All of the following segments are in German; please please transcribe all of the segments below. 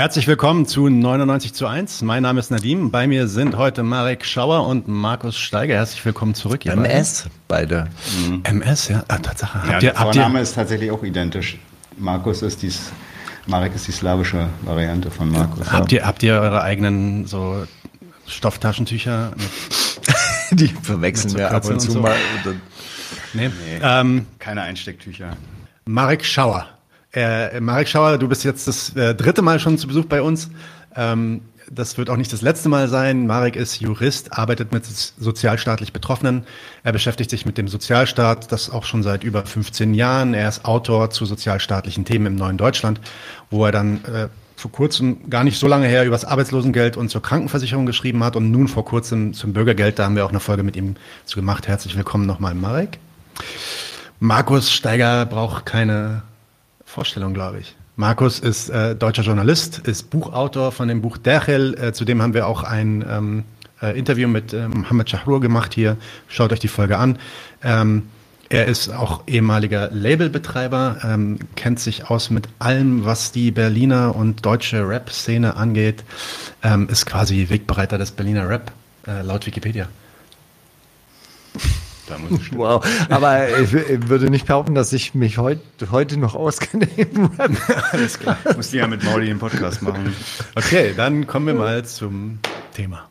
Herzlich willkommen zu 99 zu 1. Mein Name ist Nadim. Bei mir sind heute Marek Schauer und Markus Steiger. Herzlich willkommen zurück. Ihr MS, beide. Mhm. MS, ja. Ah, Tatsache. Ja, habt ihr, der Vorname ihr, ist tatsächlich auch identisch. Markus ist dies, Marek ist die slawische Variante von Markus. Ja. Habt, ihr, habt ihr eure eigenen so Stofftaschentücher? Die verwechseln wir ab und zu so. mal. Nee. nee ähm, keine Einstecktücher. Marek Schauer. Äh, Marek Schauer, du bist jetzt das äh, dritte Mal schon zu Besuch bei uns. Ähm, das wird auch nicht das letzte Mal sein. Marek ist Jurist, arbeitet mit sozialstaatlich Betroffenen. Er beschäftigt sich mit dem Sozialstaat, das auch schon seit über 15 Jahren. Er ist Autor zu sozialstaatlichen Themen im neuen Deutschland, wo er dann äh, vor kurzem, gar nicht so lange her, über das Arbeitslosengeld und zur Krankenversicherung geschrieben hat und nun vor kurzem zum Bürgergeld. Da haben wir auch eine Folge mit ihm zu gemacht. Herzlich willkommen nochmal, Marek. Markus Steiger braucht keine Vorstellung, glaube ich. Markus ist äh, deutscher Journalist, ist Buchautor von dem Buch Derchel. Äh, zudem haben wir auch ein ähm, äh, Interview mit äh, Mohammed Shahrur gemacht hier. Schaut euch die Folge an. Ähm, er ist auch ehemaliger Labelbetreiber, ähm, kennt sich aus mit allem, was die Berliner und deutsche Rap-Szene angeht, ähm, ist quasi Wegbereiter des Berliner Rap, äh, laut Wikipedia. Wow, aber ich, ich, würde nicht behaupten, dass ich mich heut, heute noch auskenne im Rap. Alles klar. Musst du ja mit Mauli den Podcast machen. Okay, dann kommen wir mal zum Thema.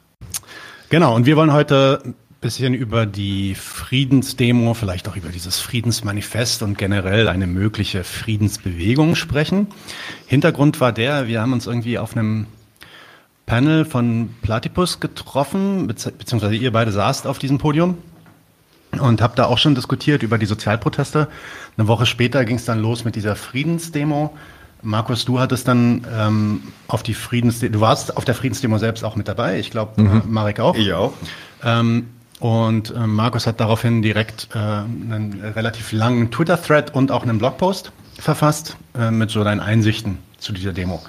Genau, und wir wollen heute ein bisschen über die Friedensdemo, vielleicht auch über dieses Friedensmanifest und generell eine mögliche Friedensbewegung sprechen. Hintergrund war der, wir haben uns irgendwie auf einem Panel von Platypus getroffen, beziehungsweise ihr beide saßt auf diesem Podium und habe da auch schon diskutiert über die Sozialproteste. Eine Woche später ging es dann los mit dieser Friedensdemo. Markus, du hattest dann ähm, auf die Friedensdemo, du warst auf der Friedensdemo selbst auch mit dabei, ich glaube, mhm. Marek auch. Ich auch. Ähm, und äh, Markus hat daraufhin direkt äh, einen relativ langen Twitter-Thread und auch einen Blogpost verfasst äh, mit so deinen Einsichten zu dieser Demo.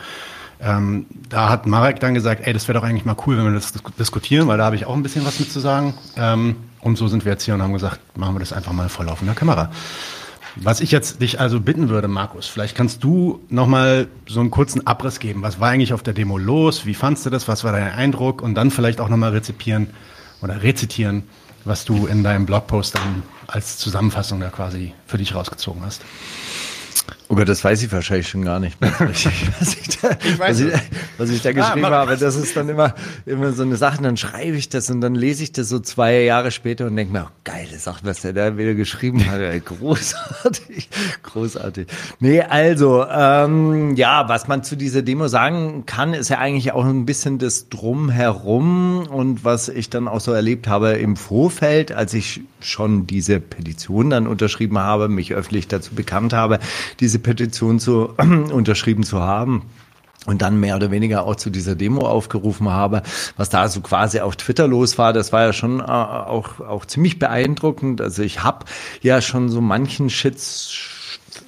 Ähm, da hat Marek dann gesagt, ey, das wäre doch eigentlich mal cool, wenn wir das diskutieren, weil da habe ich auch ein bisschen was mit zu sagen. Ähm, und so sind wir jetzt hier und haben gesagt, machen wir das einfach mal vor laufender Kamera. Was ich jetzt dich also bitten würde, Markus, vielleicht kannst du nochmal so einen kurzen Abriss geben. Was war eigentlich auf der Demo los? Wie fandst du das? Was war dein Eindruck? Und dann vielleicht auch nochmal rezipieren oder rezitieren, was du in deinem Blogpost dann als Zusammenfassung da quasi für dich rausgezogen hast. Oh Gott, das weiß ich wahrscheinlich schon gar nicht mehr richtig, was ich da, ich was ich, was ich da ah, geschrieben ah, habe. Das ist dann immer, immer so eine Sache, dann schreibe ich das und dann lese ich das so zwei Jahre später und denke mir, oh, geile Sache, was der da wieder geschrieben hat. Großartig, großartig. Nee, also, ähm, ja, was man zu dieser Demo sagen kann, ist ja eigentlich auch ein bisschen das Drumherum und was ich dann auch so erlebt habe im Vorfeld, als ich schon diese Petition dann unterschrieben habe, mich öffentlich dazu bekannt habe, diese Petition zu, unterschrieben zu haben und dann mehr oder weniger auch zu dieser Demo aufgerufen habe, was da so quasi auf Twitter los war, das war ja schon äh, auch, auch ziemlich beeindruckend. Also ich habe ja schon so manchen Shits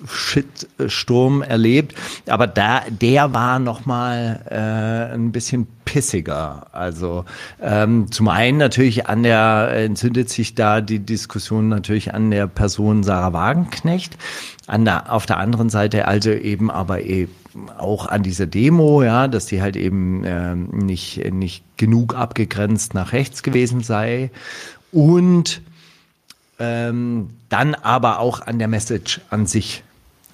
Shitsturm erlebt, aber da der war noch mal äh, ein bisschen pissiger. Also ähm, zum einen natürlich an der entzündet sich da die Diskussion natürlich an der Person Sarah Wagenknecht, an der auf der anderen Seite also eben aber eben auch an dieser Demo, ja, dass die halt eben äh, nicht nicht genug abgegrenzt nach rechts gewesen sei und ähm, dann aber auch an der Message an sich.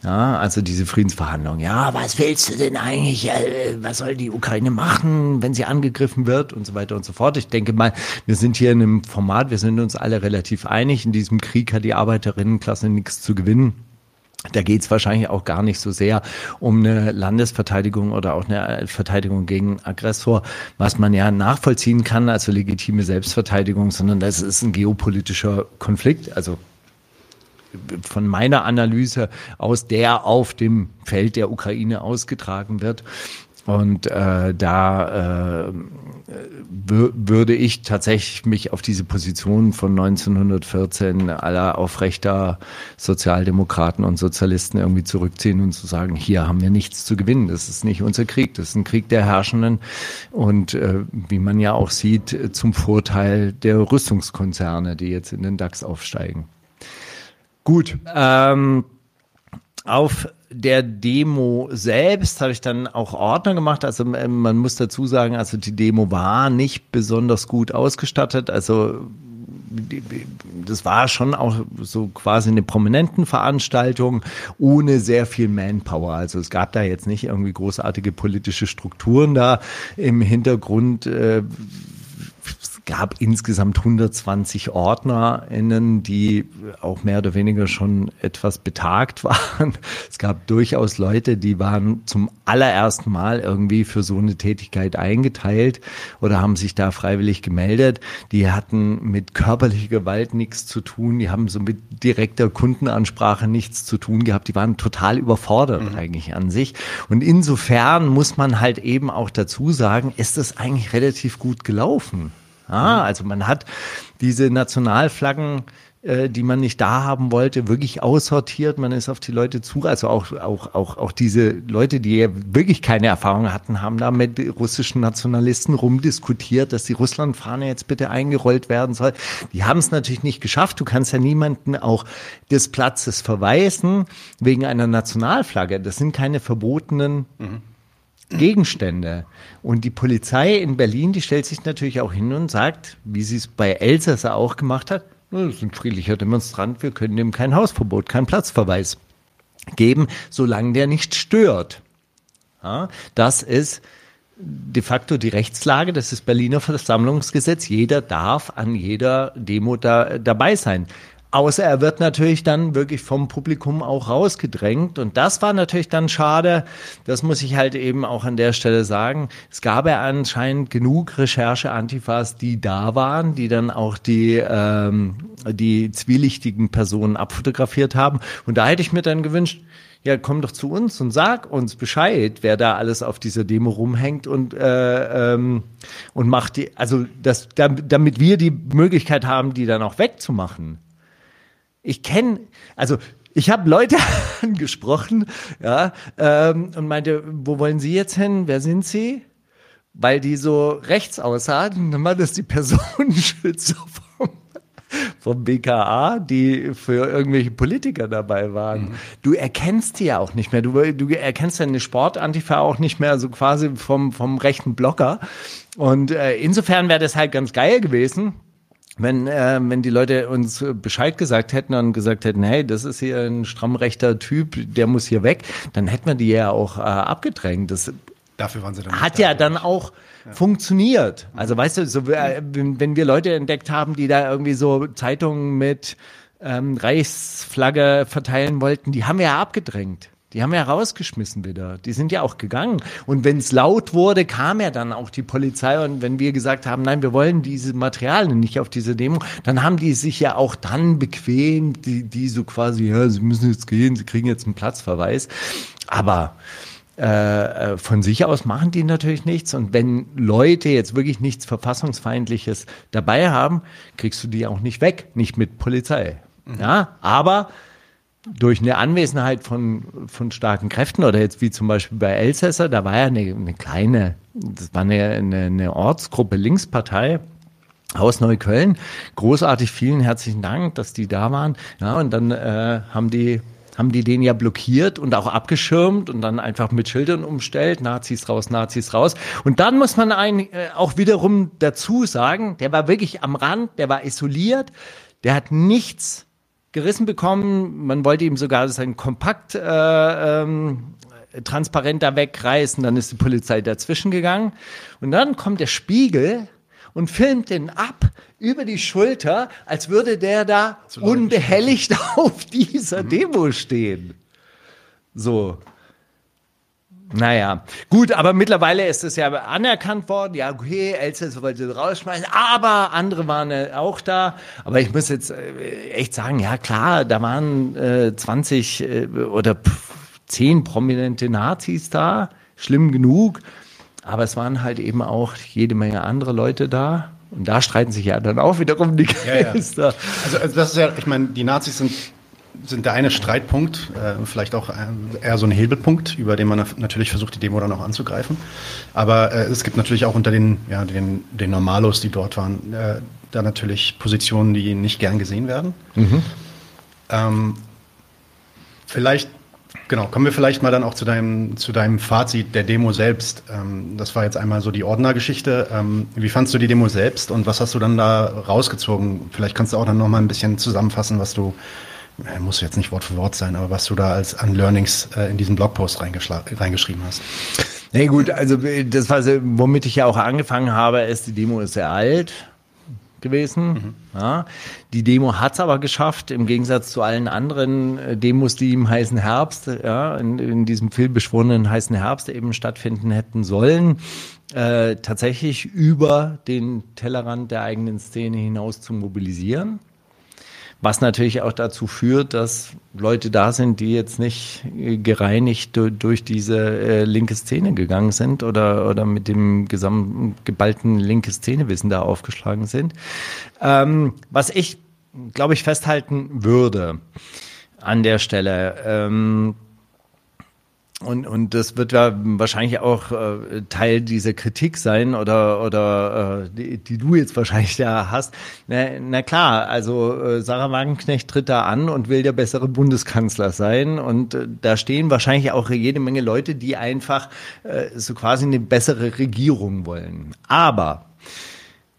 Ja, also diese Friedensverhandlungen. Ja, was willst du denn eigentlich? Äh, was soll die Ukraine machen, wenn sie angegriffen wird und so weiter und so fort. Ich denke mal, wir sind hier in einem Format, wir sind uns alle relativ einig. In diesem Krieg hat die Arbeiterinnenklasse nichts zu gewinnen. Da geht es wahrscheinlich auch gar nicht so sehr um eine Landesverteidigung oder auch eine Verteidigung gegen Aggressor, was man ja nachvollziehen kann, also legitime Selbstverteidigung, sondern das ist ein geopolitischer Konflikt. Also von meiner Analyse aus, der auf dem Feld der Ukraine ausgetragen wird. Und äh, da äh, würde ich tatsächlich mich auf diese Position von 1914 aller aufrechter Sozialdemokraten und Sozialisten irgendwie zurückziehen und zu sagen, hier haben wir nichts zu gewinnen. Das ist nicht unser Krieg, das ist ein Krieg der Herrschenden und äh, wie man ja auch sieht, zum Vorteil der Rüstungskonzerne, die jetzt in den DAX aufsteigen. Gut. Ähm, auf der Demo selbst habe ich dann auch Ordner gemacht. Also ähm, man muss dazu sagen, also die Demo war nicht besonders gut ausgestattet. Also das war schon auch so quasi eine prominenten Veranstaltung ohne sehr viel Manpower. Also es gab da jetzt nicht irgendwie großartige politische Strukturen da im Hintergrund. Äh, gab insgesamt 120 OrdnerInnen, die auch mehr oder weniger schon etwas betagt waren. Es gab durchaus Leute, die waren zum allerersten Mal irgendwie für so eine Tätigkeit eingeteilt oder haben sich da freiwillig gemeldet. Die hatten mit körperlicher Gewalt nichts zu tun. Die haben so mit direkter Kundenansprache nichts zu tun gehabt. Die waren total überfordert mhm. eigentlich an sich. Und insofern muss man halt eben auch dazu sagen, ist das eigentlich relativ gut gelaufen. Ah, also man hat diese Nationalflaggen äh, die man nicht da haben wollte, wirklich aussortiert. Man ist auf die Leute zu, also auch, auch, auch, auch diese Leute, die ja wirklich keine Erfahrung hatten, haben da mit russischen Nationalisten rumdiskutiert, dass die Russlandfahne jetzt bitte eingerollt werden soll. Die haben es natürlich nicht geschafft. Du kannst ja niemanden auch des Platzes verweisen wegen einer Nationalflagge. Das sind keine verbotenen mhm. Gegenstände. Und die Polizei in Berlin, die stellt sich natürlich auch hin und sagt, wie sie es bei Elsässer auch gemacht hat, das ist ein friedlicher Demonstrant, wir können dem kein Hausverbot, keinen Platzverweis geben, solange der nicht stört. Ja, das ist de facto die Rechtslage, das ist Berliner Versammlungsgesetz. Jeder darf an jeder Demo da, dabei sein. Außer er wird natürlich dann wirklich vom Publikum auch rausgedrängt. Und das war natürlich dann schade. Das muss ich halt eben auch an der Stelle sagen. Es gab ja anscheinend genug Recherche-Antifas, die da waren, die dann auch die, ähm, die zwielichtigen Personen abfotografiert haben. Und da hätte ich mir dann gewünscht, ja, komm doch zu uns und sag uns Bescheid, wer da alles auf dieser Demo rumhängt und äh, ähm, und macht die, also das, damit wir die Möglichkeit haben, die dann auch wegzumachen. Ich kenne, also ich habe Leute angesprochen, ja, ähm, und meinte, wo wollen Sie jetzt hin? Wer sind Sie? Weil die so rechts aussahen, dann war das die Personenschützer vom, vom BKA, die für irgendwelche Politiker dabei waren. Mhm. Du erkennst die ja auch nicht mehr. Du, du erkennst deine Sportantifa auch nicht mehr so quasi vom, vom rechten Blocker. Und äh, insofern wäre das halt ganz geil gewesen wenn, äh, wenn die Leute uns Bescheid gesagt hätten und gesagt hätten, hey, das ist hier ein strammrechter Typ, der muss hier weg, dann hätten wir die ja auch äh, abgedrängt. Das Dafür waren sie dann hat ja dann auch ja. funktioniert. Also weißt du, so, äh, wenn wir Leute entdeckt haben, die da irgendwie so Zeitungen mit ähm, Reichsflagge verteilen wollten, die haben wir ja abgedrängt. Die haben ja rausgeschmissen wieder. Die sind ja auch gegangen. Und wenn es laut wurde, kam ja dann auch die Polizei. Und wenn wir gesagt haben, nein, wir wollen diese Materialien nicht auf diese Demo, dann haben die sich ja auch dann bequem, die, die so quasi, ja, sie müssen jetzt gehen, sie kriegen jetzt einen Platzverweis. Aber äh, äh von sich aus machen die natürlich nichts. Und wenn Leute jetzt wirklich nichts Verfassungsfeindliches dabei haben, kriegst du die auch nicht weg, nicht mit Polizei. Mhm. Ja, aber durch eine Anwesenheit von, von starken Kräften oder jetzt wie zum Beispiel bei Elsässer, da war ja eine, eine kleine, das war eine, eine, eine Ortsgruppe Linkspartei, aus Neukölln. Großartig, vielen herzlichen Dank, dass die da waren. Ja, und dann äh, haben die haben die den ja blockiert und auch abgeschirmt und dann einfach mit Schildern umstellt, Nazis raus, Nazis raus. Und dann muss man einen äh, auch wiederum dazu sagen, der war wirklich am Rand, der war isoliert, der hat nichts gerissen bekommen. Man wollte ihm sogar sein Kompakt äh, ähm, transparent da wegreißen. Dann ist die Polizei dazwischen gegangen. Und dann kommt der Spiegel und filmt den ab über die Schulter, als würde der da unbehelligt auf dieser mhm. Demo stehen. So. Naja, gut, aber mittlerweile ist es ja anerkannt worden. Ja, okay, Elsässer wollte rausschmeißen, aber andere waren auch da. Aber ich muss jetzt äh, echt sagen, ja klar, da waren äh, 20 äh, oder 10 prominente Nazis da, schlimm genug. Aber es waren halt eben auch jede Menge andere Leute da. Und da streiten sich ja dann auch wiederum die Geister. Ja, ja. Also, also das ist ja, ich meine, die Nazis sind sind der eine Streitpunkt, äh, vielleicht auch äh, eher so ein Hebelpunkt, über den man natürlich versucht, die Demo dann auch anzugreifen. Aber äh, es gibt natürlich auch unter den, ja, den, den Normalos, die dort waren, äh, da natürlich Positionen, die nicht gern gesehen werden. Mhm. Ähm, vielleicht Genau, kommen wir vielleicht mal dann auch zu deinem, zu deinem Fazit der Demo selbst. Ähm, das war jetzt einmal so die Ordnergeschichte. Ähm, wie fandst du die Demo selbst und was hast du dann da rausgezogen? Vielleicht kannst du auch dann noch mal ein bisschen zusammenfassen, was du, muss jetzt nicht Wort für Wort sein, aber was du da als an Learnings äh, in diesen Blogpost reingeschrieben hast. Na nee, gut, also das, was, womit ich ja auch angefangen habe, ist, die Demo ist sehr alt gewesen. Mhm. Ja. Die Demo hat es aber geschafft, im Gegensatz zu allen anderen äh, Demos, die im heißen Herbst, ja, in, in diesem vielbeschworenen heißen Herbst eben stattfinden hätten sollen, äh, tatsächlich über den Tellerrand der eigenen Szene hinaus zu mobilisieren. Was natürlich auch dazu führt, dass Leute da sind, die jetzt nicht äh, gereinigt durch diese äh, linke Szene gegangen sind oder, oder mit dem gesamten geballten linke Szenewissen da aufgeschlagen sind. Ähm, was ich, glaube ich, festhalten würde an der Stelle, ähm, und, und das wird ja wahrscheinlich auch äh, Teil dieser Kritik sein oder, oder äh, die, die du jetzt wahrscheinlich da hast. Na, na klar, also äh, Sarah Wagenknecht tritt da an und will der bessere Bundeskanzler sein. Und äh, da stehen wahrscheinlich auch jede Menge Leute, die einfach äh, so quasi eine bessere Regierung wollen. Aber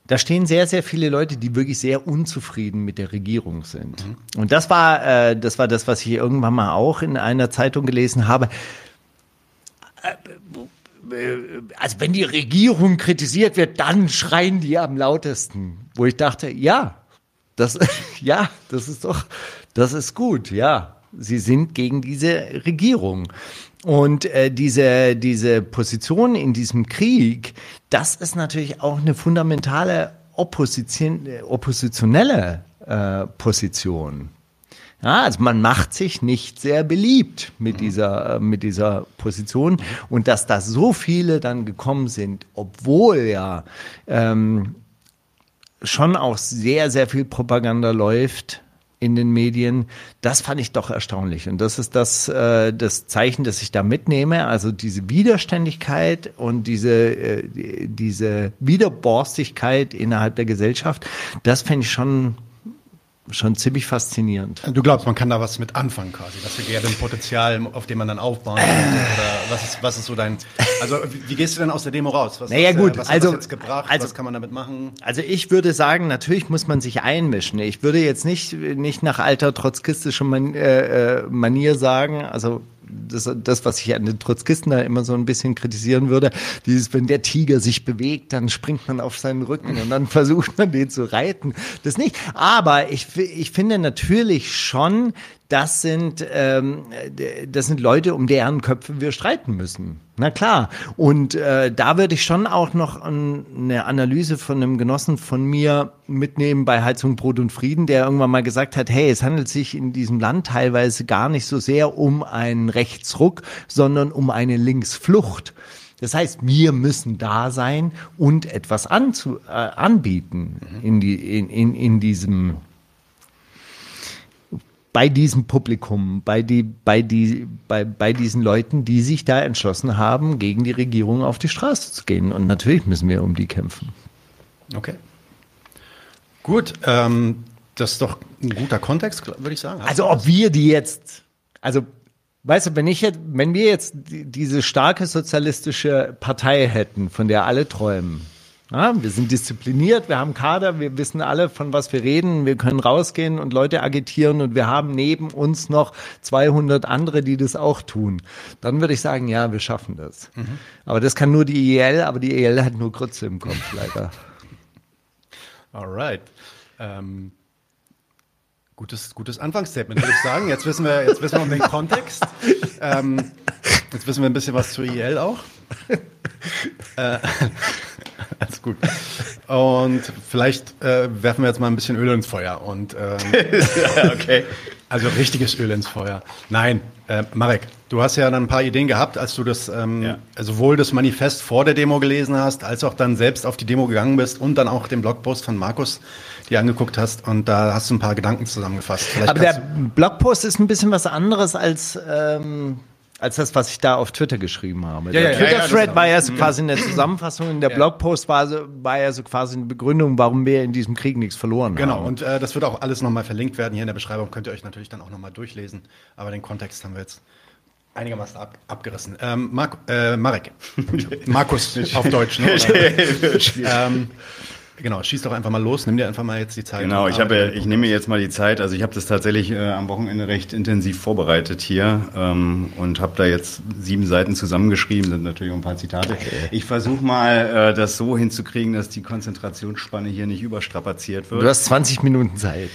da stehen sehr, sehr viele Leute, die wirklich sehr unzufrieden mit der Regierung sind. Mhm. Und das war, äh, das war das, was ich irgendwann mal auch in einer Zeitung gelesen habe. Äh, äh, also wenn die Regierung kritisiert wird, dann schreien die am lautesten. Wo ich dachte, ja, das, ja, das ist doch, das ist gut, ja. Sie sind gegen diese Regierung. Und äh, diese, diese Position in diesem Krieg, das ist natürlich auch eine fundamentale Opposition, oppositionelle äh, Position. Ja, also man macht sich nicht sehr beliebt mit mhm. dieser, äh, mit dieser Position. Und dass da so viele dann gekommen sind, obwohl ja ähm, schon auch sehr, sehr viel Propaganda läuft in den Medien, das fand ich doch erstaunlich. Und das ist das, äh, das Zeichen, das ich da mitnehme. Also diese Widerständigkeit und diese, äh, diese Widerborstigkeit innerhalb der Gesellschaft, das fände ich schon schon ziemlich faszinierend. Du glaubst, man kann da was mit anfangen quasi, das wäre ein Potenzial, auf dem man dann aufbauen könnte oder was ist, was ist so dein, also wie gehst du denn aus der Demo raus? Was, naja, gut, was also, hat das jetzt gebracht? Also, was kann man damit machen? Also ich würde sagen, natürlich muss man sich einmischen. Ich würde jetzt nicht, nicht nach alter trotzkistischer Man äh, äh Manier sagen, also das, das, was ich an den Trotzkisten da immer so ein bisschen kritisieren würde, dieses, wenn der Tiger sich bewegt, dann springt man auf seinen Rücken und dann versucht man den zu reiten. Das nicht. Aber ich, ich finde natürlich schon, das sind, ähm, das sind Leute, um deren Köpfe wir streiten müssen. Na klar. Und äh, da würde ich schon auch noch eine Analyse von einem Genossen von mir mitnehmen bei Heizung, Brot und Frieden, der irgendwann mal gesagt hat, hey, es handelt sich in diesem Land teilweise gar nicht so sehr um einen Rechtsruck, sondern um eine Linksflucht. Das heißt, wir müssen da sein und etwas anzu, äh, anbieten in, die, in, in, in diesem bei diesem Publikum, bei, die, bei, die, bei, bei diesen Leuten, die sich da entschlossen haben, gegen die Regierung auf die Straße zu gehen. Und natürlich müssen wir um die kämpfen. Okay. Gut, ähm, das ist doch ein guter Kontext, würde ich sagen. Hast also ob wir die jetzt, also weißt du, wenn ich jetzt, wenn wir jetzt diese starke sozialistische Partei hätten, von der alle träumen, ja, wir sind diszipliniert, wir haben Kader, wir wissen alle, von was wir reden, wir können rausgehen und Leute agitieren und wir haben neben uns noch 200 andere, die das auch tun. Dann würde ich sagen, ja, wir schaffen das. Mhm. Aber das kann nur die IEL, aber die IEL hat nur Grütze im Kopf, leider. Alright. Ähm, gutes, gutes Anfangsstatement, würde ich sagen. Jetzt wissen wir, jetzt wissen wir um den Kontext. Ähm, jetzt wissen wir ein bisschen was zur IEL auch. Äh, Alles gut. Und vielleicht äh, werfen wir jetzt mal ein bisschen Öl ins Feuer. Und, ähm, okay. Also richtiges Öl ins Feuer. Nein, äh, Marek, du hast ja dann ein paar Ideen gehabt, als du das ähm, ja. sowohl das Manifest vor der Demo gelesen hast, als auch dann selbst auf die Demo gegangen bist und dann auch den Blogpost von Markus dir angeguckt hast und da hast du ein paar Gedanken zusammengefasst. Vielleicht Aber der Blogpost ist ein bisschen was anderes als ähm, als das, was ich da auf Twitter geschrieben habe. Ja, der ja, Twitter-Thread ja, war ja so quasi eine Zusammenfassung, der Blogpost war, so, war ja so quasi eine Begründung, warum wir in diesem Krieg nichts verloren genau, haben. Genau, und äh, das wird auch alles nochmal verlinkt werden. Hier in der Beschreibung könnt ihr euch natürlich dann auch nochmal durchlesen. Aber den Kontext haben wir jetzt einigermaßen ab, abgerissen. Ähm, Mark, äh, Marek. Markus auf Deutsch. Ne? ähm, Genau, schieß doch einfach mal los, nimm dir einfach mal jetzt die Zeit. Genau, ich habe, ich nehme mir jetzt mal die Zeit. Also ich habe das tatsächlich äh, am Wochenende recht intensiv vorbereitet hier ähm, und habe da jetzt sieben Seiten zusammengeschrieben, sind natürlich auch ein paar Zitate. Ich versuche mal, äh, das so hinzukriegen, dass die Konzentrationsspanne hier nicht überstrapaziert wird. Du hast 20 Minuten Zeit.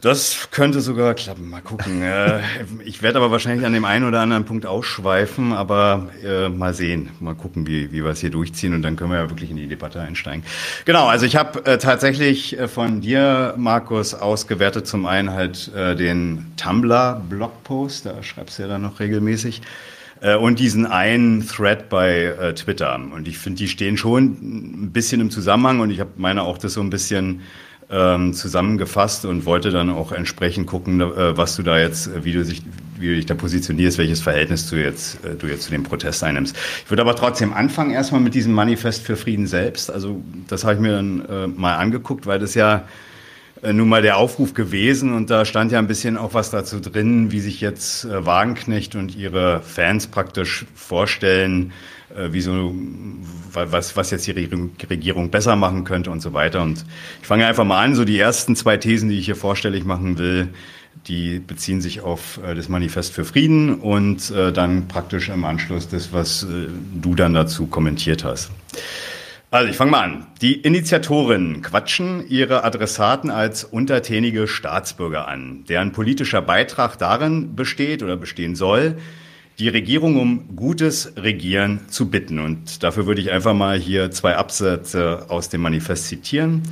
Das könnte sogar klappen. Mal gucken. äh, ich werde aber wahrscheinlich an dem einen oder anderen Punkt ausschweifen, aber äh, mal sehen, mal gucken, wie, wie wir es hier durchziehen und dann können wir ja wirklich in die Debatte einsteigen. Genau, also ich habe habe äh, tatsächlich äh, von dir, Markus, ausgewertet zum einen halt äh, den Tumblr-Blogpost, da schreibst du ja dann noch regelmäßig, äh, und diesen einen Thread bei äh, Twitter. Und ich finde, die stehen schon ein bisschen im Zusammenhang und ich habe meine auch das so ein bisschen ähm, zusammengefasst und wollte dann auch entsprechend gucken, äh, was du da jetzt, äh, wie du, sich, wie du dich da positionierst, welches Verhältnis du jetzt, äh, du jetzt zu dem Protest einnimmst. Ich würde aber trotzdem anfangen erstmal mit diesem Manifest für Frieden selbst. Also das habe ich mir dann äh, mal angeguckt, weil das ja nun mal der Aufruf gewesen und da stand ja ein bisschen auch was dazu drin, wie sich jetzt äh, Wagenknecht und ihre Fans praktisch vorstellen, äh, wieso, was, was jetzt die Regierung besser machen könnte und so weiter. Und ich fange einfach mal an, so die ersten zwei Thesen, die ich hier vorstellig machen will, die beziehen sich auf äh, das Manifest für Frieden und äh, dann praktisch im Anschluss das, was äh, du dann dazu kommentiert hast. Also ich fange mal an. Die Initiatorinnen quatschen ihre Adressaten als untertänige Staatsbürger an, deren politischer Beitrag darin besteht oder bestehen soll, die Regierung um gutes Regieren zu bitten. Und dafür würde ich einfach mal hier zwei Absätze aus dem Manifest zitieren.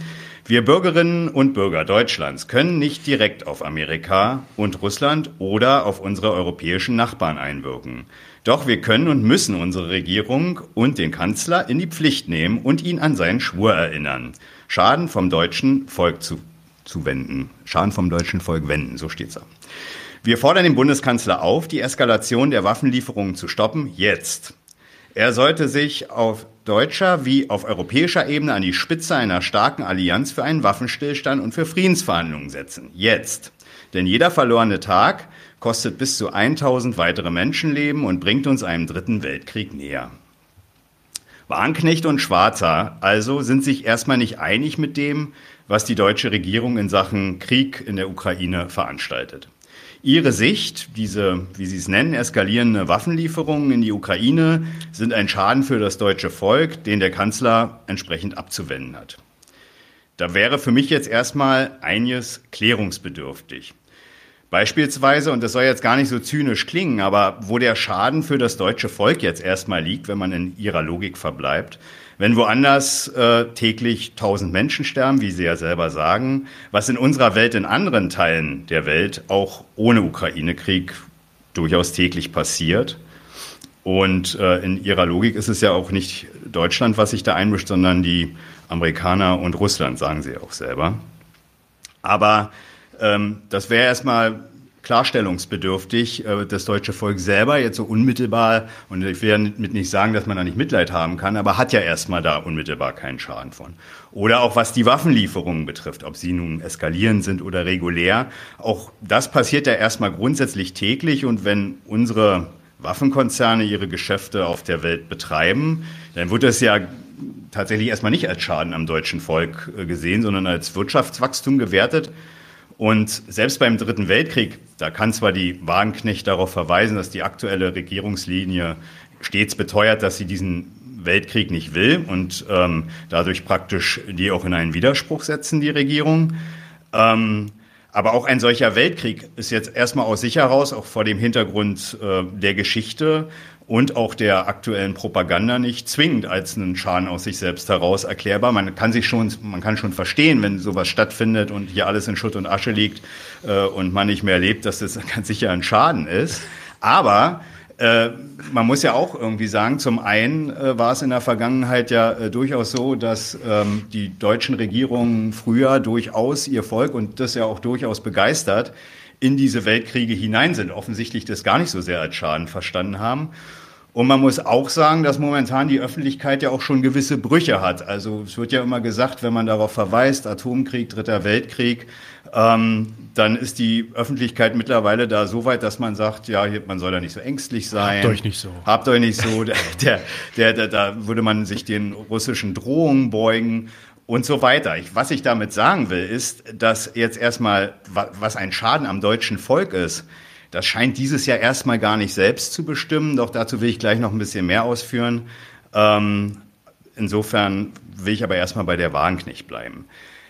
Wir Bürgerinnen und Bürger Deutschlands können nicht direkt auf Amerika und Russland oder auf unsere europäischen Nachbarn einwirken. Doch wir können und müssen unsere Regierung und den Kanzler in die Pflicht nehmen und ihn an seinen Schwur erinnern. Schaden vom deutschen Volk zu, zu wenden. Schaden vom deutschen Volk wenden, so steht's da. Wir fordern den Bundeskanzler auf, die Eskalation der Waffenlieferungen zu stoppen, jetzt. Er sollte sich auf deutscher wie auf europäischer Ebene an die Spitze einer starken Allianz für einen Waffenstillstand und für Friedensverhandlungen setzen. Jetzt. Denn jeder verlorene Tag kostet bis zu 1000 weitere Menschenleben und bringt uns einem dritten Weltkrieg näher. Warnknecht und Schwarzer also sind sich erstmal nicht einig mit dem, was die deutsche Regierung in Sachen Krieg in der Ukraine veranstaltet. Ihre Sicht, diese, wie Sie es nennen, eskalierende Waffenlieferungen in die Ukraine sind ein Schaden für das deutsche Volk, den der Kanzler entsprechend abzuwenden hat. Da wäre für mich jetzt erstmal einiges klärungsbedürftig. Beispielsweise, und das soll jetzt gar nicht so zynisch klingen, aber wo der Schaden für das deutsche Volk jetzt erstmal liegt, wenn man in ihrer Logik verbleibt, wenn woanders äh, täglich tausend Menschen sterben, wie Sie ja selber sagen, was in unserer Welt, in anderen Teilen der Welt, auch ohne Ukraine-Krieg durchaus täglich passiert. Und äh, in ihrer Logik ist es ja auch nicht Deutschland, was sich da einmischt, sondern die Amerikaner und Russland, sagen sie auch selber. Aber ähm, das wäre erstmal klarstellungsbedürftig, äh, das deutsche Volk selber jetzt so unmittelbar, und ich will ja mit nicht sagen, dass man da nicht Mitleid haben kann, aber hat ja erstmal da unmittelbar keinen Schaden von. Oder auch was die Waffenlieferungen betrifft, ob sie nun eskalieren sind oder regulär. Auch das passiert ja erstmal grundsätzlich täglich und wenn unsere Waffenkonzerne ihre Geschäfte auf der Welt betreiben, dann wird das ja tatsächlich erstmal nicht als Schaden am deutschen Volk äh, gesehen, sondern als Wirtschaftswachstum gewertet. Und selbst beim Dritten Weltkrieg, da kann zwar die Wagenknecht darauf verweisen, dass die aktuelle Regierungslinie stets beteuert, dass sie diesen Weltkrieg nicht will und ähm, dadurch praktisch die auch in einen Widerspruch setzen, die Regierung. Ähm, aber auch ein solcher Weltkrieg ist jetzt erstmal aus sich heraus, auch vor dem Hintergrund äh, der Geschichte und auch der aktuellen Propaganda nicht zwingend als einen Schaden aus sich selbst heraus erklärbar. Man kann sich schon, man kann schon verstehen, wenn sowas stattfindet und hier alles in Schutt und Asche liegt äh, und man nicht mehr erlebt, dass das ganz sicher ein Schaden ist. Aber äh, man muss ja auch irgendwie sagen, zum einen äh, war es in der Vergangenheit ja äh, durchaus so, dass ähm, die deutschen Regierungen früher durchaus ihr Volk und das ja auch durchaus begeistert in diese Weltkriege hinein sind, offensichtlich das gar nicht so sehr als Schaden verstanden haben. Und man muss auch sagen, dass momentan die Öffentlichkeit ja auch schon gewisse Brüche hat. Also es wird ja immer gesagt, wenn man darauf verweist, Atomkrieg, Dritter Weltkrieg, ähm, dann ist die Öffentlichkeit mittlerweile da so weit, dass man sagt, ja, man soll da nicht so ängstlich sein. Habt euch nicht so. Habt euch nicht so. Der, der, der, da würde man sich den russischen Drohungen beugen und so weiter. Ich, was ich damit sagen will, ist, dass jetzt erstmal, was ein Schaden am deutschen Volk ist, das scheint dieses Jahr erstmal gar nicht selbst zu bestimmen, doch dazu will ich gleich noch ein bisschen mehr ausführen. Ähm, insofern will ich aber erstmal bei der Wagenknecht bleiben.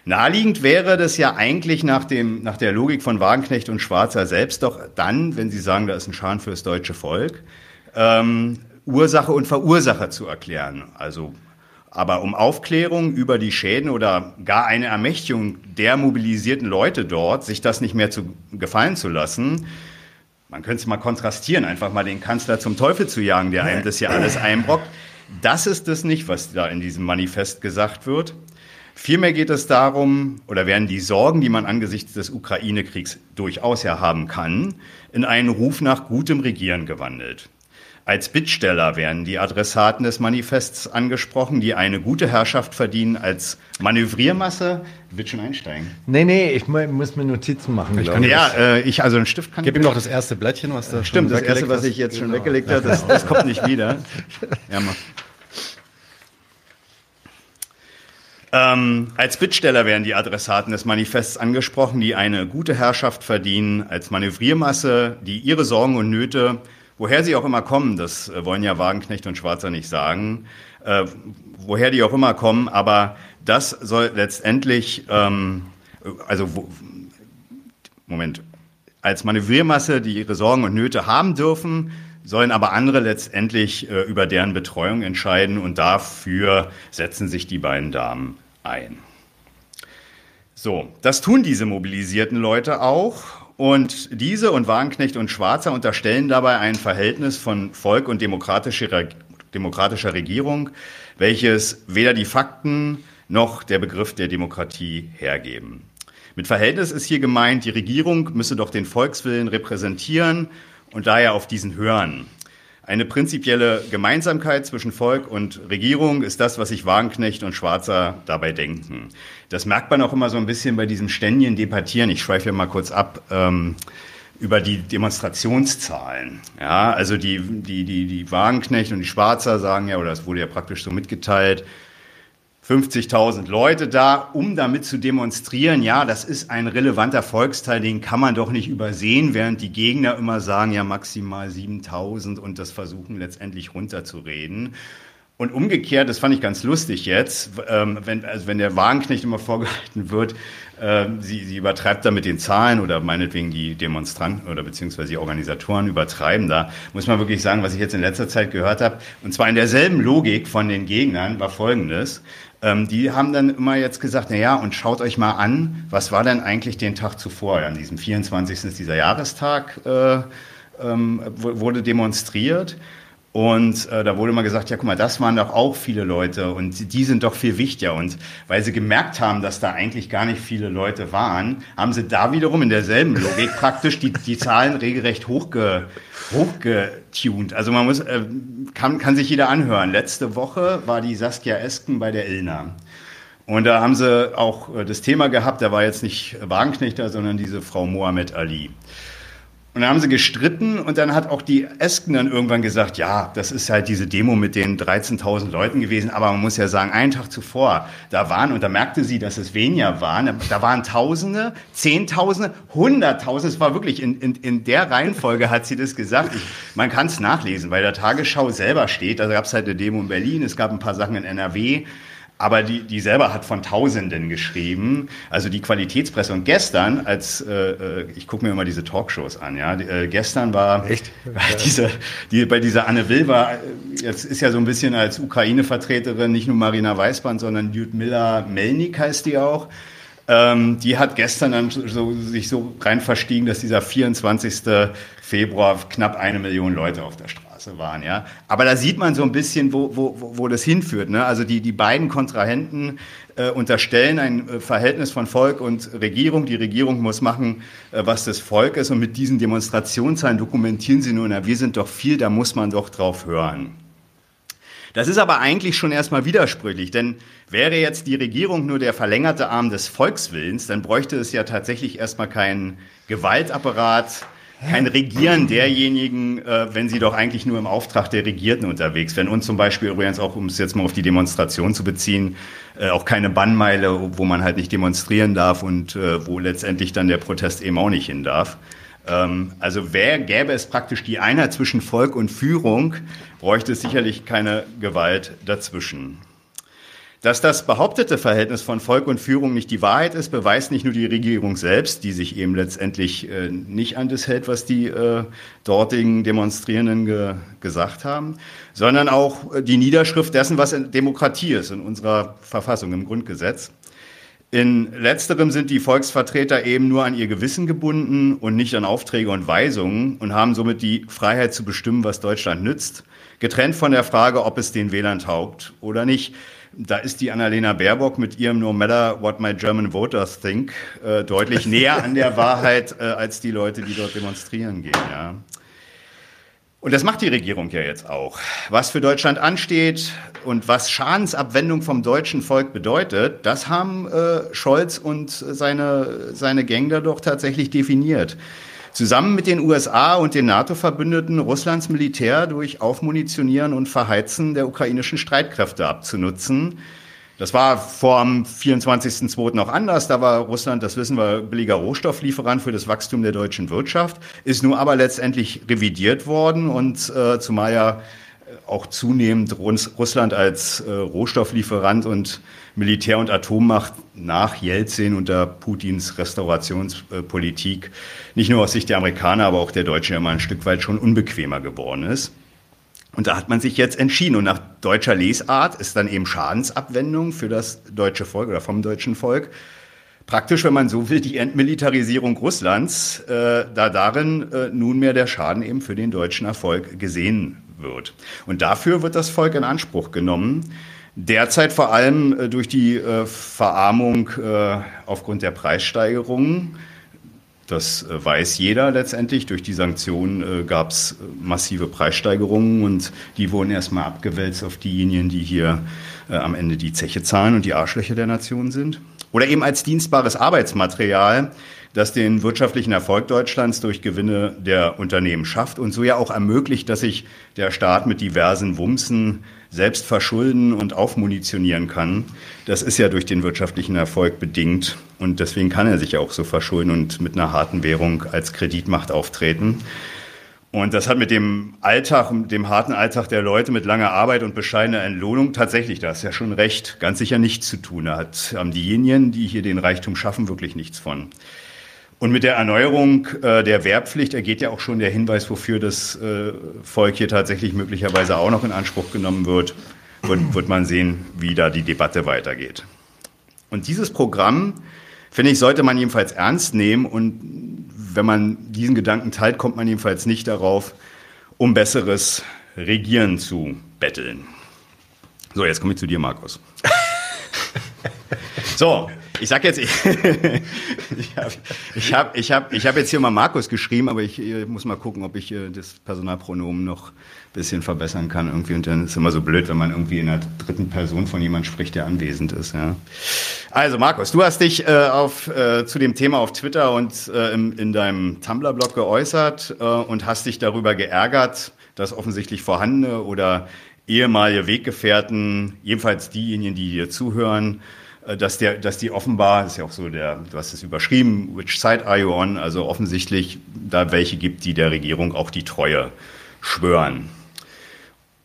Naheliegend wäre das ja eigentlich nach, dem, nach der Logik von Wagenknecht und Schwarzer selbst doch dann, wenn Sie sagen, da ist ein Schaden für das deutsche Volk, ähm, Ursache und Verursacher zu erklären. Also, aber um Aufklärung über die Schäden oder gar eine Ermächtigung der mobilisierten Leute dort, sich das nicht mehr zu gefallen zu lassen, man könnte es mal kontrastieren, einfach mal den Kanzler zum Teufel zu jagen, der einem das hier alles einbrockt. Das ist es nicht, was da in diesem Manifest gesagt wird. Vielmehr geht es darum, oder werden die Sorgen, die man angesichts des Ukraine-Kriegs durchaus ja haben kann, in einen Ruf nach gutem Regieren gewandelt. Als Bittsteller werden die Adressaten des Manifests angesprochen, die eine gute Herrschaft verdienen als Manövriermasse. Wird schon einsteigen. Nee, nee, ich muss mir Notizen machen. Ich kann, ja, äh, ich, also ein Stift kann. Gib ihm noch das erste Blättchen, was da Stimmt, das erste, was ich jetzt genau. schon weggelegt habe, das, das kommt nicht wieder. Ja, mach. Ähm, als Bittsteller werden die Adressaten des Manifests angesprochen, die eine gute Herrschaft verdienen, als Manövriermasse, die ihre Sorgen und Nöte woher sie auch immer kommen, das äh, wollen ja Wagenknecht und Schwarzer nicht sagen, äh, woher die auch immer kommen, aber das soll letztendlich, ähm, also wo, Moment, als Manövriermasse, die ihre Sorgen und Nöte haben dürfen, sollen aber andere letztendlich äh, über deren Betreuung entscheiden und dafür setzen sich die beiden Damen ein. So, das tun diese mobilisierten Leute auch und diese und Wagenknecht und Schwarzer unterstellen dabei ein Verhältnis von Volk und demokratischer, demokratischer Regierung, welches weder die Fakten noch der Begriff der Demokratie hergeben. Mit Verhältnis ist hier gemeint, die Regierung müsse doch den Volkswillen repräsentieren und daher auf diesen hören. Eine prinzipielle Gemeinsamkeit zwischen Volk und Regierung ist das, was sich Wagenknecht und Schwarzer dabei denken. Das merkt man auch immer so ein bisschen bei diesem ständigen Debattieren. Ich schweife mal kurz ab. Ähm, über die Demonstrationszahlen. Ja, also die, die, die, die Wagenknecht und die Schwarzer sagen ja, oder das wurde ja praktisch so mitgeteilt, 50.000 Leute da, um damit zu demonstrieren, ja, das ist ein relevanter Volksteil, den kann man doch nicht übersehen, während die Gegner immer sagen, ja, maximal 7.000 und das versuchen letztendlich runterzureden. Und umgekehrt, das fand ich ganz lustig jetzt, ähm, wenn, also wenn der Wagenknecht immer vorgehalten wird, äh, sie, sie übertreibt da mit den Zahlen oder meinetwegen die Demonstranten oder beziehungsweise die Organisatoren übertreiben da, muss man wirklich sagen, was ich jetzt in letzter Zeit gehört habe, und zwar in derselben Logik von den Gegnern, war folgendes. Ähm, die haben dann immer jetzt gesagt, na ja, und schaut euch mal an, was war denn eigentlich den Tag zuvor? An diesem 24. ist dieser Jahrestag äh, ähm, wurde demonstriert. Und äh, da wurde mal gesagt, ja, guck mal, das waren doch auch viele Leute und die sind doch viel wichtiger. Und weil sie gemerkt haben, dass da eigentlich gar nicht viele Leute waren, haben sie da wiederum in derselben Logik praktisch die, die Zahlen regelrecht hochge, hochgetuned. Also man muss, äh, kann, kann sich jeder anhören. Letzte Woche war die Saskia Esken bei der Ilna. Und da haben sie auch äh, das Thema gehabt, da war jetzt nicht Wagenknechter, sondern diese Frau Mohammed Ali. Und dann haben sie gestritten und dann hat auch die Esken dann irgendwann gesagt, ja, das ist halt diese Demo mit den 13.000 Leuten gewesen, aber man muss ja sagen, einen Tag zuvor, da waren, und da merkte sie, dass es weniger waren, da waren Tausende, Zehntausende, Hunderttausende, es war wirklich, in, in, in der Reihenfolge hat sie das gesagt. Ich, man kann es nachlesen, weil der Tagesschau selber steht, da gab es halt eine Demo in Berlin, es gab ein paar Sachen in NRW, aber die, die selber hat von Tausenden geschrieben. Also die Qualitätspresse. Und gestern, als äh, äh ich gucke mir immer diese Talkshows an, ja, äh, gestern war Echt? diese, die, bei dieser Anne Will war, äh, jetzt ist ja so ein bisschen als Ukraine-Vertreterin nicht nur Marina Weißband, sondern Lyudmila Melnik heißt die auch. Ähm, die hat gestern dann so, sich so rein verstiegen, dass dieser 24. Februar knapp eine Million Leute auf der Straße Straße waren, ja. Aber da sieht man so ein bisschen, wo, wo, wo das hinführt. Ne? Also die, die beiden Kontrahenten äh, unterstellen ein äh, Verhältnis von Volk und Regierung. Die Regierung muss machen, äh, was das Volk ist. Und mit diesen Demonstrationszahlen dokumentieren sie nur, na, wir sind doch viel, da muss man doch drauf hören. Das ist aber eigentlich schon erstmal widersprüchlich, denn wäre jetzt die Regierung nur der verlängerte Arm des Volkswillens, dann bräuchte es ja tatsächlich erstmal keinen Gewaltapparat, kein Regieren derjenigen, äh, wenn sie doch eigentlich nur im Auftrag der Regierten unterwegs wären. Und zum Beispiel übrigens auch, um es jetzt mal auf die Demonstration zu beziehen, äh, auch keine Bannmeile, wo man halt nicht demonstrieren darf und äh, wo letztendlich dann der Protest eben auch nicht hin darf. Ähm, also wer gäbe es praktisch die Einheit zwischen Volk und Führung, bräuchte es sicherlich keine Gewalt dazwischen. Dass das behauptete Verhältnis von Volk und Führung nicht die Wahrheit ist, beweist nicht nur die Regierung selbst, die sich eben letztendlich äh, nicht an das hält, was die äh, dortigen Demonstrierenden ge gesagt haben, sondern auch äh, die Niederschrift dessen, was Demokratie ist in unserer Verfassung, im Grundgesetz. In letzterem sind die Volksvertreter eben nur an ihr Gewissen gebunden und nicht an Aufträge und Weisungen und haben somit die Freiheit zu bestimmen, was Deutschland nützt, getrennt von der Frage, ob es den Wählern taugt oder nicht. Da ist die Annalena Baerbock mit ihrem No matter what my German voters think äh, deutlich näher an der Wahrheit äh, als die Leute, die dort demonstrieren gehen. Ja. Und das macht die Regierung ja jetzt auch. Was für Deutschland ansteht und was Schadensabwendung vom deutschen Volk bedeutet, das haben äh, Scholz und seine, seine Gang da doch tatsächlich definiert. Zusammen mit den USA und den NATO-Verbündeten Russlands Militär durch Aufmunitionieren und Verheizen der ukrainischen Streitkräfte abzunutzen. Das war vor dem 24.02. noch anders. Da war Russland, das wissen wir, billiger Rohstofflieferant für das Wachstum der deutschen Wirtschaft, ist nun aber letztendlich revidiert worden und äh, zumal ja auch zunehmend Russland als äh, Rohstofflieferant und Militär- und Atommacht nach Jelzin unter Putins Restaurationspolitik nicht nur aus Sicht der Amerikaner, aber auch der Deutschen mal ein Stück weit schon unbequemer geworden ist. Und da hat man sich jetzt entschieden. Und nach deutscher Lesart ist dann eben Schadensabwendung für das deutsche Volk oder vom deutschen Volk praktisch, wenn man so will, die Entmilitarisierung Russlands, äh, da darin äh, nunmehr der Schaden eben für den deutschen Erfolg gesehen wird. Und dafür wird das Volk in Anspruch genommen. Derzeit vor allem äh, durch die äh, Verarmung äh, aufgrund der Preissteigerungen. Das weiß jeder letztendlich. Durch die Sanktionen gab es massive Preissteigerungen und die wurden erstmal abgewälzt auf diejenigen, die hier am Ende die Zeche zahlen und die Arschlöcher der Nation sind. Oder eben als dienstbares Arbeitsmaterial das den wirtschaftlichen Erfolg Deutschlands durch Gewinne der Unternehmen schafft und so ja auch ermöglicht, dass sich der Staat mit diversen Wumsen selbst verschulden und aufmunitionieren kann. Das ist ja durch den wirtschaftlichen Erfolg bedingt und deswegen kann er sich auch so verschulden und mit einer harten Währung als Kreditmacht auftreten. Und das hat mit dem Alltag, mit dem harten Alltag der Leute mit langer Arbeit und bescheidener Entlohnung tatsächlich, da ist ja schon recht, ganz sicher nichts zu tun. Da hat, haben diejenigen, die hier den Reichtum schaffen, wirklich nichts von. Und mit der Erneuerung äh, der Wehrpflicht ergeht ja auch schon der Hinweis, wofür das äh, Volk hier tatsächlich möglicherweise auch noch in Anspruch genommen wird. Wird, wird man sehen, wie da die Debatte weitergeht. Und dieses Programm, finde ich, sollte man jedenfalls ernst nehmen. Und wenn man diesen Gedanken teilt, kommt man jedenfalls nicht darauf, um besseres Regieren zu betteln. So, jetzt komme ich zu dir, Markus. so, ich sag jetzt, ich, ich habe ich hab, ich hab, ich hab jetzt hier mal Markus geschrieben, aber ich, ich muss mal gucken, ob ich äh, das Personalpronomen noch bisschen verbessern kann irgendwie. Und dann ist es immer so blöd, wenn man irgendwie in der dritten Person von jemand spricht, der anwesend ist. Ja. Also Markus, du hast dich äh, auf, äh, zu dem Thema auf Twitter und äh, im, in deinem Tumblr-Blog geäußert äh, und hast dich darüber geärgert, dass offensichtlich vorhandene oder ehemalige Weggefährten, jedenfalls diejenigen, die dir zuhören, dass, der, dass die offenbar, das ist ja auch so der, du hast es überschrieben, which side are you on, also offensichtlich da welche gibt, die der Regierung auch die Treue schwören.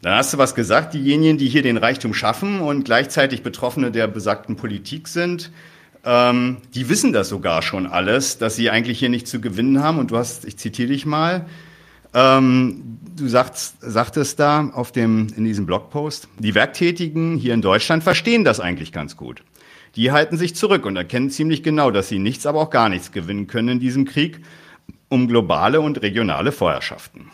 Dann hast du was gesagt, diejenigen, die hier den Reichtum schaffen und gleichzeitig Betroffene der besagten Politik sind, ähm, die wissen das sogar schon alles, dass sie eigentlich hier nichts zu gewinnen haben. Und du hast, ich zitiere dich mal, ähm, du sagst, sagtest da auf dem, in diesem Blogpost, die Werktätigen hier in Deutschland verstehen das eigentlich ganz gut. Die halten sich zurück und erkennen ziemlich genau, dass sie nichts, aber auch gar nichts gewinnen können in diesem Krieg um globale und regionale Vorherrschaften.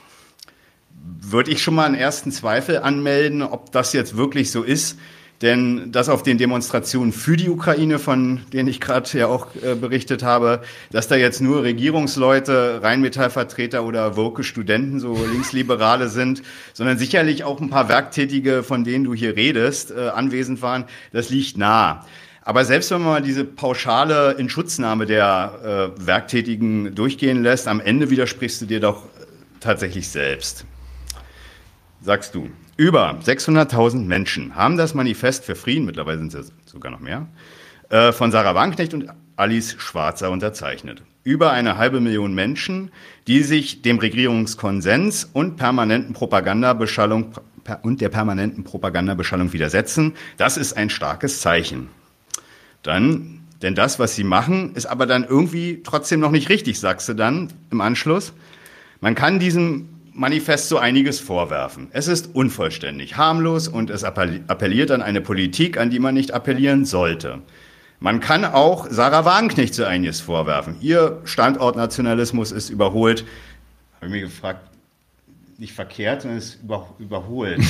würde ich schon mal einen ersten Zweifel anmelden, ob das jetzt wirklich so ist. Denn das auf den Demonstrationen für die Ukraine, von denen ich gerade ja auch äh, berichtet habe, dass da jetzt nur Regierungsleute, Rheinmetallvertreter oder woke Studenten, so Linksliberale sind, sondern sicherlich auch ein paar Werktätige, von denen du hier redest, äh, anwesend waren, das liegt nah. Aber selbst wenn man mal diese pauschale Inschutznahme der äh, Werktätigen durchgehen lässt, am Ende widersprichst du dir doch tatsächlich selbst. Sagst du. Über 600.000 Menschen haben das Manifest für Frieden, mittlerweile sind es sogar noch mehr, äh, von Sarah Wagenknecht und Alice Schwarzer unterzeichnet. Über eine halbe Million Menschen, die sich dem Regierungskonsens und permanenten Propagandabeschallung und der permanenten Propagandabeschallung widersetzen. Das ist ein starkes Zeichen. Dann, denn das, was sie machen, ist aber dann irgendwie trotzdem noch nicht richtig, sagst du dann im Anschluss. Man kann diesem Manifest so einiges vorwerfen. Es ist unvollständig, harmlos und es appelliert an eine Politik, an die man nicht appellieren sollte. Man kann auch Sarah Wagenknecht so einiges vorwerfen. Ihr Standortnationalismus ist überholt. Habe ich mir gefragt, nicht verkehrt, sondern ist über, überholt.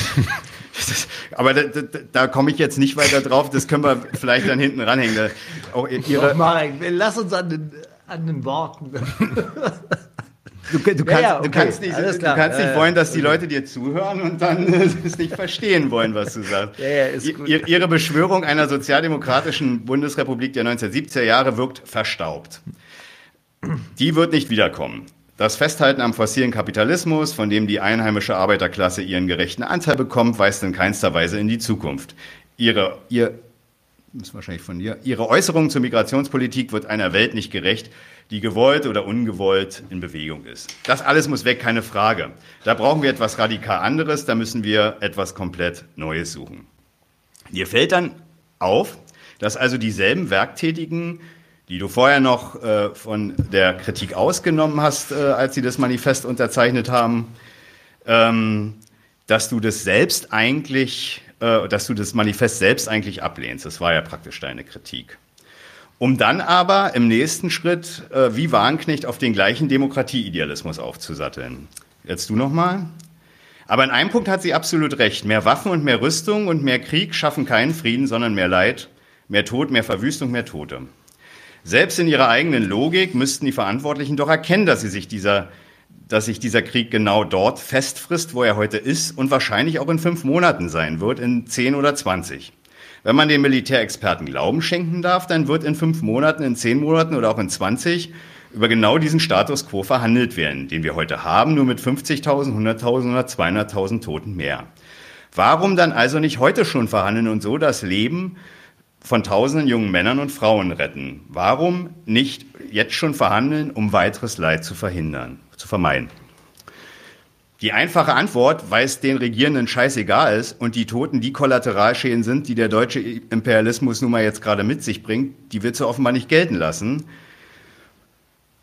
aber da, da, da komme ich jetzt nicht weiter drauf. Das können wir vielleicht dann hinten ranhängen. Da, auch ihre, Marek, lass uns an den, an den Worten. Du, du, kannst, ja, ja, okay. du, kannst, nicht, du kannst nicht wollen, dass die Leute dir zuhören und dann es nicht verstehen wollen, was du sagst. Ja, Ihre Beschwörung einer sozialdemokratischen Bundesrepublik der 1970er Jahre wirkt verstaubt. Die wird nicht wiederkommen. Das Festhalten am fossilen Kapitalismus, von dem die einheimische Arbeiterklasse ihren gerechten Anteil bekommt, weist in keinster Weise in die Zukunft. Ihre, ihr, ist wahrscheinlich von dir, Ihre Äußerung zur Migrationspolitik wird einer Welt nicht gerecht, die gewollt oder ungewollt in Bewegung ist. Das alles muss weg, keine Frage. Da brauchen wir etwas radikal anderes, da müssen wir etwas komplett Neues suchen. Dir fällt dann auf, dass also dieselben Werktätigen, die du vorher noch äh, von der Kritik ausgenommen hast, äh, als sie das Manifest unterzeichnet haben, ähm, dass du das selbst eigentlich, äh, dass du das Manifest selbst eigentlich ablehnst. Das war ja praktisch deine Kritik um dann aber im nächsten Schritt äh, wie Wagenknecht auf den gleichen Demokratieidealismus aufzusatteln. Jetzt du nochmal. Aber in einem Punkt hat sie absolut recht. Mehr Waffen und mehr Rüstung und mehr Krieg schaffen keinen Frieden, sondern mehr Leid, mehr Tod, mehr Verwüstung, mehr Tote. Selbst in ihrer eigenen Logik müssten die Verantwortlichen doch erkennen, dass sie sich dieser dass sich dieser Krieg genau dort festfrisst, wo er heute ist und wahrscheinlich auch in fünf Monaten sein wird, in zehn oder zwanzig. Wenn man den Militärexperten Glauben schenken darf, dann wird in fünf Monaten, in zehn Monaten oder auch in 20 über genau diesen Status quo verhandelt werden, den wir heute haben, nur mit 50.000, 100.000 oder 200.000 Toten mehr. Warum dann also nicht heute schon verhandeln und so das Leben von tausenden jungen Männern und Frauen retten? Warum nicht jetzt schon verhandeln, um weiteres Leid zu verhindern, zu vermeiden? Die einfache Antwort, weil es den Regierenden scheißegal ist und die Toten die Kollateralschäden sind, die der deutsche Imperialismus nun mal jetzt gerade mit sich bringt, die willst du offenbar nicht gelten lassen.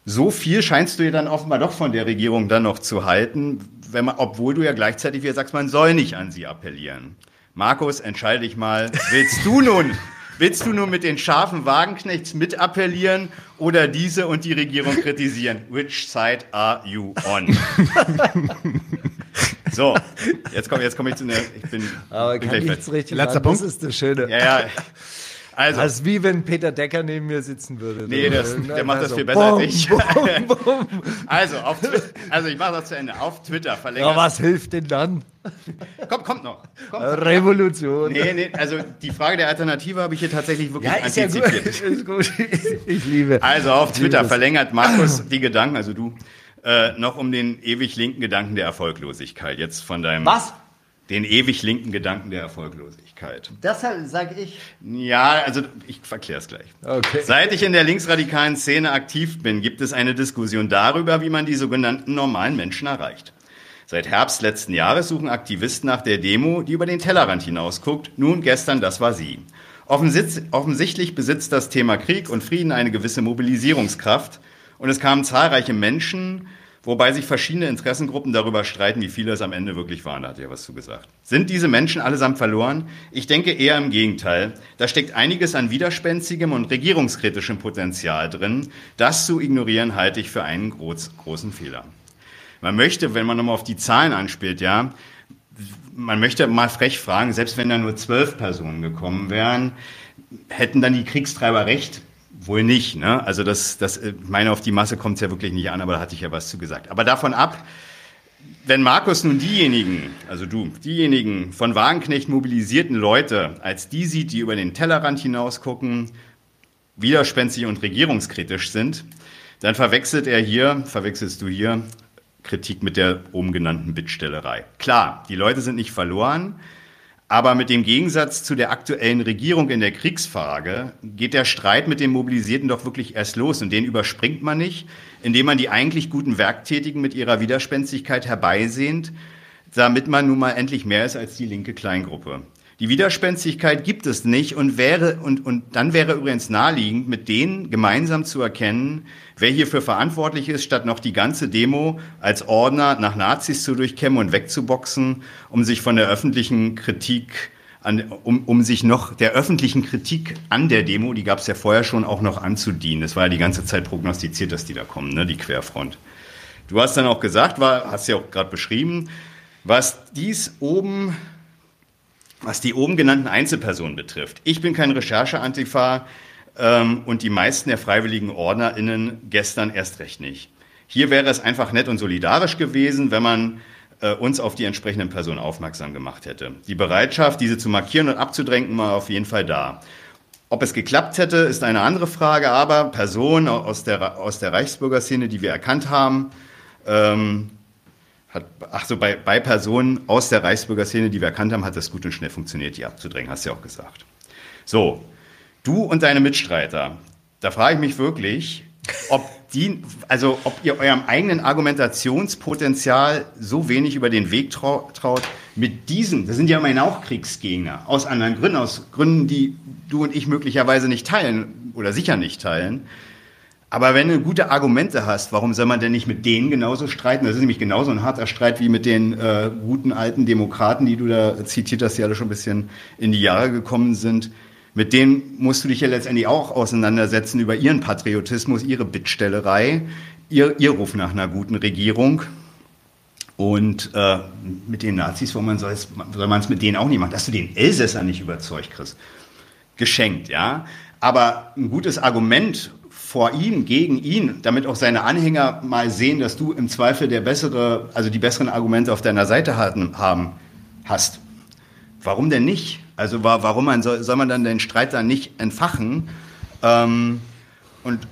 So viel scheinst du ja dann offenbar doch von der Regierung dann noch zu halten, wenn man, obwohl du ja gleichzeitig wieder sagst, man soll nicht an sie appellieren. Markus, entscheide dich mal, willst du nun Willst du nur mit den scharfen Wagenknechts mitappellieren oder diese und die Regierung kritisieren? Which side are you on? so, jetzt komme jetzt komm ich zu einer. Ich bin, Aber bin kann nichts richtig Letzter Punkt. Das ist das Schöne. Ja, ja. Also, das ist wie wenn Peter Decker neben mir sitzen würde. Nee, das, der macht das viel besser bom, als ich. Bom, bom. Also, auf also, ich mache das zu Ende. Auf Twitter verlängert. Ja, was hilft denn dann? Kommt, kommt noch. Kommt, Revolution. Nee, nee, also die Frage der Alternative habe ich hier tatsächlich wirklich ja, ist antizipiert. Ja gut. ist gut. Ich liebe. Also auf Twitter verlängert Markus die Gedanken, also du, äh, noch um den ewig linken Gedanken der Erfolglosigkeit. Jetzt von deinem. Was? Den ewig linken Gedanken der Erfolglosigkeit. Das sage ich. Ja, also ich verkläre es gleich. Okay. Seit ich in der linksradikalen Szene aktiv bin, gibt es eine Diskussion darüber, wie man die sogenannten normalen Menschen erreicht. Seit Herbst letzten Jahres suchen Aktivisten nach der Demo, die über den Tellerrand hinausguckt. Nun, gestern, das war sie. Offensichtlich besitzt das Thema Krieg und Frieden eine gewisse Mobilisierungskraft und es kamen zahlreiche Menschen, wobei sich verschiedene Interessengruppen darüber streiten, wie viele es am Ende wirklich waren, da hat ja was zu gesagt. Sind diese Menschen allesamt verloren? Ich denke eher im Gegenteil. Da steckt einiges an widerspenstigem und regierungskritischem Potenzial drin. Das zu ignorieren halte ich für einen groß, großen Fehler. Man möchte, wenn man nochmal auf die Zahlen anspielt, ja, man möchte mal frech fragen, selbst wenn da nur zwölf Personen gekommen wären, hätten dann die Kriegstreiber recht? Wohl nicht. Ne? Also das, das, ich meine, auf die Masse kommt es ja wirklich nicht an, aber da hatte ich ja was zu gesagt. Aber davon ab, wenn Markus nun diejenigen, also du, diejenigen von Wagenknecht mobilisierten Leute als die sieht, die über den Tellerrand hinausgucken, widerspenstig und regierungskritisch sind, dann verwechselt er hier, verwechselst du hier Kritik mit der oben genannten Bittstellerei. Klar, die Leute sind nicht verloren, aber mit dem Gegensatz zu der aktuellen Regierung in der Kriegsfrage geht der Streit mit den Mobilisierten doch wirklich erst los und den überspringt man nicht, indem man die eigentlich guten Werktätigen mit ihrer Widerspenstigkeit herbeisehnt, damit man nun mal endlich mehr ist als die linke Kleingruppe. Die Widerspenstigkeit gibt es nicht und wäre, und, und dann wäre übrigens naheliegend, mit denen gemeinsam zu erkennen, wer hierfür verantwortlich ist, statt noch die ganze Demo als Ordner nach Nazis zu durchkämmen und wegzuboxen, um sich von der öffentlichen Kritik an, um, um sich noch der öffentlichen Kritik an der Demo, die gab es ja vorher schon, auch noch anzudienen. Das war ja die ganze Zeit prognostiziert, dass die da kommen, ne, die Querfront. Du hast dann auch gesagt, war, hast ja auch gerade beschrieben, was dies oben was die oben genannten Einzelpersonen betrifft, ich bin kein Recherche-Antifa ähm, und die meisten der freiwilligen OrdnerInnen gestern erst recht nicht. Hier wäre es einfach nett und solidarisch gewesen, wenn man äh, uns auf die entsprechenden Personen aufmerksam gemacht hätte. Die Bereitschaft, diese zu markieren und abzudrängen, war auf jeden Fall da. Ob es geklappt hätte, ist eine andere Frage, aber Personen aus der, aus der Reichsbürgerszene, die wir erkannt haben, ähm, hat, ach so, bei, bei Personen aus der Reichsbürgerszene, die wir erkannt haben, hat das gut und schnell funktioniert, die abzudrängen, hast du ja auch gesagt. So, du und deine Mitstreiter, da frage ich mich wirklich, ob die, also ob ihr eurem eigenen Argumentationspotenzial so wenig über den Weg traut, mit diesen, das sind ja immerhin auch Kriegsgegner, aus anderen Gründen, aus Gründen, die du und ich möglicherweise nicht teilen oder sicher nicht teilen, aber wenn du gute Argumente hast, warum soll man denn nicht mit denen genauso streiten? Das ist nämlich genauso ein harter Streit wie mit den äh, guten alten Demokraten, die du da zitiert hast, die alle schon ein bisschen in die Jahre gekommen sind. Mit denen musst du dich ja letztendlich auch auseinandersetzen über ihren Patriotismus, ihre Bittstellerei, ihr, ihr Ruf nach einer guten Regierung. Und äh, mit den Nazis soll man es mit denen auch nicht machen, dass du den Elsässer nicht überzeugt kriegst. Geschenkt, ja. Aber ein gutes Argument vor ihm, gegen ihn, damit auch seine Anhänger mal sehen, dass du im Zweifel der bessere, also die besseren Argumente auf deiner Seite haben, haben hast. Warum denn nicht? Also warum man soll, soll man dann den Streit dann nicht entfachen? Ähm, und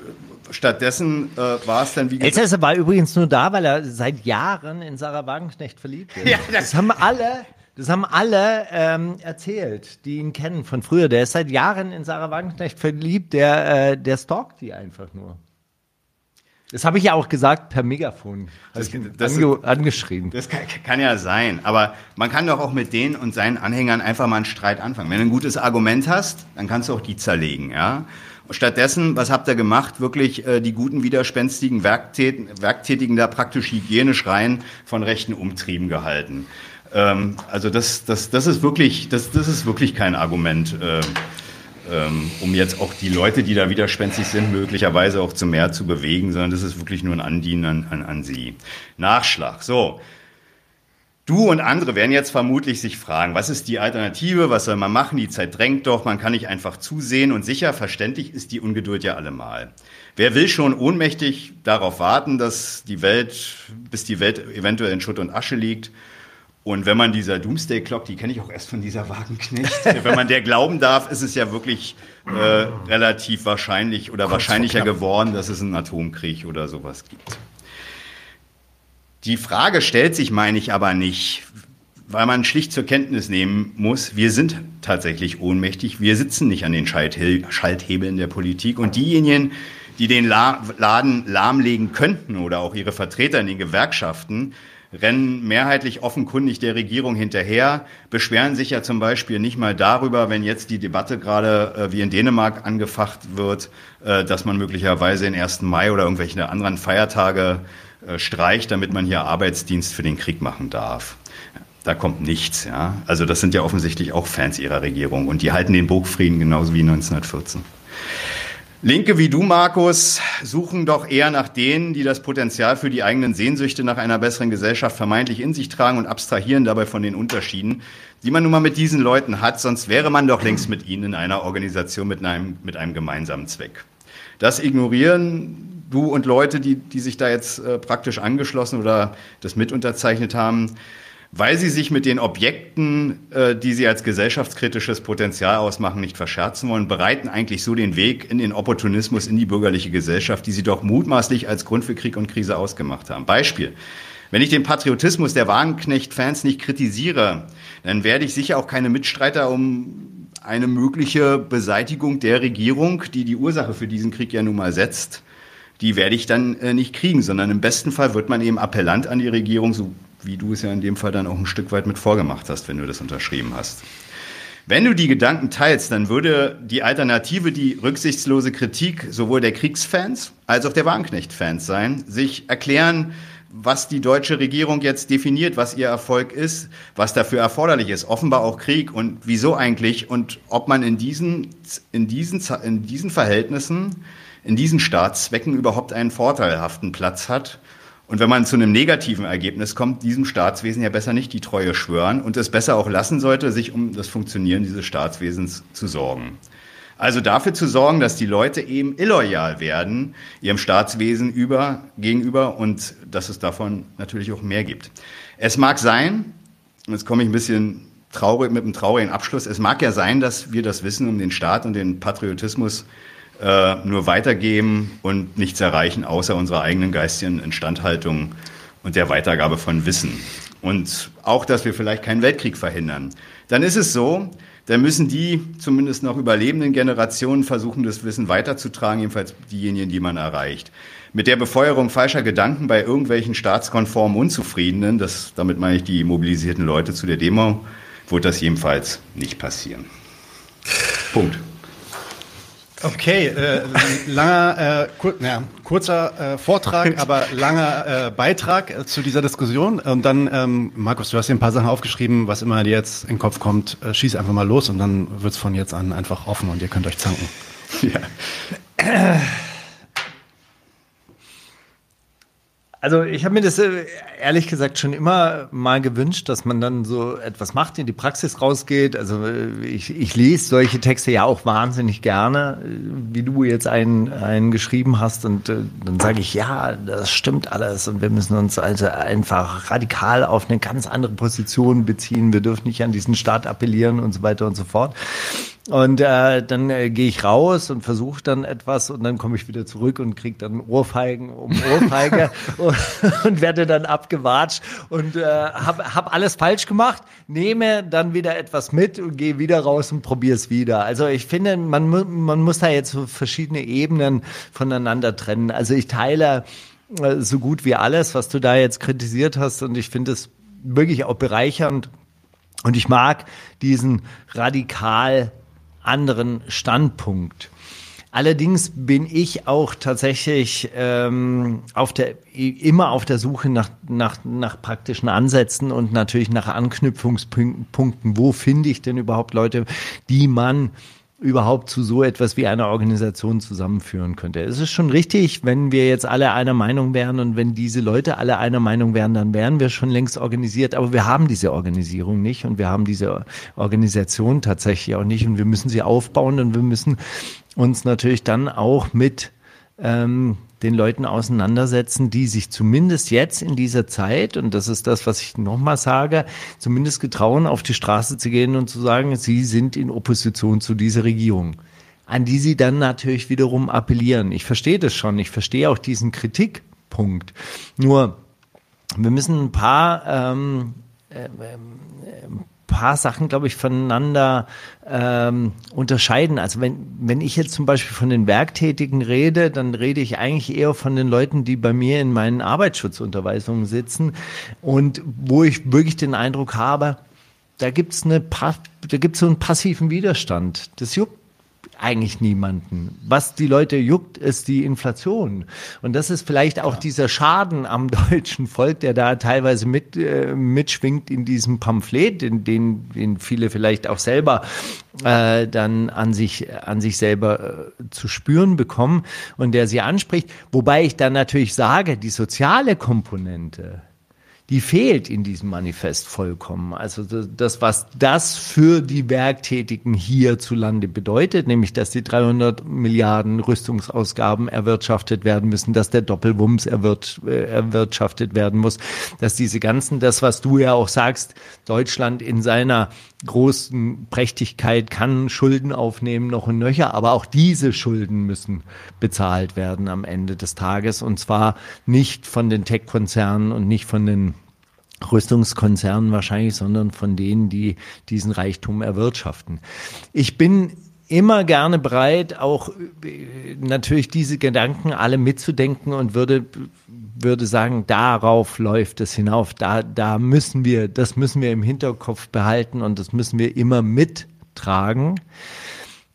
stattdessen äh, war es dann wie gesagt. Elsässer war übrigens nur da, weil er seit Jahren in Sarah Wagenknecht verliebt ist. Ja, das, das haben alle das haben alle ähm, erzählt, die ihn kennen von früher. Der ist seit Jahren in Sarah Wagenknecht verliebt, der, äh, der stalkt die einfach nur. Das habe ich ja auch gesagt per Megafon. Das, das ange angeschrieben. Das kann, kann, ja sein, aber man kann doch auch mit denen und seinen Anhängern einfach mal einen Streit anfangen. Wenn du ein gutes Argument hast, dann kannst du auch die zerlegen, ja. stattdessen, was habt ihr gemacht? Wirklich äh, die guten widerspenstigen Werktät Werktätigen da praktisch hygienisch rein von rechten Umtrieben gehalten. Ähm, also das, das, das, ist wirklich, das, das ist wirklich kein Argument, äh, ähm, um jetzt auch die Leute, die da widerspenstig sind, möglicherweise auch zu mehr zu bewegen, sondern das ist wirklich nur ein Andienen an, an, an sie. Nachschlag. So. Du und andere werden jetzt vermutlich sich fragen, was ist die Alternative, was soll man machen, die Zeit drängt doch, man kann nicht einfach zusehen und sicher, verständlich ist die Ungeduld ja allemal. Wer will schon ohnmächtig darauf warten, dass die Welt, bis die Welt eventuell in Schutt und Asche liegt und wenn man dieser Doomsday Clock, die kenne ich auch erst von dieser Wagenknecht, wenn man der glauben darf, ist es ja wirklich äh, relativ wahrscheinlich oder Kurz wahrscheinlicher geworden, dass es einen Atomkrieg oder sowas gibt. Die Frage stellt sich, meine ich, aber nicht, weil man schlicht zur Kenntnis nehmen muss, wir sind tatsächlich ohnmächtig, wir sitzen nicht an den Schalthebeln der Politik. Und diejenigen, die den Laden lahmlegen könnten oder auch ihre Vertreter in den Gewerkschaften, rennen mehrheitlich offenkundig der Regierung hinterher, beschweren sich ja zum Beispiel nicht mal darüber, wenn jetzt die Debatte gerade äh, wie in Dänemark angefacht wird, äh, dass man möglicherweise den 1. Mai oder irgendwelche anderen Feiertage äh, streicht, damit man hier Arbeitsdienst für den Krieg machen darf. Da kommt nichts, ja. Also das sind ja offensichtlich auch Fans ihrer Regierung und die halten den Burgfrieden genauso wie 1914. Linke wie du, Markus, suchen doch eher nach denen, die das Potenzial für die eigenen Sehnsüchte nach einer besseren Gesellschaft vermeintlich in sich tragen und abstrahieren dabei von den Unterschieden, die man nun mal mit diesen Leuten hat, sonst wäre man doch längst mit ihnen in einer Organisation mit einem, mit einem gemeinsamen Zweck. Das ignorieren du und Leute, die, die sich da jetzt äh, praktisch angeschlossen oder das mit unterzeichnet haben, weil sie sich mit den Objekten, äh, die sie als gesellschaftskritisches Potenzial ausmachen, nicht verscherzen wollen, bereiten eigentlich so den Weg in den Opportunismus in die bürgerliche Gesellschaft, die sie doch mutmaßlich als Grund für Krieg und Krise ausgemacht haben. Beispiel. Wenn ich den Patriotismus der Wagenknecht-Fans nicht kritisiere, dann werde ich sicher auch keine Mitstreiter um eine mögliche Beseitigung der Regierung, die die Ursache für diesen Krieg ja nun mal setzt, die werde ich dann äh, nicht kriegen, sondern im besten Fall wird man eben Appellant an die Regierung, so wie du es ja in dem Fall dann auch ein Stück weit mit vorgemacht hast, wenn du das unterschrieben hast. Wenn du die Gedanken teilst, dann würde die Alternative die rücksichtslose Kritik sowohl der Kriegsfans als auch der Wagenknecht-Fans sein, sich erklären, was die deutsche Regierung jetzt definiert, was ihr Erfolg ist, was dafür erforderlich ist, offenbar auch Krieg und wieso eigentlich und ob man in diesen, in diesen, in diesen Verhältnissen, in diesen Staatszwecken überhaupt einen vorteilhaften Platz hat und wenn man zu einem negativen Ergebnis kommt, diesem Staatswesen ja besser nicht die Treue schwören und es besser auch lassen sollte, sich um das Funktionieren dieses Staatswesens zu sorgen. Also dafür zu sorgen, dass die Leute eben illoyal werden ihrem Staatswesen über, gegenüber und dass es davon natürlich auch mehr gibt. Es mag sein, jetzt komme ich ein bisschen traurig mit einem traurigen Abschluss, es mag ja sein, dass wir das Wissen um den Staat und den Patriotismus äh, nur weitergeben und nichts erreichen, außer unserer eigenen geistigen Instandhaltung und der Weitergabe von Wissen. Und auch, dass wir vielleicht keinen Weltkrieg verhindern. Dann ist es so, dann müssen die zumindest noch überlebenden Generationen versuchen, das Wissen weiterzutragen, jedenfalls diejenigen, die man erreicht. Mit der Befeuerung falscher Gedanken bei irgendwelchen staatskonformen Unzufriedenen, das, damit meine ich die mobilisierten Leute zu der Demo, wird das jedenfalls nicht passieren. Punkt. Okay, äh, langer, äh, kur ja, kurzer äh, Vortrag, aber langer äh, Beitrag äh, zu dieser Diskussion. Und dann, ähm, Markus, du hast hier ein paar Sachen aufgeschrieben, was immer dir jetzt in den Kopf kommt, äh, schieß einfach mal los und dann wird's von jetzt an einfach offen und ihr könnt euch zanken. Ja. Also ich habe mir das äh, ehrlich gesagt schon immer mal gewünscht, dass man dann so etwas macht, in die Praxis rausgeht. Also äh, ich, ich lese solche Texte ja auch wahnsinnig gerne, äh, wie du jetzt einen, einen geschrieben hast. Und dann sage ich, ja, das stimmt alles. Und wir müssen uns also einfach radikal auf eine ganz andere Position beziehen. Wir dürfen nicht an diesen Staat appellieren und so weiter und so fort. Und äh, dann äh, gehe ich raus und versuche dann etwas und dann komme ich wieder zurück und kriege dann Ohrfeigen um Ohrfeige und, und werde dann abgewatscht und äh, habe hab alles falsch gemacht, nehme dann wieder etwas mit und gehe wieder raus und probiere es wieder. Also ich finde, man, man muss da jetzt so verschiedene Ebenen voneinander trennen. Also ich teile äh, so gut wie alles, was du da jetzt kritisiert hast und ich finde es wirklich auch bereichernd und ich mag diesen radikal anderen Standpunkt. Allerdings bin ich auch tatsächlich ähm, auf der, immer auf der Suche nach, nach, nach praktischen Ansätzen und natürlich nach Anknüpfungspunkten. Wo finde ich denn überhaupt Leute, die man überhaupt zu so etwas wie einer Organisation zusammenführen könnte. Es ist schon richtig, wenn wir jetzt alle einer Meinung wären und wenn diese Leute alle einer Meinung wären, dann wären wir schon längst organisiert. Aber wir haben diese Organisierung nicht und wir haben diese Organisation tatsächlich auch nicht und wir müssen sie aufbauen und wir müssen uns natürlich dann auch mit ähm, den Leuten auseinandersetzen, die sich zumindest jetzt in dieser Zeit, und das ist das, was ich nochmal sage, zumindest getrauen, auf die Straße zu gehen und zu sagen, sie sind in Opposition zu dieser Regierung, an die sie dann natürlich wiederum appellieren. Ich verstehe das schon, ich verstehe auch diesen Kritikpunkt. Nur, wir müssen ein paar ähm, äh, äh, paar Sachen, glaube ich, voneinander ähm, unterscheiden. Also wenn, wenn ich jetzt zum Beispiel von den Werktätigen rede, dann rede ich eigentlich eher von den Leuten, die bei mir in meinen Arbeitsschutzunterweisungen sitzen und wo ich wirklich den Eindruck habe, da da gibt's so einen passiven Widerstand. Das juckt eigentlich niemanden. Was die Leute juckt, ist die Inflation. Und das ist vielleicht auch ja. dieser Schaden am deutschen Volk, der da teilweise mit, äh, mitschwingt in diesem Pamphlet, in den, den viele vielleicht auch selber äh, dann an sich, an sich selber äh, zu spüren bekommen und der sie anspricht. Wobei ich dann natürlich sage, die soziale Komponente, die fehlt in diesem Manifest vollkommen. Also das, was das für die Werktätigen hierzulande bedeutet, nämlich dass die 300 Milliarden Rüstungsausgaben erwirtschaftet werden müssen, dass der Doppelwumms äh, erwirtschaftet werden muss, dass diese ganzen, das, was du ja auch sagst, Deutschland in seiner großen Prächtigkeit kann Schulden aufnehmen, noch und nöcher, aber auch diese Schulden müssen bezahlt werden am Ende des Tages und zwar nicht von den Tech-Konzernen und nicht von den Rüstungskonzernen wahrscheinlich, sondern von denen, die diesen Reichtum erwirtschaften. Ich bin immer gerne bereit, auch äh, natürlich diese Gedanken alle mitzudenken und würde, würde sagen, darauf läuft es hinauf. Da, da müssen wir, das müssen wir im Hinterkopf behalten und das müssen wir immer mittragen.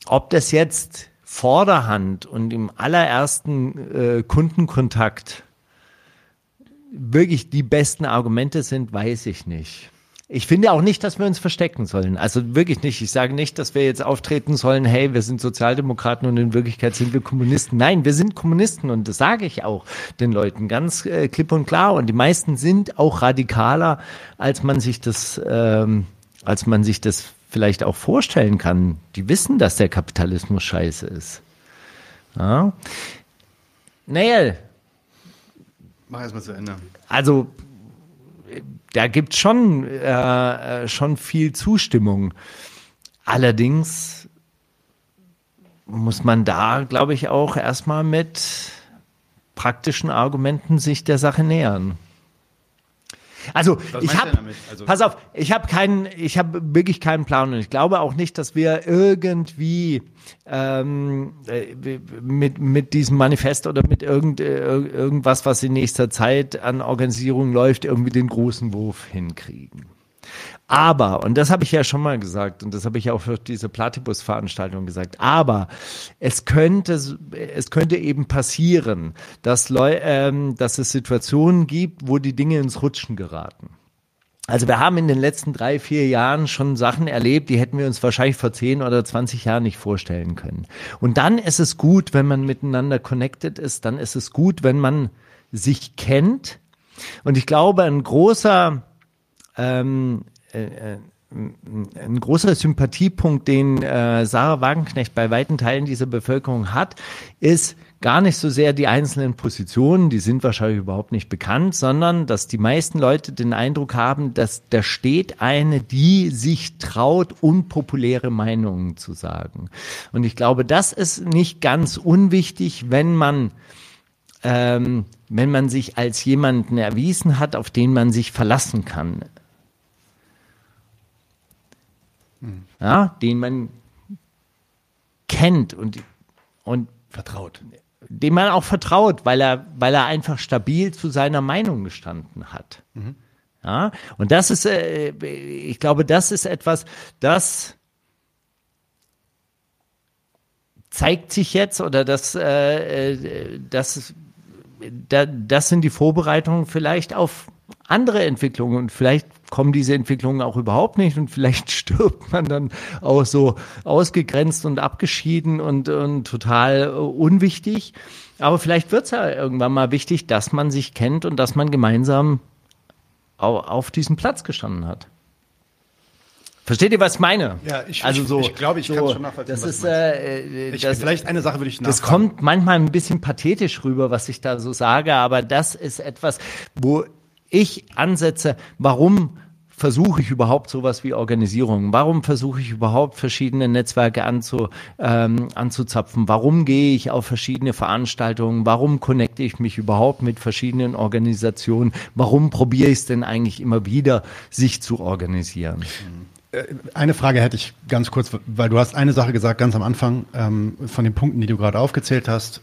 Ob das jetzt Vorderhand und im allerersten äh, Kundenkontakt wirklich die besten Argumente sind, weiß ich nicht. Ich finde auch nicht, dass wir uns verstecken sollen. Also wirklich nicht. Ich sage nicht, dass wir jetzt auftreten sollen, hey, wir sind Sozialdemokraten und in Wirklichkeit sind wir Kommunisten. Nein, wir sind Kommunisten und das sage ich auch den Leuten ganz äh, klipp und klar. Und die meisten sind auch radikaler, als man sich das, ähm, als man sich das vielleicht auch vorstellen kann. Die wissen, dass der Kapitalismus scheiße ist. Ja. Naja, Mach erstmal zu Ende. Also, da gibt schon, äh, schon viel Zustimmung. Allerdings muss man da, glaube ich, auch erstmal mit praktischen Argumenten sich der Sache nähern. Also Was ich habe, also, pass auf, ich habe keinen, ich habe wirklich keinen Plan und ich glaube auch nicht, dass wir irgendwie ähm, äh, mit mit diesem Manifest oder mit irgend, äh, irgendwas, was in nächster Zeit an Organisierung läuft, irgendwie den großen Wurf hinkriegen. Aber, und das habe ich ja schon mal gesagt, und das habe ich auch für diese Platypus-Veranstaltung gesagt, aber es könnte, es könnte eben passieren, dass, Leu ähm, dass es Situationen gibt, wo die Dinge ins Rutschen geraten. Also wir haben in den letzten drei, vier Jahren schon Sachen erlebt, die hätten wir uns wahrscheinlich vor zehn oder zwanzig Jahren nicht vorstellen können. Und dann ist es gut, wenn man miteinander connected ist, dann ist es gut, wenn man sich kennt. Und ich glaube, ein großer ähm, äh, äh, ein großer Sympathiepunkt, den äh, Sarah Wagenknecht bei weiten Teilen dieser Bevölkerung hat, ist gar nicht so sehr die einzelnen Positionen, die sind wahrscheinlich überhaupt nicht bekannt, sondern dass die meisten Leute den Eindruck haben, dass da steht eine, die sich traut, unpopuläre Meinungen zu sagen. Und ich glaube, das ist nicht ganz unwichtig, wenn man ähm, wenn man sich als jemanden erwiesen hat, auf den man sich verlassen kann mhm. ja, den man kennt und, und vertraut. Dem man auch vertraut, weil er, weil er einfach stabil zu seiner Meinung gestanden hat. Mhm. Ja, und das ist, äh, ich glaube, das ist etwas, das zeigt sich jetzt oder das, äh, äh das, das sind die Vorbereitungen vielleicht auf andere Entwicklungen und vielleicht kommen diese Entwicklungen auch überhaupt nicht und vielleicht stirbt man dann auch so ausgegrenzt und abgeschieden und, und total äh, unwichtig. Aber vielleicht wird es ja irgendwann mal wichtig, dass man sich kennt und dass man gemeinsam auf diesem Platz gestanden hat. Versteht ihr, was ich meine? Ja, ich, also so, ich, ich glaube, ich so, kann schon nachvollziehen. Das ist, äh, ich, das, vielleicht eine Sache würde ich nachfragen. Das kommt manchmal ein bisschen pathetisch rüber, was ich da so sage, aber das ist etwas, wo ich ansetze, warum versuche ich überhaupt sowas wie Organisierung? Warum versuche ich überhaupt verschiedene Netzwerke anzu, ähm, anzuzapfen? Warum gehe ich auf verschiedene Veranstaltungen? Warum connecte ich mich überhaupt mit verschiedenen Organisationen? Warum probiere ich es denn eigentlich immer wieder, sich zu organisieren? Äh, eine Frage hätte ich ganz kurz, weil du hast eine Sache gesagt ganz am Anfang ähm, von den Punkten, die du gerade aufgezählt hast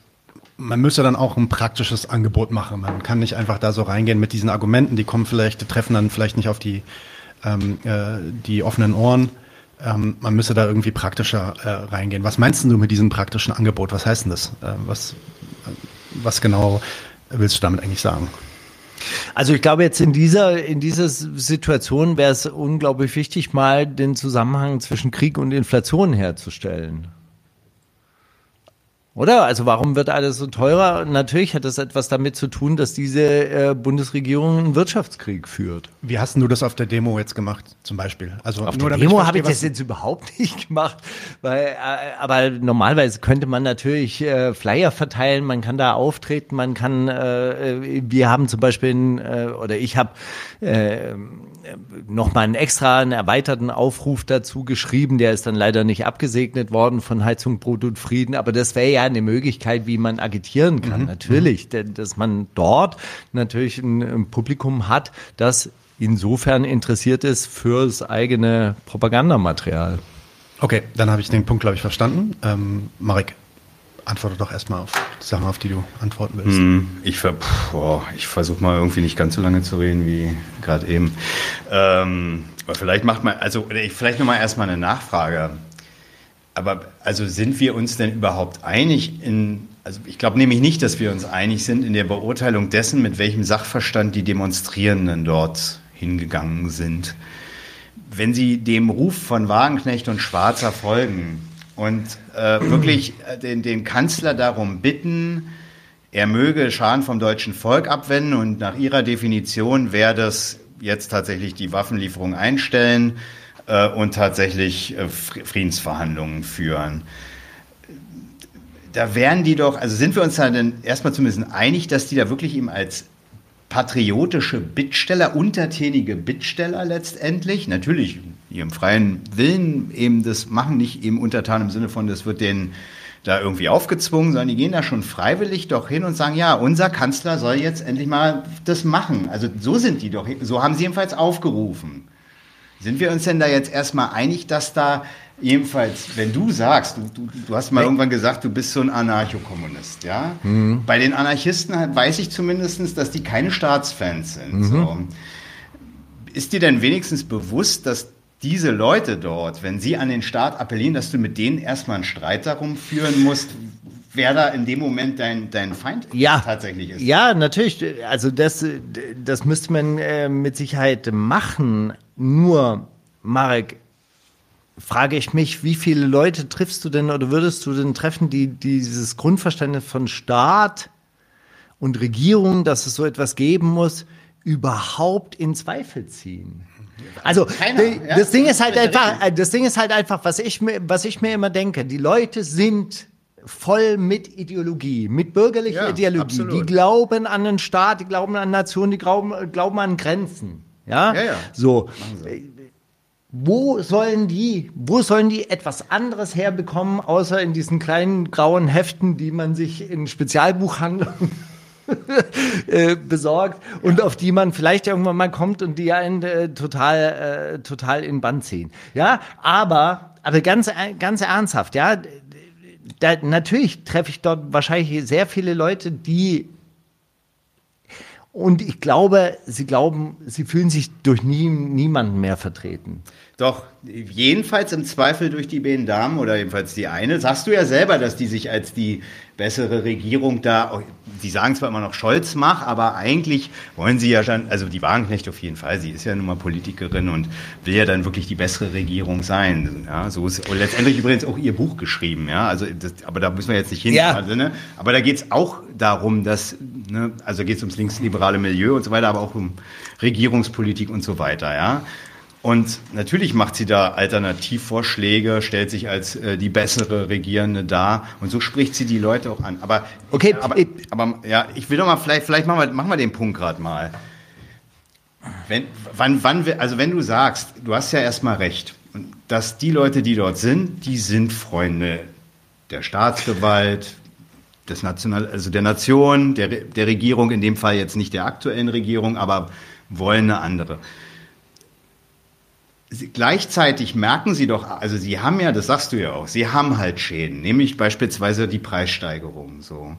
man müsste dann auch ein praktisches Angebot machen. Man kann nicht einfach da so reingehen mit diesen Argumenten, die kommen vielleicht, die treffen dann vielleicht nicht auf die, ähm, äh, die offenen Ohren ähm, man müsse da irgendwie praktischer äh, reingehen. Was meinst du mit diesem praktischen Angebot? Was heißt denn das? Äh, was, was genau willst du damit eigentlich sagen? Also ich glaube jetzt in dieser, in dieser Situation wäre es unglaublich wichtig, mal den Zusammenhang zwischen Krieg und Inflation herzustellen. Oder? Also warum wird alles so teurer? Natürlich hat das etwas damit zu tun, dass diese äh, Bundesregierung einen Wirtschaftskrieg führt. Wie hast du das auf der Demo jetzt gemacht, zum Beispiel? Also auf der Demo habe ich das jetzt überhaupt nicht gemacht, weil, äh, aber normalerweise könnte man natürlich äh, Flyer verteilen, man kann da auftreten, man kann, äh, wir haben zum Beispiel, äh, oder ich habe äh, nochmal einen extra, einen erweiterten Aufruf dazu geschrieben, der ist dann leider nicht abgesegnet worden von Heizung, Brot und Frieden, aber das wäre ja eine Möglichkeit, wie man agitieren kann. Mhm. Natürlich, mhm. dass man dort natürlich ein, ein Publikum hat, das insofern interessiert ist fürs eigene Propagandamaterial. Okay, dann habe ich den Punkt, glaube ich, verstanden. Ähm, Marek, antworte doch erstmal auf die Sachen, auf die du antworten willst. Hm, ich, ich versuche mal irgendwie nicht ganz so lange zu reden wie gerade eben. Ähm, aber vielleicht macht man, also vielleicht nochmal erstmal eine Nachfrage. Aber also sind wir uns denn überhaupt einig in, also ich glaube nämlich nicht, dass wir uns einig sind in der Beurteilung dessen, mit welchem Sachverstand die Demonstrierenden dort hingegangen sind. Wenn sie dem Ruf von Wagenknecht und Schwarzer folgen und äh, wirklich äh, den, den Kanzler darum bitten, er möge Schaden vom deutschen Volk abwenden und nach ihrer Definition wäre das jetzt tatsächlich die Waffenlieferung einstellen äh, und tatsächlich äh, Friedensverhandlungen führen. Da wären die doch, also sind wir uns da denn erstmal zumindest einig, dass die da wirklich eben als patriotische Bittsteller, untertänige Bittsteller letztendlich, natürlich ihrem freien Willen eben das machen, nicht eben untertan im Sinne von, das wird denen da irgendwie aufgezwungen, sondern die gehen da schon freiwillig doch hin und sagen, ja, unser Kanzler soll jetzt endlich mal das machen. Also so sind die doch, so haben sie jedenfalls aufgerufen. Sind wir uns denn da jetzt erstmal einig, dass da jedenfalls, wenn du sagst, du, du, du hast mal irgendwann gesagt, du bist so ein Anarchokommunist, ja? Mhm. Bei den Anarchisten weiß ich zumindest, dass die keine Staatsfans sind. Mhm. So. Ist dir denn wenigstens bewusst, dass diese Leute dort, wenn sie an den Staat appellieren, dass du mit denen erstmal einen Streit darum führen musst, wer da in dem Moment dein, dein Feind ja, tatsächlich ist. Ja, natürlich. Also das, das müsste man äh, mit Sicherheit machen. Nur, Marek, frage ich mich, wie viele Leute triffst du denn oder würdest du denn treffen, die dieses Grundverständnis von Staat und Regierung, dass es so etwas geben muss, überhaupt in Zweifel ziehen? Also Keiner, ja? das Ding ist halt einfach, das Ding ist halt einfach, was ich mir, was ich mir immer denke. Die Leute sind voll mit Ideologie, mit bürgerlicher ja, Ideologie. Absolut. Die glauben an den Staat, die glauben an Nationen, die glauben, glauben an Grenzen. Ja, ja, ja. so. Wo sollen die, wo sollen die etwas anderes herbekommen, außer in diesen kleinen grauen Heften, die man sich in Spezialbuchhandlungen Äh, besorgt und auf die man vielleicht irgendwann mal kommt und die einen äh, total, äh, total in Band ziehen. Ja, aber, aber ganz, ganz ernsthaft, ja, da, natürlich treffe ich dort wahrscheinlich sehr viele Leute, die und ich glaube, sie glauben, sie fühlen sich durch nie, niemanden mehr vertreten. Doch, jedenfalls im Zweifel durch die beiden Damen oder jedenfalls die eine. Sagst du ja selber, dass die sich als die bessere Regierung da, die sagen zwar immer noch Scholz mach, aber eigentlich wollen sie ja schon, also die Wagenknecht auf jeden Fall, sie ist ja nun mal Politikerin und will ja dann wirklich die bessere Regierung sein. Ja, so ist letztendlich übrigens auch ihr Buch geschrieben, ja, also das, aber da müssen wir jetzt nicht hin. Ja. Also, ne? Aber da geht es auch darum, dass, ne, also geht es ums linksliberale Milieu und so weiter, aber auch um Regierungspolitik und so weiter, ja. Und natürlich macht sie da Alternativvorschläge, stellt sich als äh, die bessere Regierende dar und so spricht sie die Leute auch an. Aber okay, aber, aber ja, ich will doch mal vielleicht vielleicht machen wir machen wir den Punkt gerade mal. Wenn wann wann also wenn du sagst, du hast ja erstmal recht, dass die Leute, die dort sind, die sind Freunde der Staatsgewalt, des National also der Nation, der der Regierung in dem Fall jetzt nicht der aktuellen Regierung, aber wollen eine andere. Sie, gleichzeitig merken Sie doch, also Sie haben ja, das sagst du ja auch, Sie haben halt Schäden, nämlich beispielsweise die Preissteigerung so.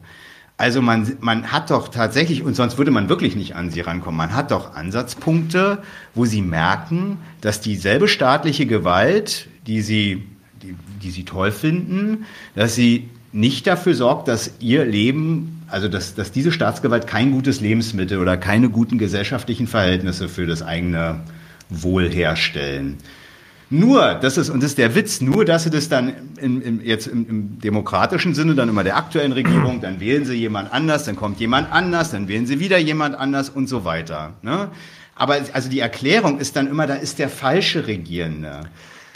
Also man, man hat doch tatsächlich, und sonst würde man wirklich nicht an sie rankommen, man hat doch Ansatzpunkte, wo sie merken, dass dieselbe staatliche Gewalt, die sie, die, die sie toll finden, dass sie nicht dafür sorgt, dass ihr Leben, also dass, dass diese Staatsgewalt kein gutes Lebensmittel oder keine guten gesellschaftlichen Verhältnisse für das eigene Wohl herstellen. Nur, das ist, und das ist der Witz, nur, dass sie das dann in, in, jetzt im, im, demokratischen Sinne, dann immer der aktuellen Regierung, dann wählen sie jemand anders, dann kommt jemand anders, dann wählen sie wieder jemand anders und so weiter. Ne? Aber also die Erklärung ist dann immer, da ist der falsche Regierende.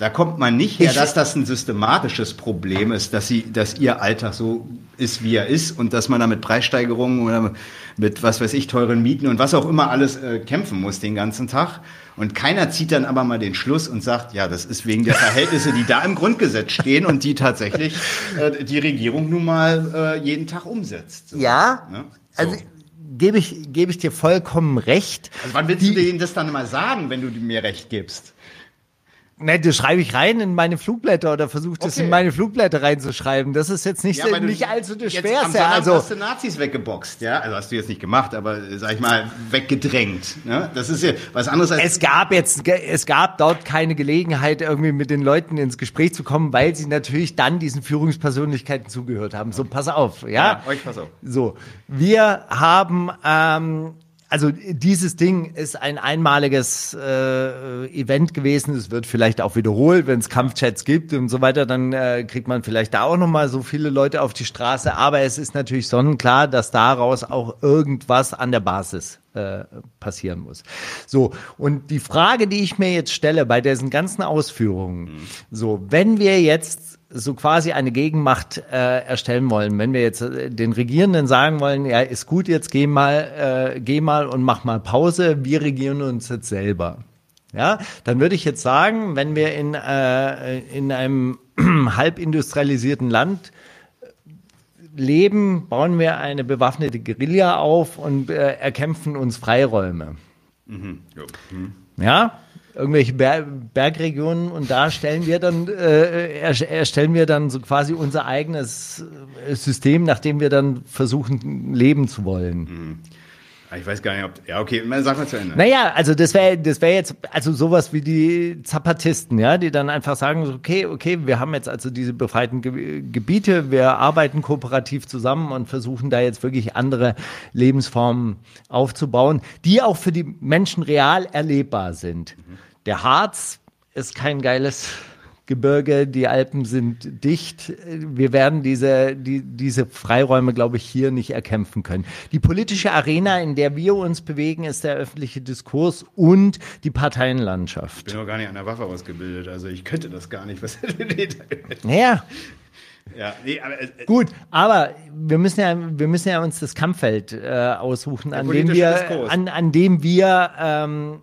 Da kommt man nicht her, dass das ein systematisches Problem ist, dass sie, dass ihr Alltag so ist, wie er ist und dass man da mit Preissteigerungen oder mit was weiß ich teuren Mieten und was auch immer alles äh, kämpfen muss den ganzen Tag. Und keiner zieht dann aber mal den Schluss und sagt, ja, das ist wegen der Verhältnisse, die da im Grundgesetz stehen und die tatsächlich äh, die Regierung nun mal äh, jeden Tag umsetzt. So, ja, ne? so. also gebe ich, gebe ich dir vollkommen recht. Also wann willst die, du denen das dann mal sagen, wenn du mir recht gibst? Ne, das schreibe ich rein in meine Flugblätter oder versuche das okay. in meine Flugblätter reinzuschreiben. Das ist jetzt nicht, ja, nicht allzu das Schwerste. Also hast du Nazis weggeboxt, ja? Also hast du jetzt nicht gemacht, aber sag ich mal weggedrängt. Ne? Das ist ja was anderes als es gab jetzt es gab dort keine Gelegenheit irgendwie mit den Leuten ins Gespräch zu kommen, weil sie natürlich dann diesen Führungspersönlichkeiten zugehört haben. So pass auf, ja? ja euch pass auf. So, wir haben ähm, also dieses Ding ist ein einmaliges äh, Event gewesen. Es wird vielleicht auch wiederholt, wenn es Kampfchats gibt und so weiter, dann äh, kriegt man vielleicht da auch noch mal so viele Leute auf die Straße. Aber es ist natürlich sonnenklar, dass daraus auch irgendwas an der Basis äh, passieren muss. So, und die Frage, die ich mir jetzt stelle bei diesen ganzen Ausführungen, mhm. so, wenn wir jetzt so quasi eine Gegenmacht äh, erstellen wollen. Wenn wir jetzt äh, den Regierenden sagen wollen, ja, ist gut, jetzt geh mal, äh, geh mal und mach mal Pause, wir regieren uns jetzt selber. Ja, dann würde ich jetzt sagen, wenn wir in, äh, in einem halb industrialisierten Land leben, bauen wir eine bewaffnete Guerilla auf und äh, erkämpfen uns Freiräume. Mhm. Ja. Mhm. ja, irgendwelche Ber Bergregionen und da stellen wir dann äh, erstellen wir dann so quasi unser eigenes äh, System, nachdem wir dann versuchen leben zu wollen. Mhm. Ah, ich weiß gar nicht, ob. Ja, okay, sag mal zu Ende. Naja, also das wäre das wäre jetzt, also sowas wie die Zapatisten, ja, die dann einfach sagen, okay, okay, wir haben jetzt also diese befreiten Ge Gebiete, wir arbeiten kooperativ zusammen und versuchen da jetzt wirklich andere Lebensformen aufzubauen, die auch für die Menschen real erlebbar sind. Mhm. Der Harz ist kein geiles Gebirge, die Alpen sind dicht. Wir werden diese, die, diese Freiräume, glaube ich, hier nicht erkämpfen können. Die politische Arena, in der wir uns bewegen, ist der öffentliche Diskurs und die Parteienlandschaft. Ich bin noch gar nicht an der Waffe ausgebildet, also ich könnte das gar nicht. Was naja. Ja, nee, aber, äh, Gut, aber wir müssen ja, wir müssen ja uns das Kampffeld äh, aussuchen, an dem wir, an, an dem wir ähm,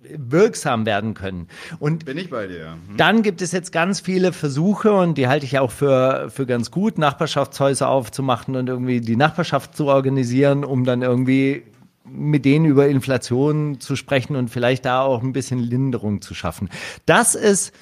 wirksam werden können. Und bin ich bei dir. Hm. Dann gibt es jetzt ganz viele Versuche und die halte ich auch für für ganz gut, Nachbarschaftshäuser aufzumachen und irgendwie die Nachbarschaft zu organisieren, um dann irgendwie mit denen über Inflation zu sprechen und vielleicht da auch ein bisschen Linderung zu schaffen. Das ist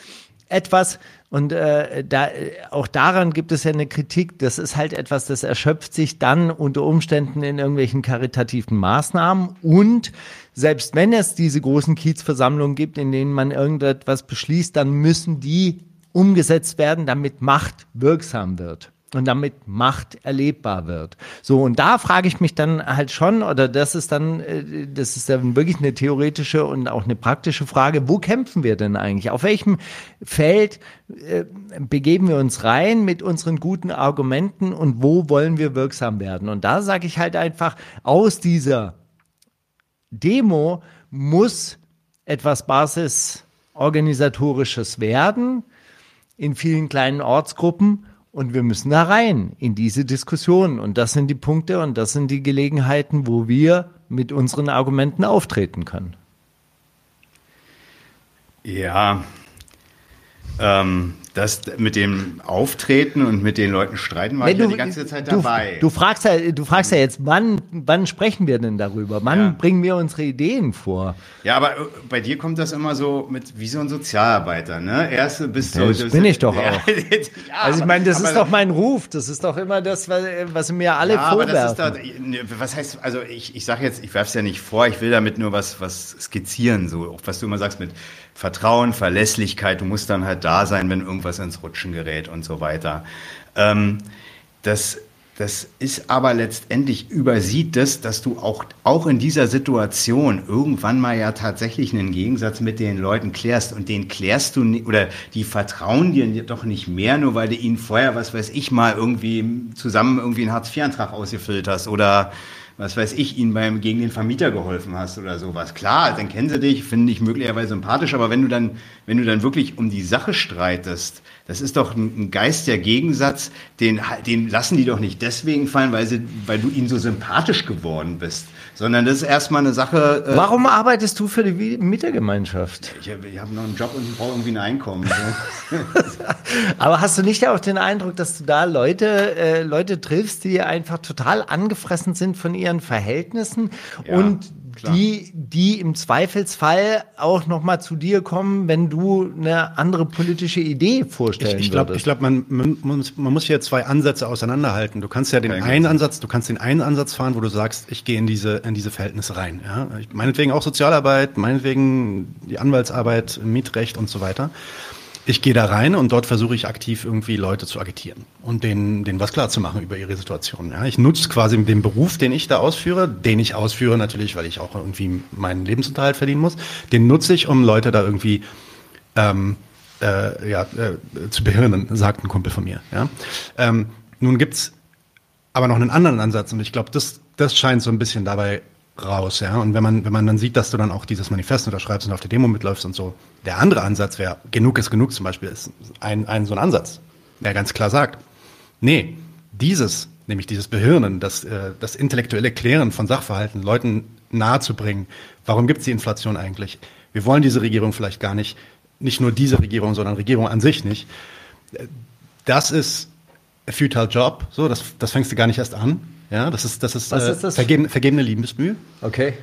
etwas, und äh, da, auch daran gibt es ja eine Kritik. Das ist halt etwas, das erschöpft sich dann unter Umständen in irgendwelchen karitativen Maßnahmen. Und selbst wenn es diese großen Kiezversammlungen gibt, in denen man irgendetwas beschließt, dann müssen die umgesetzt werden, damit Macht wirksam wird und damit Macht erlebbar wird. So, und da frage ich mich dann halt schon, oder das ist dann, äh, das ist dann wirklich eine theoretische und auch eine praktische Frage, wo kämpfen wir denn eigentlich? Auf welchem Feld äh, begeben wir uns rein mit unseren guten Argumenten und wo wollen wir wirksam werden? Und da sage ich halt einfach, aus dieser Demo muss etwas Basisorganisatorisches werden in vielen kleinen Ortsgruppen und wir müssen da rein in diese Diskussion. Und das sind die Punkte und das sind die Gelegenheiten, wo wir mit unseren Argumenten auftreten können. Ja, Ähm, das mit dem Auftreten und mit den Leuten streiten war Nee, ich ja die ganze Zeit dabei. Du, du, fragst ja, du fragst ja jetzt, wann, wann sprechen wir denn darüber? Wann Ja. bringen wir unsere Ideen vor? ja, aber äh, bei dir kommt das immer so mit wie so ein Sozialarbeiter, ne? Erste bist du. Das bin ich doch auch. Ja, Also ich meine, das aber- ist doch mein Ruf. Das ist doch immer das, was, was mir alle Ja, aber das vorwerfen. ist da, ne, was heißt, also ich, ich sage jetzt, ich werfe es ja nicht vor, ich will damit nur was, was skizzieren, so, auch was du immer sagst mit Vertrauen, Verlässlichkeit, du musst dann halt da sein, wenn irgendwas ins Rutschen gerät und so weiter. Ähm, das, das ist aber letztendlich übersieht das, dass du auch, auch in dieser Situation irgendwann mal ja tatsächlich einen Gegensatz mit den Leuten klärst und den klärst du oder die vertrauen dir doch nicht mehr, nur weil du ihnen vorher, was weiß ich, mal irgendwie zusammen irgendwie einen Hartz-IV-Antrag ausgefüllt hast oder was weiß ich, ihnen beim gegen den Vermieter geholfen hast oder sowas. Klar, dann kennen sie dich, finden dich möglicherweise sympathisch, aber wenn du dann, wenn du dann wirklich um die Sache streitest, das ist doch ein, ein Geist der Gegensatz, den, den lassen die doch nicht deswegen fallen, weil sie, weil du ihnen so sympathisch geworden bist, sondern das ist erstmal eine Sache. Äh, Warum arbeitest du für die Mietergemeinschaft? ich habe ich hab noch einen Job und brauche irgendwie ein Einkommen. So. Aber hast du nicht auch den Eindruck, dass du da Leute, äh, Leute triffst, die einfach total angefressen sind von ihren Verhältnissen Ja, und klar. die, die im Zweifelsfall auch nochmal zu dir kommen, wenn du eine andere politische Idee vorstellen Ich, ich glaube, würdest? ich glaub, man, man, muss, man muss hier zwei Ansätze auseinanderhalten. Du kannst ja den Kein einen Gegensatz. Ansatz, du kannst den einen Ansatz fahren, wo du sagst, ich gehe in diese, in diese Verhältnisse rein. Ja? Meinetwegen auch Sozialarbeit, meinetwegen die Anwaltsarbeit, Mietrecht und so weiter. Ich gehe da rein und dort versuche ich aktiv irgendwie Leute zu agitieren und denen, denen was klar zu machen über ihre Situation. Ja? Ich nutze quasi den Beruf, den ich da ausführe, den ich ausführe natürlich, weil ich auch irgendwie meinen Lebensunterhalt verdienen muss, den nutze ich, um Leute da irgendwie ähm, äh, ja, äh, zu behirnen, sagt ein Kumpel von mir. Ja? Ähm, nun gibt's aber noch einen anderen Ansatz und ich glaube, das, das scheint so ein bisschen dabei raus. Ja? Und wenn man, wenn man dann sieht, dass du dann auch dieses Manifest unterschreibst und auf der Demo mitläufst und so, der andere Ansatz wäre, genug ist genug zum Beispiel, ist ein, ein so ein Ansatz, der ganz klar sagt, nee, dieses, nämlich dieses Behirnen, das, äh, das intellektuelle Klären von Sachverhalten, Leuten nahezubringen, warum gibt's die Inflation eigentlich? Wir wollen diese Regierung vielleicht gar nicht, nicht nur diese Regierung, sondern Regierung an sich nicht. Das ist a futile Job, so, das, das fängst du gar nicht erst an. Ja, das ist, das ist, Was äh, ist das? Vergeben, vergebene Liebesmühe. okay.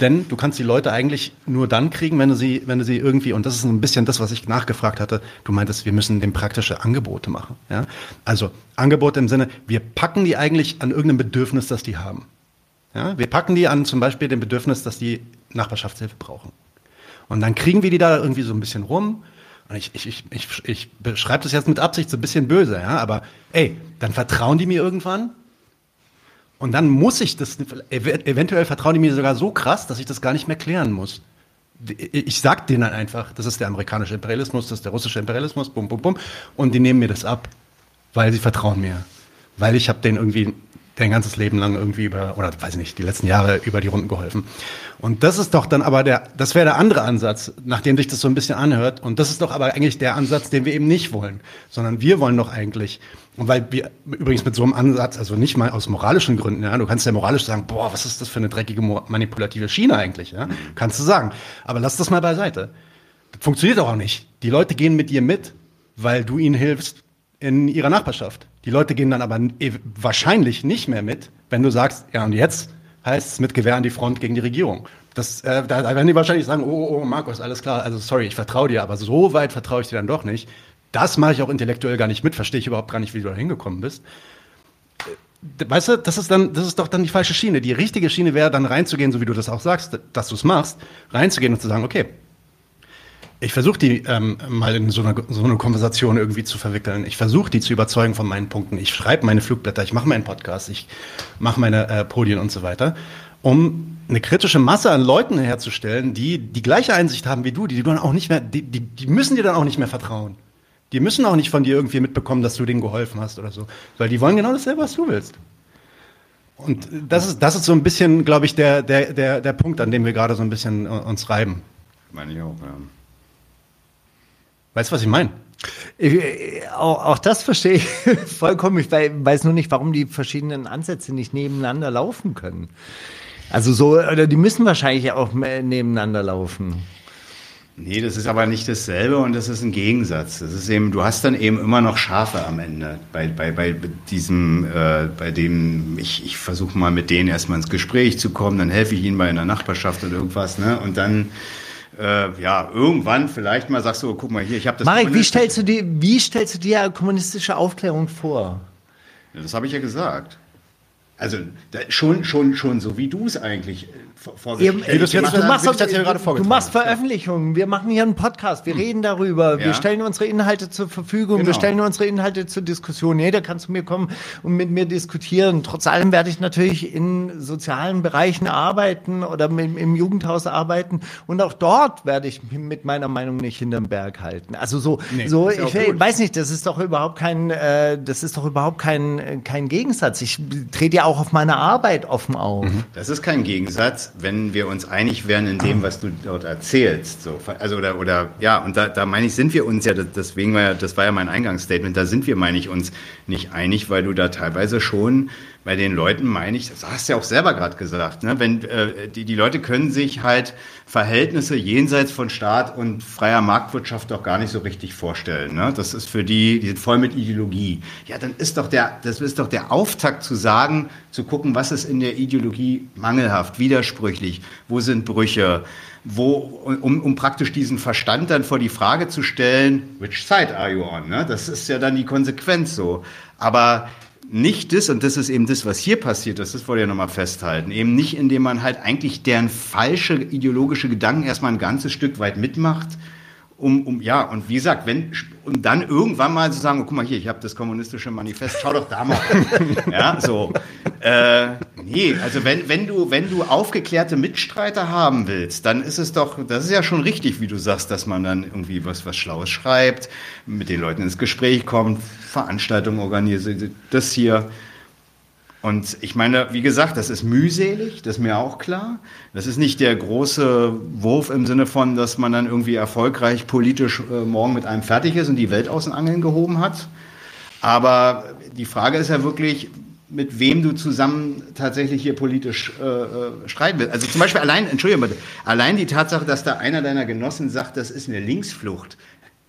Denn du kannst die Leute eigentlich nur dann kriegen, wenn du sie, wenn du sie irgendwie, und das ist ein bisschen das, was ich nachgefragt hatte, du meintest, wir müssen dem praktische Angebote machen. Ja? Also Angebote im Sinne, wir packen die eigentlich an irgendeinem Bedürfnis, das die haben. Ja? Wir packen die an zum Beispiel dem Bedürfnis, dass die Nachbarschaftshilfe brauchen. Und dann kriegen wir die da irgendwie so ein bisschen rum. Und ich, ich, ich, ich, ich beschreibe das jetzt mit Absicht so ein bisschen böse, ja, aber ey, dann vertrauen die mir irgendwann und dann muss ich das, ev- eventuell vertrauen die mir sogar so krass, dass ich das gar nicht mehr klären muss. Ich sag denen dann einfach, das ist der amerikanische Imperialismus, das ist der russische Imperialismus, bum, bum, bum. Und die nehmen mir das ab, weil sie vertrauen mir. Weil ich habe denen irgendwie dein ganzes Leben lang irgendwie über, oder weiß ich nicht, die letzten Jahre über die Runden geholfen. Und das ist doch dann aber der, das wäre der andere Ansatz, nachdem sich das so ein bisschen anhört. Und das ist doch aber eigentlich der Ansatz, den wir eben nicht wollen. Sondern wir wollen doch eigentlich, und weil wir übrigens mit so einem Ansatz, also nicht mal aus moralischen Gründen, ja, du kannst ja moralisch sagen, boah, was ist das für eine dreckige, manipulative Schiene eigentlich, ja? Kannst du sagen. Aber lass das mal beiseite. Das funktioniert doch auch nicht. Die Leute gehen mit dir mit, weil du ihnen hilfst in ihrer Nachbarschaft. Die Leute gehen dann aber eh wahrscheinlich nicht mehr mit, wenn du sagst, ja und jetzt heißt es mit Gewehr an die Front gegen die Regierung. Das, äh, da, da werden die wahrscheinlich sagen, oh, oh, oh, Markus, alles klar, also sorry, ich vertraue dir, aber so weit vertraue ich dir dann doch nicht. Das mache ich auch intellektuell gar nicht mit, verstehe ich überhaupt gar nicht, wie du da hingekommen bist. Äh, Weißt du, das ist dann, das ist doch dann die falsche Schiene. Die richtige Schiene wäre dann reinzugehen, so wie du das auch sagst, dass du es machst, reinzugehen und zu sagen, okay, ich versuche die ähm, mal in so eine, so eine Konversation irgendwie zu verwickeln. Ich versuche die zu überzeugen von meinen Punkten. Ich schreibe meine Flugblätter, ich mache meinen Podcast, ich mache meine äh, Podien und so weiter, um eine kritische Masse an Leuten herzustellen, die die gleiche Einsicht haben wie du, die du dann auch nicht mehr, die, die, die müssen dir dann auch nicht mehr vertrauen. Die müssen auch nicht von dir irgendwie mitbekommen, dass du denen geholfen hast oder so, weil die wollen genau dasselbe, was du willst. Und das ist, das ist so ein bisschen, glaube ich, der, der, der, der Punkt, an dem wir gerade so ein bisschen äh, uns reiben. Meine ich auch, ja. Weißt du, was ich meine? Ich, auch, auch das verstehe ich vollkommen. Ich wei- weiß nur nicht, warum die verschiedenen Ansätze nicht nebeneinander laufen können. Also so, oder die müssen wahrscheinlich auch äh, nebeneinander laufen. Nee, das ist aber nicht dasselbe und das ist ein Gegensatz. Das ist eben, du hast dann eben immer noch Schafe am Ende. Bei, bei, bei diesem, äh, bei dem, ich, ich versuche mal mit denen erstmal ins Gespräch zu kommen, dann helfe ich ihnen bei einer Nachbarschaft oder irgendwas, ne? Und dann äh, ja, irgendwann vielleicht mal sagst du, guck mal hier, ich habe das. Marek, wie stellst du dir, wie stellst du dir kommunistische Aufklärung vor? Ja, das habe ich ja gesagt. Also da, schon, schon, schon so wie du es eigentlich äh, vorgestellt hast. Du, du, machst, du machst Veröffentlichungen, wir machen hier einen Podcast, wir hm. reden darüber, ja. wir stellen unsere Inhalte zur Verfügung, genau. wir stellen unsere Inhalte zur Diskussion. Jeder kann zu mir kommen und mit mir diskutieren. Trotz allem werde ich natürlich in sozialen Bereichen arbeiten oder im, im Jugendhaus arbeiten und auch dort werde ich mit meiner Meinung nicht hinterm Berg halten. Also so, nee, so ich weiß nicht, das ist doch überhaupt kein, äh, das ist doch überhaupt kein, kein Gegensatz. Ich trete ja auch auf meine Arbeit offen auf. Mhm. Das ist kein Gegensatz, wenn wir uns einig wären in dem, was du dort erzählst. So, also oder, oder ja, und da, da meine ich, sind wir uns ja, deswegen war ja, das war ja mein Eingangsstatement, da sind wir, meine ich, uns nicht einig, weil du da teilweise schon bei den Leuten meine ich, das hast du ja auch selber gerade gesagt, ne? wenn äh, die, die Leute können sich halt Verhältnisse jenseits von Staat und freier Marktwirtschaft doch gar nicht so richtig vorstellen. Ne? Das ist für die, die sind voll mit Ideologie. Ja, dann ist doch der, das ist doch der Auftakt zu sagen, zu gucken, was ist in der Ideologie mangelhaft, widersprüchlich, wo sind Brüche, wo, um, um praktisch diesen Verstand dann vor die Frage zu stellen, which side are you on? Ne? Das ist ja dann die Konsequenz so. Aber nicht das, und das ist eben das, was hier passiert ist, das wollte ich ja nochmal festhalten, eben nicht, indem man halt eigentlich deren falsche ideologische Gedanken erstmal ein ganzes Stück weit mitmacht, um, um ja, und wie gesagt, wenn, und dann irgendwann mal zu sagen, oh, guck mal hier, ich habe das kommunistische Manifest, schau doch da mal. ja, so. Äh, nee, also wenn, wenn du, wenn du aufgeklärte Mitstreiter haben willst, dann ist es doch, das ist ja schon richtig, wie du sagst, dass man dann irgendwie was, was Schlaues schreibt, mit den Leuten ins Gespräch kommt, Veranstaltungen organisiert, das hier. Und ich meine, wie gesagt, das ist mühselig, das ist mir auch klar. Das ist nicht der große Wurf im Sinne von, dass man dann irgendwie erfolgreich politisch äh, morgen mit einem fertig ist und die Welt aus den Angeln gehoben hat. Aber die Frage ist ja wirklich, mit wem du zusammen tatsächlich hier politisch äh, äh streiten willst. Also zum Beispiel allein, Entschuldigung, allein die Tatsache, dass da einer deiner Genossen sagt, das ist eine Linksflucht,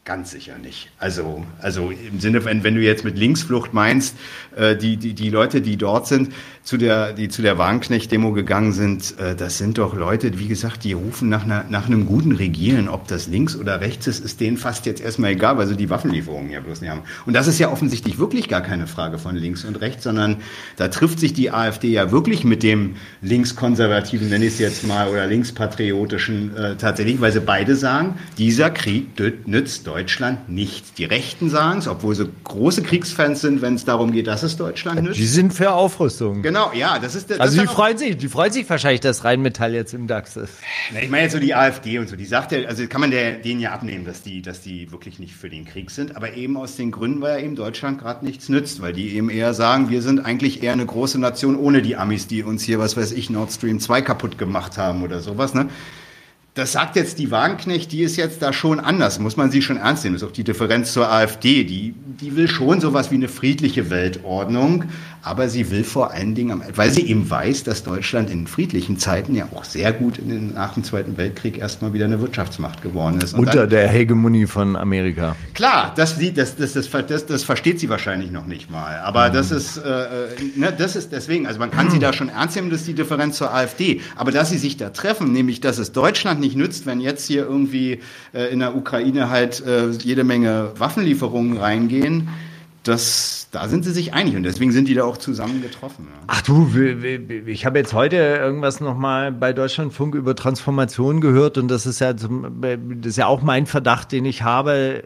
Ganz sicher nicht. Also, also im Sinne, wenn, wenn du jetzt mit Linksflucht meinst, äh, die, die, die Leute, die dort sind, zu der, die zu der Wagenknecht-Demo gegangen sind, äh, das sind doch Leute, wie gesagt, die rufen nach, einer, nach einem guten Regieren. Ob das links oder rechts ist, ist denen fast jetzt erstmal egal, weil sie die Waffenlieferungen ja bloß nicht haben. Und das ist ja offensichtlich wirklich gar keine Frage von links und rechts, sondern da trifft sich die AfD ja wirklich mit dem linkskonservativen, nenne ich es jetzt mal, oder linkspatriotischen äh, tatsächlich, weil sie beide sagen, dieser Krieg nützt Deutschland nichts. Die Rechten sagen es, obwohl sie große Kriegsfans sind, wenn es darum geht, dass es Deutschland nützt. Die sind für Aufrüstung. Genau, ja, das ist das Also die freuen sich, die freuen sich wahrscheinlich, dass Rheinmetall jetzt im DAX ist. Na, ich meine jetzt so die AfD und so, die sagt ja, also kann man der, denen ja abnehmen, dass die, dass die wirklich nicht für den Krieg sind, aber eben aus den Gründen, weil eben Deutschland gerade nichts nützt, weil die eben eher sagen, wir sind eigentlich eher eine große Nation ohne die Amis, die uns hier, was weiß ich, Nord Stream 2 kaputt gemacht haben oder sowas, ne? Das sagt jetzt die Wagenknecht, die ist jetzt da schon anders, muss man sie schon ernst nehmen. Das ist auch die Differenz zur AfD. Die, die will schon sowas wie eine friedliche Weltordnung, aber sie will vor allen Dingen, weil sie eben weiß, dass Deutschland in friedlichen Zeiten ja auch sehr gut in den, nach dem Zweiten Weltkrieg erstmal wieder eine Wirtschaftsmacht geworden ist. Und Unter dann, der Hegemonie von Amerika. Klar, das, das, das, das, das, versteht sie wahrscheinlich noch nicht mal. Aber mhm. das, ist, äh, ne, das ist deswegen, also man kann mhm. sie da schon ernst nehmen, das ist die Differenz zur AfD. Aber dass sie sich da treffen, nämlich dass es Deutschland nicht nützt, wenn jetzt hier irgendwie äh, in der Ukraine halt äh, jede Menge Waffenlieferungen reingehen, das, da sind sie sich einig und deswegen sind die da auch zusammen getroffen. Ja. Ach du, ich habe jetzt heute irgendwas nochmal bei Deutschlandfunk über Transformation gehört und das ist ja, das ist ja auch mein Verdacht, den ich habe,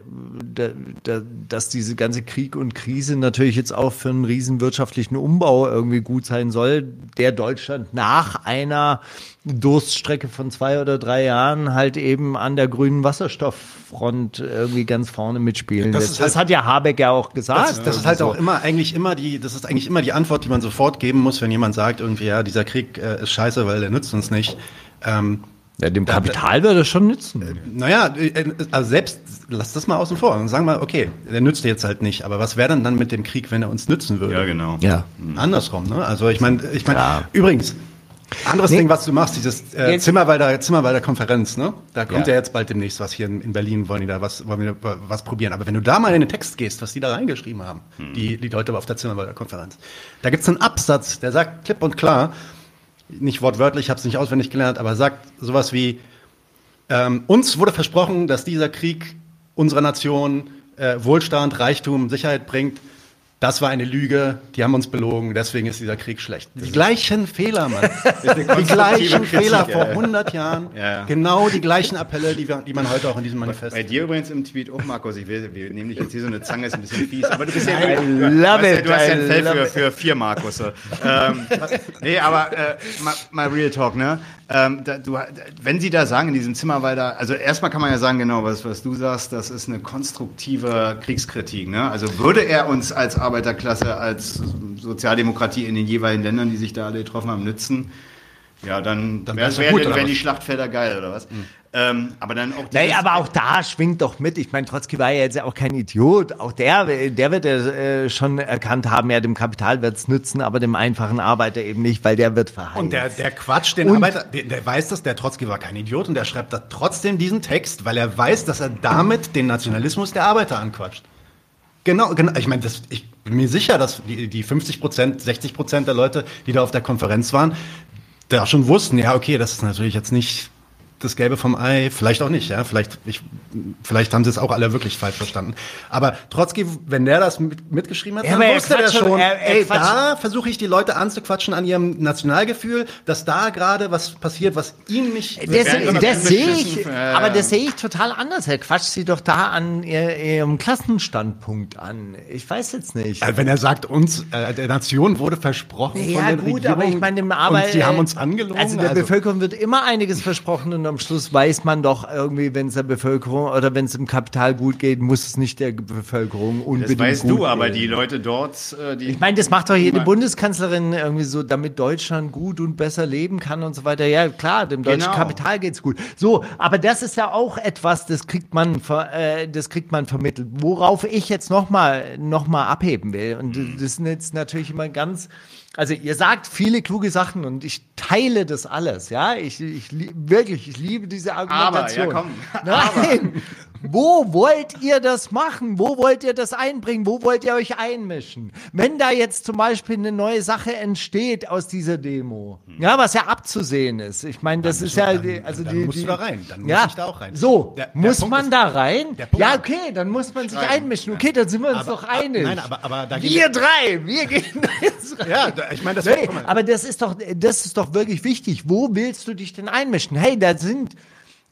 dass diese ganze Krieg und Krise natürlich jetzt auch für einen riesen wirtschaftlichen Umbau irgendwie gut sein soll, der Deutschland nach einer Durststrecke von zwei oder drei Jahren halt eben an der grünen Wasserstofffront irgendwie ganz vorne mitspielen. Das, das, das halt, hat ja Habeck ja auch gesagt. Das, das ist halt so. auch immer eigentlich immer die, das ist eigentlich immer die Antwort, die man sofort geben muss, wenn jemand sagt irgendwie ja dieser Krieg äh, ist scheiße, weil der nützt uns nicht. Ähm, ja, dem Kapital würde es schon nützen. Äh, naja, äh, also selbst, lass das mal außen vor und sagen mal, okay, der nützt jetzt halt nicht, aber was wäre denn dann mit dem Krieg, wenn er uns nützen würde? Ja, genau. Ja. Andersrum, ne? Also ich meine, ich meine, ja. übrigens, Anderes nee. Ding, was du machst, dieses äh, Zimmerwalder, Zimmerwalder Konferenz, ne? Da kommt ja. ja. jetzt bald demnächst was hier in, in, Berlin, wollen die da was, wollen wir was probieren. Aber wenn du da mal in den Text gehst, was die da reingeschrieben haben, hm. die, die Leute auf der Zimmerwalder Konferenz, da gibt's einen Absatz, der sagt klipp und klar, nicht wortwörtlich, ich habe es nicht auswendig gelernt, aber sagt sowas wie, ähm, uns wurde versprochen, dass dieser Krieg unserer Nation äh, Wohlstand, Reichtum, Sicherheit bringt. Das war eine Lüge, die haben uns belogen, deswegen ist dieser Krieg schlecht. Die gleichen Fehler, Mann. die gleichen Fehler vor 100 Jahren. Ja. Genau die gleichen Appelle, die, wir, die man heute auch in diesem Manifest Bei dir übrigens im Tweet auch, Markus, ich will, wir nehmen dich jetzt hier so eine Zange, ist ein bisschen fies, aber du bist ja, I love it, du hast ja ein Feld für, für vier Markus. ähm, nee, aber äh, mal, mal Real Talk, ne? Ähm, da, du, wenn Sie da sagen in diesem Zimmer, weil da, also erstmal kann man ja sagen, genau, was, was du sagst, das ist eine konstruktive Kriegskritik. Ne? Also würde er uns als Arbeiterklasse, als Sozialdemokratie in den jeweiligen Ländern, die sich da alle getroffen haben, nützen, ja, dann, dann wäre wär, wär die Schlachtfelder geil, oder was? Mhm. Ähm, aber dann auch. Naja, aber auch da schwingt doch mit. Ich meine, Trotzki war ja jetzt auch kein Idiot. Auch der, der wird ja äh, schon erkannt haben, ja, dem Kapital wird's nützen, aber dem einfachen Arbeiter eben nicht, weil der wird verheizt. Und der, der Quatsch, den und, Arbeiter, der, der weiß das, der Trotzki war kein Idiot und der schreibt da trotzdem diesen Text, weil er weiß, dass er damit den Nationalismus der Arbeiter anquatscht. Genau, genau. Ich meine, das, ich bin mir sicher, dass die, die 50 Prozent, 60 Prozent der Leute, die da auf der Konferenz waren, da schon wussten, ja, okay, das ist natürlich jetzt nicht das Gelbe vom Ei, vielleicht auch nicht, ja, vielleicht, ich, vielleicht haben sie es auch alle wirklich falsch verstanden. Aber Trotzki, wenn der das mit, mitgeschrieben hat, ja, dann wusste der schon, er, er ey, da versuche ich die Leute anzuquatschen an ihrem Nationalgefühl, dass da gerade was passiert, was ihnen nicht... Das, das, das sehe ich, aber das sehe ich total anders. Er quatscht sie doch da an ihrem Klassenstandpunkt an. Ich weiß jetzt nicht. Also wenn er sagt, uns, äh, der Nation wurde versprochen ja, von den gut, Regierungen aber ich meine, dem Arbeit, und sie haben uns angelogen. Also der also, Bevölkerung wird immer einiges versprochen und am Schluss weiß man doch irgendwie, wenn es der Bevölkerung oder wenn es im Kapital gut geht, muss es nicht der Bevölkerung unbedingt Das weißt du, aber die Leute dort, äh, die. Ich meine, das macht doch jede Bundeskanzlerin irgendwie so, damit Deutschland gut und besser leben kann und so weiter. Ja, klar, dem deutschen genau. Kapital geht's gut. So, aber das ist ja auch etwas, das kriegt man, äh, das kriegt man vermittelt. Worauf ich jetzt nochmal, noch mal abheben will. Und das ist jetzt natürlich immer ganz, also ihr sagt viele kluge Sachen und ich teile das alles, ja. Ich, ich wirklich, ich liebe diese Argumentation. Aber, ja, komm. Nein. Wo wollt ihr das machen? Wo wollt ihr das einbringen? Wo wollt ihr euch einmischen? Wenn da jetzt zum Beispiel eine neue Sache entsteht aus dieser Demo, hm. ja, was ja abzusehen ist. Ich meine, das dann ist ja, dann, also dann die, musst die, du da rein. Dann muss ja, ich da auch rein. So, der, der muss Punkt man ist, da rein? Ja, okay, dann muss man sich einmischen. Okay, dann sind wir uns aber, doch einig. Nein, aber, aber da wir drei, wir gehen da jetzt rein. Ja, ich meine, das. Nee, aber das ist doch, das ist doch wirklich wichtig. Wo willst du dich denn einmischen? Hey, da sind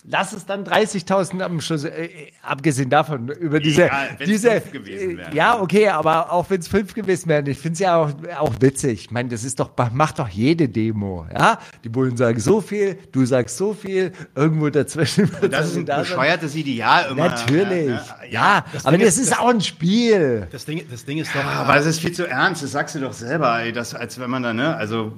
Lass es dann 30.000 am Schluss, äh, abgesehen davon, über diese, ja, diese, äh, ja, okay, aber auch wenn es fünf gewesen wären, ich finde es ja auch, auch witzig. Ich meine, das ist doch, macht doch jede Demo, ja? Die Bullen sagen so viel, du sagst so viel, irgendwo dazwischen. Das ist ein da bescheuertes Ideal immer. Natürlich, ja, ja, ja aber das ist, das, auch ein Spiel. Das Ding, das Ding ist doch. aber es ist viel zu ernst, das sagst du doch selber, ey, das, als wenn man da, ne, also,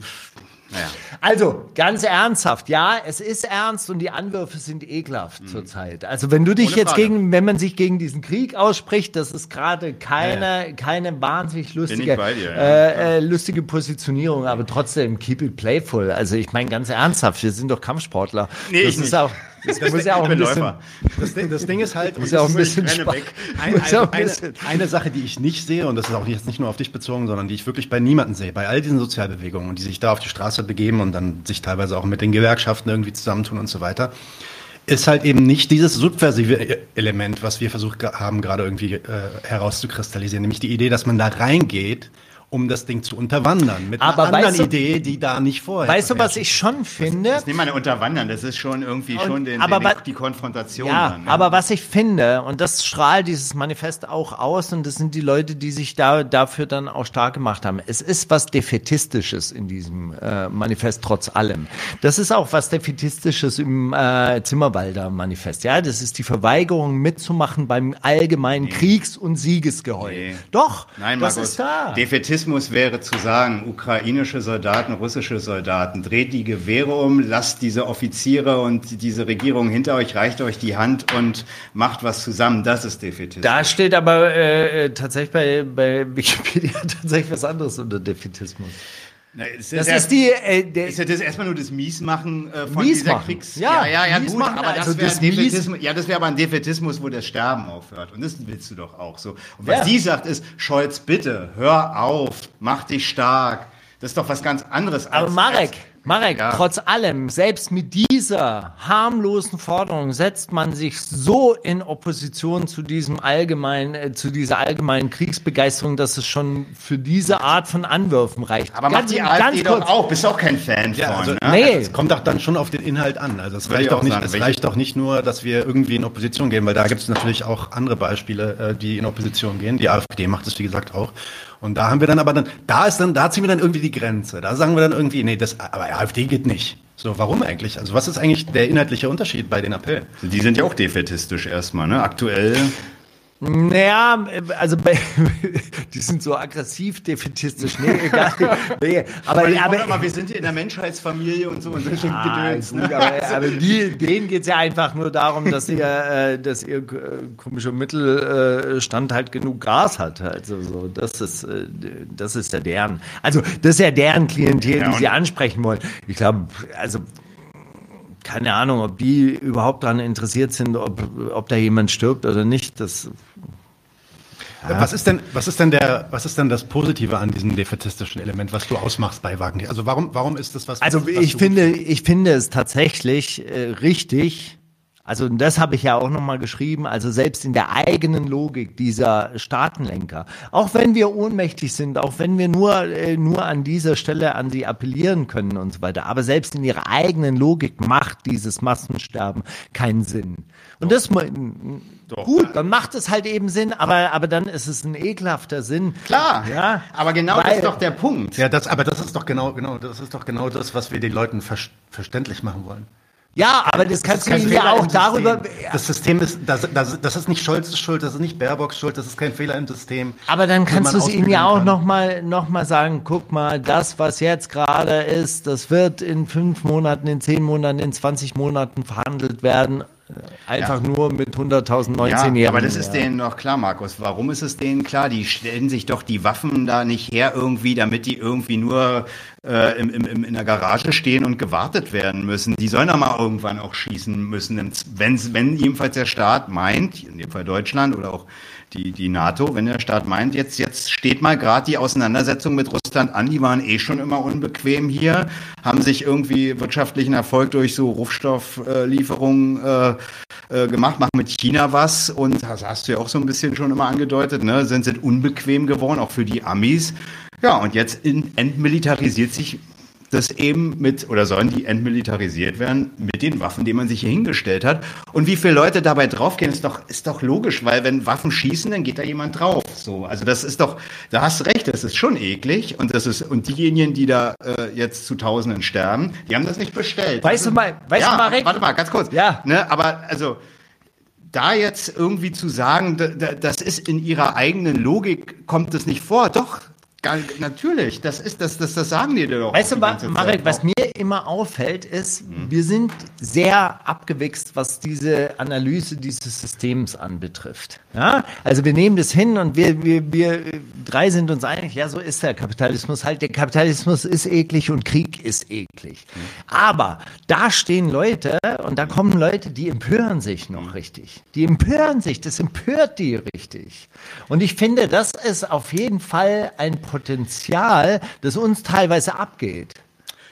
naja. Also, ganz ernsthaft, ja, es ist ernst und die Anwürfe sind ekelhaft mhm. zurzeit. Also, wenn du dich Ohne jetzt Frage. gegen, wenn man sich gegen diesen Krieg ausspricht, das ist gerade keine, ja. keine wahnsinnig lustige, dir, ja. äh, äh, lustige Positionierung, aber trotzdem, keep it playful. Also, ich meine ganz ernsthaft, wir sind doch Kampfsportler. Nee, das ist nicht. auch. Das, das muss ja auch ein bisschen, das, Ding, das Ding ist halt, muss ja auch ein bisschen ein, ein, eine, eine, Sache, die ich nicht sehe, und das ist auch jetzt nicht nur auf dich bezogen, sondern die ich wirklich bei niemanden sehe, bei all diesen Sozialbewegungen, die sich da auf die Straße begeben und dann sich teilweise auch mit den Gewerkschaften irgendwie zusammentun und so weiter, ist halt eben nicht dieses subversive Element, was wir versucht haben, gerade irgendwie äh, herauszukristallisieren, nämlich die Idee, dass man da reingeht um das Ding zu unterwandern. Mit Aber einer anderen du, Idee, die da nicht vorher. Weißt du, was ich schon finde? Das, das nicht mal eine Unterwandern, das ist schon irgendwie und, schon den, aber den, die Konfrontation. Ja, dann, ne? aber was ich finde, und das strahlt dieses Manifest auch aus, und das sind die Leute, die sich da dafür dann auch stark gemacht haben. Es ist was Defetistisches in diesem äh, Manifest trotz allem. Das ist auch was Defetistisches im äh, Zimmerwalder Manifest. Ja, das ist die Verweigerung mitzumachen beim allgemeinen nee. Kriegs- und Siegesgeheul. Nee. Doch, Nein, das Markus, ist da. Defetismus Zynismus wäre zu sagen, ukrainische Soldaten, russische Soldaten, dreht die Gewehre um, lasst diese Offiziere und diese Regierung hinter euch, reicht euch die Hand und macht was zusammen. Das ist Defetismus. Da steht aber äh, tatsächlich bei, bei Wikipedia tatsächlich was anderes unter Defetismus. Na, ist Das ja- ist die, äh, der, Ist ja das erstmal nur das Miesmachen äh, von Miesmachen. dieser Kriegs... Ja, ja, ja, Miesmachen, gut, aber das also wäre das Mies- Defetismus, ja, das wäre aber ein Defetismus, wo das Sterben aufhört. Und das willst du doch auch so. Und was Ja. sie sagt ist, Scholz, bitte, hör auf, mach dich stark. Das ist doch was ganz anderes. Aber Marek, Marek, Ja. trotz allem, selbst mit dieser harmlosen Forderung setzt man sich so in Opposition zu diesem allgemeinen, äh, zu dieser allgemeinen Kriegsbegeisterung, dass es schon für diese Art von Anwürfen reicht. aber macht die AfD doch auch. Bist auch kein Fan Ja, von, also, ne? Nee. Es kommt doch dann schon auf den Inhalt an. Also es Würde reicht doch auch nicht, sagen. es Welche- reicht doch nicht nur, dass wir irgendwie in Opposition gehen, weil da gibt es natürlich auch andere Beispiele, äh, die in Opposition gehen. Die AfD macht es wie gesagt auch. Und da haben wir dann aber dann, da ist dann, da ziehen wir dann irgendwie die Grenze. Da sagen wir dann irgendwie, nee, das, aber AfD geht nicht. So, warum eigentlich? Also was ist eigentlich der inhaltliche Unterschied bei den Appellen? Die sind ja auch defetistisch erstmal, ne? Aktuell. Naja, also bei, die sind so aggressiv, defetistisch. Nee, egal. Nee, aber, Aber, aber, aber wir sind hier in der Menschheitsfamilie und so und solche Ah, Gedöns, ne? aber, aber die, denen geht's ja einfach nur darum, dass ihr, äh, dass ihr äh, komischer Mittelstand halt genug Gas hat. Also so, das ist, äh, das ist ja deren. Also das ist ja deren Klientel, Ja, die sie ansprechen wollen. Ich glaube, also keine Ahnung, ob die überhaupt daran interessiert sind, ob, ob da jemand stirbt oder nicht. Das Was ist denn, was ist denn der, was ist denn das Positive an diesem defaitistischen Element, was du ausmachst bei Wagner? Also warum, warum ist das was? Also was ich finde, ich finde es tatsächlich äh, richtig. Also und das habe ich ja auch nochmal geschrieben. Also selbst in der eigenen Logik dieser Staatenlenker, auch wenn wir ohnmächtig sind, auch wenn wir nur äh, nur an dieser Stelle an sie appellieren können und so weiter, aber selbst in ihrer eigenen Logik macht dieses Massensterben keinen Sinn. Und das mal- gut, dann macht es halt eben Sinn, aber aber dann ist es ein ekelhafter Sinn. Klar, ja, aber genau das Weil- ist doch der Punkt. Ja, das, aber das ist doch genau, genau, das ist doch genau das, was wir den Leuten ver verständlich machen wollen. Ja, aber das kannst du ihnen Fehler ja auch darüber. Das System ist, das, das, das ist nicht Scholz's Schuld, das ist nicht Baerbocks Schuld, das ist kein Fehler im System. Aber dann kannst du es ihnen ja auch kann. noch mal, noch mal sagen, guck mal, das, was jetzt gerade ist, das wird in fünf Monaten, in zehn Monaten, in 20 Monaten verhandelt werden. Einfach nur mit 100.000 19-Jährigen. Ja, aber das ist ja. denen doch klar, Markus. Warum ist es denen klar? Die stellen sich doch die Waffen da nicht her irgendwie, damit die irgendwie nur äh, im, im, in der Garage stehen und gewartet werden müssen. Die sollen doch mal irgendwann auch schießen müssen, wenn, wenn jedenfalls der Staat meint, in dem Fall Deutschland oder auch die, die NATO, wenn der Staat meint, jetzt, jetzt steht mal gerade die Auseinandersetzung mit Russland an, die waren eh schon immer unbequem hier, haben sich irgendwie wirtschaftlichen Erfolg durch so Rohstofflieferungen äh, äh, gemacht, machen mit China was und das hast du ja auch so ein bisschen schon immer angedeutet, ne, sind, sind unbequem geworden, auch für die Amis. Ja, und jetzt in, entmilitarisiert sich das eben mit, oder sollen die entmilitarisiert werden mit den Waffen, die man sich hier hingestellt hat. Und wie viele Leute dabei draufgehen, ist doch, ist doch logisch, weil wenn Waffen schießen, dann geht da jemand drauf. So, also das ist doch, da hast du recht, das ist schon eklig. Und das ist, und diejenigen, die da äh, jetzt zu Tausenden sterben, die haben das nicht bestellt. Weißt du mal, weißt ja, du mal, Rick? warte mal, ganz kurz. Ja. Ne, aber also da jetzt irgendwie zu sagen, da, da, das ist in ihrer eigenen Logik, kommt das nicht vor. Doch, natürlich, das ist das, das, das sagen die dir doch. Weißt du, Marek, was mir immer auffällt, ist, wir sind sehr abgewichst, was diese Analyse dieses Systems anbetrifft. Ja? Also wir nehmen das hin und wir, wir, wir drei sind uns einig, ja, so ist der Kapitalismus halt. Der Kapitalismus ist eklig und Krieg ist eklig. Aber da stehen Leute und da kommen Leute, die empören sich noch richtig. Die empören sich, das empört die richtig. Und ich finde, das ist auf jeden Fall ein Potenzial, das uns teilweise abgeht.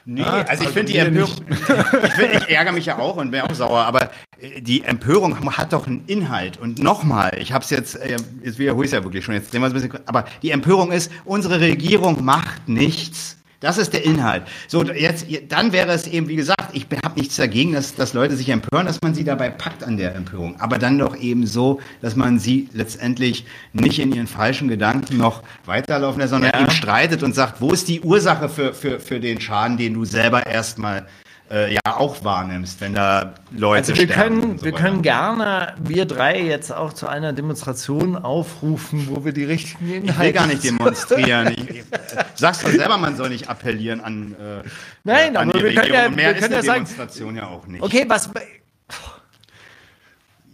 Nee, also ich finde die Empörung, ich, find, ich ärgere mich ja auch und bin auch sauer, aber äh, die Empörung hat doch einen Inhalt. Und nochmal, ich habe es jetzt, äh, jetzt wiederhole ich es ja wirklich schon, jetzt nehmen wir es ein bisschen, aber die Empörung ist, unsere Regierung macht nichts. Das ist der Inhalt. So, jetzt, dann wäre es eben, wie gesagt, ich habe nichts dagegen, dass, dass Leute sich empören, dass man sie dabei packt an der Empörung. Aber dann doch eben so, dass man sie letztendlich nicht in ihren falschen Gedanken noch weiterlaufen lässt, sondern Ja. eben streitet und sagt, wo ist die Ursache für, für, für den Schaden, den du selber erstmal äh, ja auch wahrnimmst, wenn da Leute Also wir sterben. können, so wir weiter. können gerne, wir drei jetzt auch zu einer Demonstration aufrufen, wo wir die richtigen Inhalte... Ich will gar nicht demonstrieren. Ich, ich, sagst doch selber, man soll nicht appellieren an, äh, Nein, an aber die wir können Regierung. ja- Und Mehr wir können ja sagen- Demonstration ja auch nicht. Okay, was...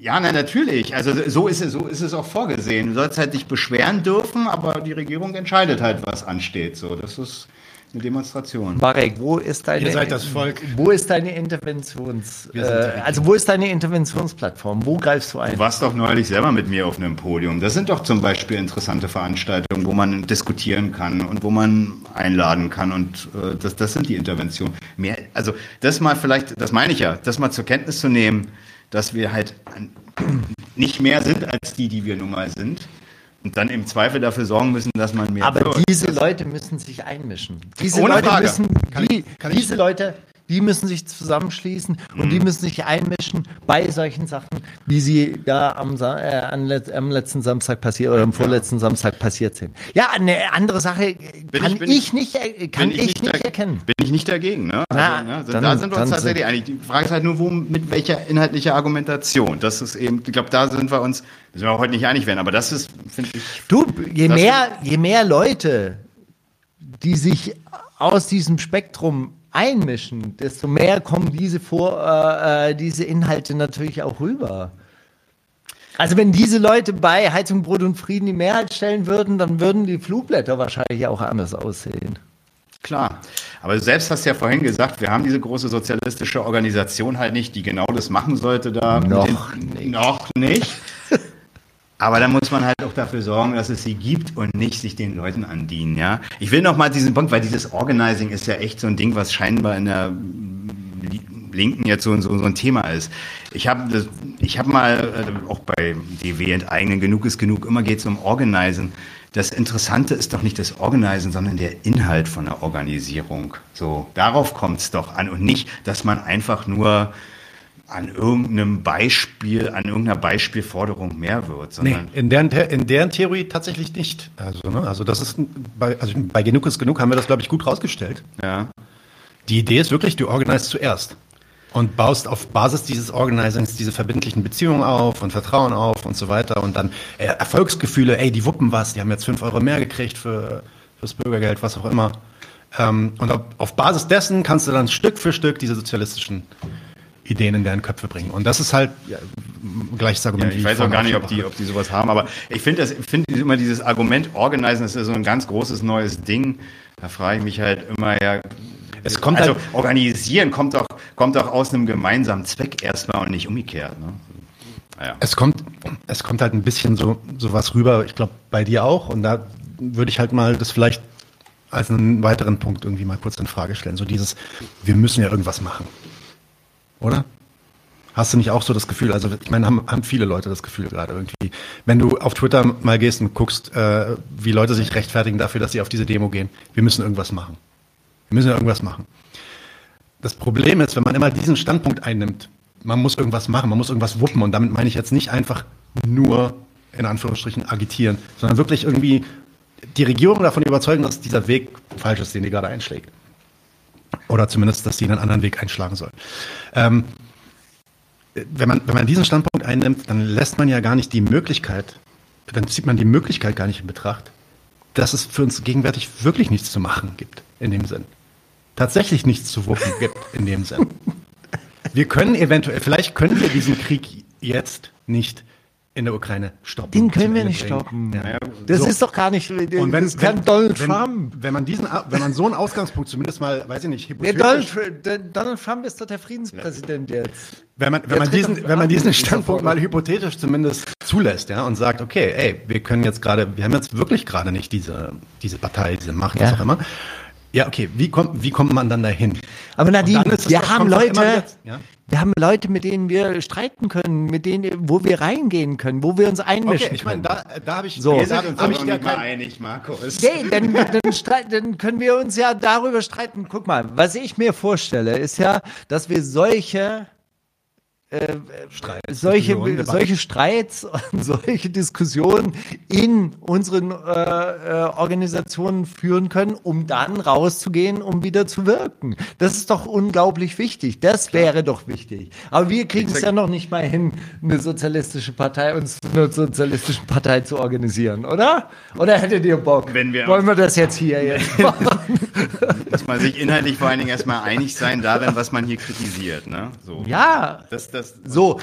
Ja, na, natürlich. Also so ist es, so ist es auch vorgesehen. Du sollst halt dich beschweren dürfen, aber die Regierung entscheidet halt, was ansteht. So, das ist, eine Demonstration. Marek, wo ist deine, Ihr seid das Volk. Wo ist deine Interventions, äh, also wo ist deine Interventionsplattform? Wo greifst du ein? Du warst doch neulich selber mit mir auf einem Podium. Das sind doch zum Beispiel interessante Veranstaltungen, wo man diskutieren kann und wo man einladen kann. Und äh, das, das sind die Interventionen. Mehr, also das mal vielleicht, das meine ich ja, das mal zur Kenntnis zu nehmen, dass wir halt an, nicht mehr sind als die, die wir nun mal sind. Und dann im Zweifel dafür sorgen müssen, dass man mehr Aber diese Leute müssen sich einmischen. Diese Ohne Leute Frage. müssen, Kann die, ich- kann ich- diese Leute, die müssen sich zusammenschließen und Mhm. die müssen sich einmischen bei solchen Sachen, wie sie da am, äh, am, let- am letzten Samstag passiert oder am vorletzten Samstag passiert sind. Ja, eine andere Sache äh, kann ich- bin ich, ich- nicht, er- kann Bin ich nicht, erkennen. Bin ich nicht dagegen, ne? Na, ne, dann- da sind wir uns tatsächlich einig. Die Frage ist halt nur, wo, mit welcher inhaltlicher Argumentation. Das ist eben, ich glaube, da sind wir uns, müssen wir auch heute nicht einig werden, aber das ist, finde ich, Du, je mehr, je mehr Leute, die sich aus diesem Spektrum einmischen, desto mehr kommen diese vor, äh, äh, diese Inhalte natürlich auch rüber. Also wenn diese Leute bei Heizung, Brot und Frieden die Mehrheit stellen würden, dann würden die Flugblätter wahrscheinlich auch anders aussehen. Klar. Aber du selbst hast ja vorhin gesagt, wir haben diese große sozialistische Organisation halt nicht, die genau das machen sollte da. Noch den, nicht. Noch nicht. Aber da muss man halt auch dafür sorgen, dass es sie gibt und nicht sich den Leuten andienen, ja. Ich will noch mal diesen Punkt, weil dieses Organizing ist ja echt so ein Ding, was scheinbar in der Li- Linken jetzt so, so, so ein Thema ist. Ich habe ich hab mal äh, auch bei DW enteignen, genug ist genug, immer geht es um Organizen. Das Interessante ist doch nicht das Organizen, sondern der Inhalt von der Organisierung. So, darauf kommt es doch an und nicht, dass man einfach nur an irgendeinem Beispiel, an irgendeiner Beispielforderung mehr wird, Nee, sondern in deren, in deren Theorie tatsächlich nicht. Also, ne, also das ist bei, also bei Genug ist genug haben wir das, glaube ich, gut rausgestellt. ja. Die Idee ist wirklich, du organisierst zuerst und baust auf Basis dieses Organisings diese verbindlichen Beziehungen auf und Vertrauen auf und so weiter und dann äh, Erfolgsgefühle, ey, die wuppen was, die haben jetzt fünf Euro mehr gekriegt für fürs Bürgergeld, was auch immer. Ähm, und auf, auf Basis dessen kannst du dann Stück für Stück diese sozialistischen Ideen in deren Köpfe bringen. Und das ist halt ja, gleiches Ja, Argument. ich wie weiß auch gar nicht, ob die, ob die sowas haben, aber ich finde das, finde immer dieses Argument Organizen, das ist so ein ganz großes neues Ding. Da frage ich mich halt immer ja. Es kommt also halt- organisieren kommt doch, kommt aus einem gemeinsamen Zweck erstmal und nicht umgekehrt. Ne? Naja. Es kommt, es kommt halt ein bisschen so sowas rüber, ich glaube bei dir auch. Und da würde ich halt mal das vielleicht als einen weiteren Punkt irgendwie mal kurz in Frage stellen. So dieses, wir müssen ja irgendwas machen. Oder? Hast du nicht auch so das Gefühl, also ich meine, haben, haben viele Leute das Gefühl gerade irgendwie, wenn du auf Twitter mal gehst und guckst, äh, wie Leute sich rechtfertigen dafür, dass sie auf diese Demo gehen, wir müssen irgendwas machen. Wir müssen irgendwas machen. Das Problem ist, wenn man immer diesen Standpunkt einnimmt, man muss irgendwas machen, man muss irgendwas wuppen und damit meine ich jetzt nicht einfach nur in Anführungsstrichen agitieren, sondern wirklich irgendwie die Regierung davon überzeugen, dass dieser Weg falsch ist, den die gerade einschlägt. Oder zumindest, dass sie einen anderen Weg einschlagen soll. Ähm, wenn, man, wenn man diesen Standpunkt einnimmt, dann lässt man ja gar nicht die Möglichkeit, dann zieht man die Möglichkeit gar nicht in Betracht, dass es für uns gegenwärtig wirklich nichts zu machen gibt, in dem Sinn. Tatsächlich nichts zu wuppen gibt, in dem Sinn. Wir können eventuell, vielleicht können wir diesen Krieg jetzt nicht in der Ukraine stoppen. Den können wir nicht bringen. stoppen. Ja. Das So. ist doch gar nicht, Und wenn, das kann wenn, Donald wenn, Trump. Wenn man diesen, wenn man so einen Ausgangspunkt zumindest mal, weiß ich nicht, hypothetisch, Donald, Donald Trump ist doch der Friedenspräsident jetzt. wenn man, wenn Der man diesen, wenn man an, diesen Standpunkt mal hypothetisch zumindest zulässt, ja, und sagt, okay, ey, wir können jetzt gerade, wir haben jetzt wirklich gerade nicht diese, diese Partei, diese Macht, was Ja. auch immer. Ja, okay, wie kommt, wie kommt man dann dahin? Aber Nadine, wir haben Leute, jetzt, ja? Wir haben Leute, mit denen wir streiten können, mit denen, wo wir reingehen können, wo wir uns einmischen Okay, ich meine, da, da habe ich, So. Wir da sind uns hab aber ich nicht mal kein, einig, Markus. Nee, dann, dann, streit- dann können wir uns ja darüber streiten. Guck mal, was ich mir vorstelle, ist ja, dass wir solche Streit, solche, solche Streits und solche Diskussionen in unseren äh, äh, Organisationen führen können, um dann rauszugehen, um wieder zu wirken. Das ist doch unglaublich wichtig. Das wäre doch wichtig. Aber wir kriegen es ja noch nicht mal hin, eine sozialistische Partei, uns zu einer sozialistischen Partei zu organisieren, oder? Oder hättet ihr Bock? Wenn wir- Wollen wir das jetzt hier jetzt machen? Muss man sich inhaltlich vor allen Dingen erstmal einig sein darin, was man hier kritisiert. Ne? So. ja, Das, das, so.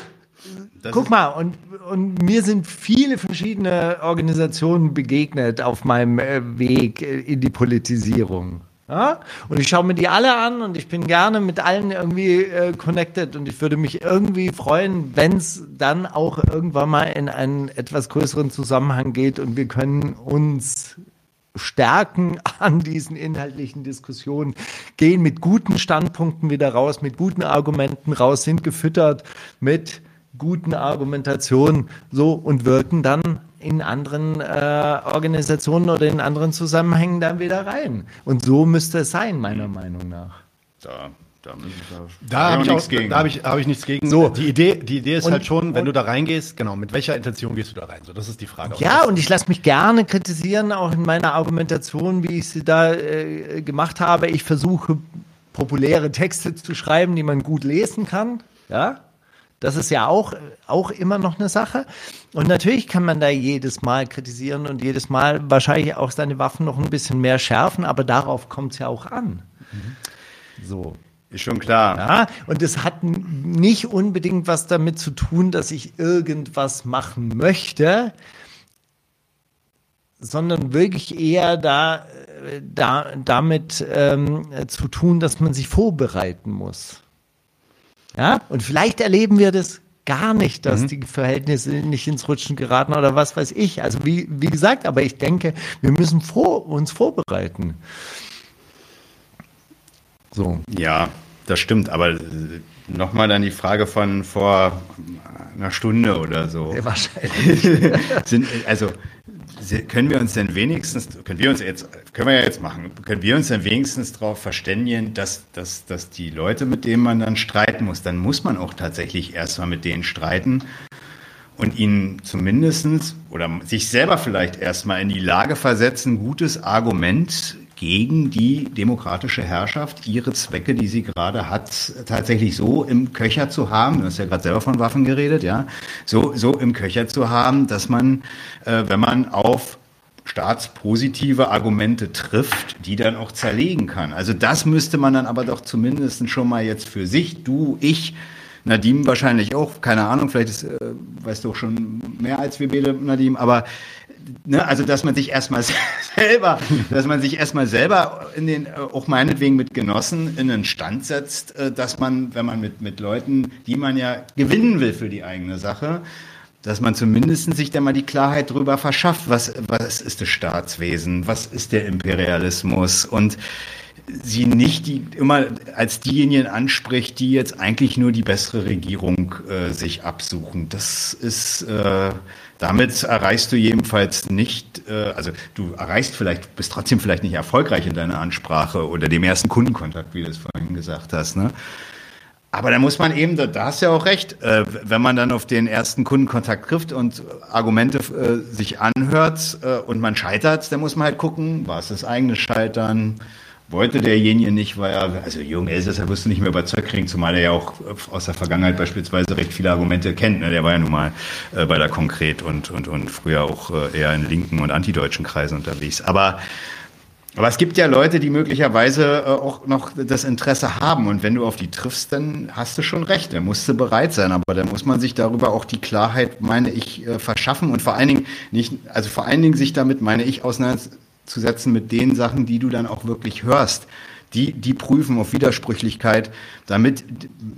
das Guck mal, und, und mir sind viele verschiedene Organisationen begegnet auf meinem äh, Weg äh, in die Politisierung. Ja? Und ich schaue mir die alle an und ich bin gerne mit allen irgendwie äh, connected und ich würde mich irgendwie freuen, wenn es dann auch irgendwann mal in einen etwas größeren Zusammenhang geht und wir können uns stärken an diesen inhaltlichen Diskussionen, gehen mit guten Standpunkten wieder raus, mit guten Argumenten raus, sind gefüttert mit guten Argumentationen so und wirken dann in anderen äh, Organisationen oder in anderen Zusammenhängen dann wieder rein. Und so müsste es sein, meiner Meinung nach. Da, da, da habe ich, nichts gegen. Da hab ich, hab ich nichts gegen. So. Die Idee, die Idee ist Und- halt schon, wenn und- du da reingehst, genau, mit welcher Intention gehst du da rein? So, das ist die Frage. Ja, und ich lasse mich gerne kritisieren, auch in meiner Argumentation, wie ich sie da äh, gemacht habe. Ich versuche, populäre Texte zu schreiben, die man gut lesen kann. Ja, das ist ja auch, auch immer noch eine Sache. Und natürlich kann man da jedes Mal kritisieren und jedes Mal wahrscheinlich auch seine Waffen noch ein bisschen mehr schärfen, aber darauf kommt es ja auch an. So. Ist schon klar. Ja, und es hat nicht unbedingt was damit zu tun, dass ich irgendwas machen möchte, sondern wirklich eher da, äh, da damit ähm, äh, zu tun, dass man sich vorbereiten muss. Ja, und vielleicht erleben wir das gar nicht, dass die Verhältnisse nicht ins Rutschen geraten oder was weiß ich. Also wie, wie gesagt, aber ich denke, wir müssen vor, uns vorbereiten. So. Ja, das stimmt, aber nochmal dann die Frage von vor einer Stunde oder so. Ja, wahrscheinlich. Sind, also können wir uns denn wenigstens, können wir uns jetzt, können wir ja jetzt machen, können wir uns denn wenigstens darauf verständigen, dass, dass, dass die Leute, mit denen man dann streiten muss, dann muss man auch tatsächlich erstmal mit denen streiten und ihnen zumindestens oder sich selber vielleicht erstmal in die Lage versetzen, gutes Argument gegen die demokratische Herrschaft, ihre Zwecke, die sie gerade hat, tatsächlich so im Köcher zu haben. Du hast ja gerade selber von Waffen geredet, ja. So, so im Köcher zu haben, dass man, äh, wenn man auf staatspositive Argumente trifft, die dann auch zerlegen kann. Also das müsste man dann aber doch zumindest schon mal jetzt für sich, du, ich, Nadim wahrscheinlich auch, keine Ahnung, vielleicht ist, äh, weißt du auch schon mehr als wir beide, Nadim, aber ne, also dass man sich erstmal selber, dass man sich erstmal selber in den, äh, auch meinetwegen mit Genossen in einen Stand setzt, äh, dass man, wenn man mit, mit Leuten, die man ja gewinnen will für die eigene Sache, dass man zumindest sich da mal die Klarheit drüber verschafft, was, was ist das Staatswesen, was ist der Imperialismus? Und sie nicht die, immer als diejenigen anspricht, die jetzt eigentlich nur die bessere Regierung äh, sich absuchen. Das ist, äh, damit erreichst du jedenfalls nicht, äh, also du erreichst vielleicht, bist trotzdem vielleicht nicht erfolgreich in deiner Ansprache oder dem ersten Kundenkontakt, wie du es vorhin gesagt hast. Ne? Aber da muss man eben, da, hast du ja auch recht, äh, wenn man dann auf den ersten Kundenkontakt trifft und Argumente äh, sich anhört äh, und man scheitert, dann muss man halt gucken, war es das eigene Scheitern, wollte derjenige nicht, weil er, also Jürgen Elsässer wirst du nicht mehr überzeugt kriegen, zumal er ja auch aus der Vergangenheit beispielsweise recht viele Argumente kennt. Ne? Der war ja nun mal äh, bei der Konkret und, und, und früher auch äh, eher in linken und antideutschen Kreisen unterwegs. Aber aber es gibt ja Leute, die möglicherweise äh, auch noch das Interesse haben. Und wenn du auf die triffst, dann hast du schon recht. Dann musst du bereit sein. Aber dann muss man sich darüber auch die Klarheit, meine ich, äh, verschaffen. Und vor allen Dingen nicht, also vor allen Dingen sich damit, meine ich, auseinanderzusetzen mit den Sachen, die du dann auch wirklich hörst. Die, die prüfen auf Widersprüchlichkeit, damit,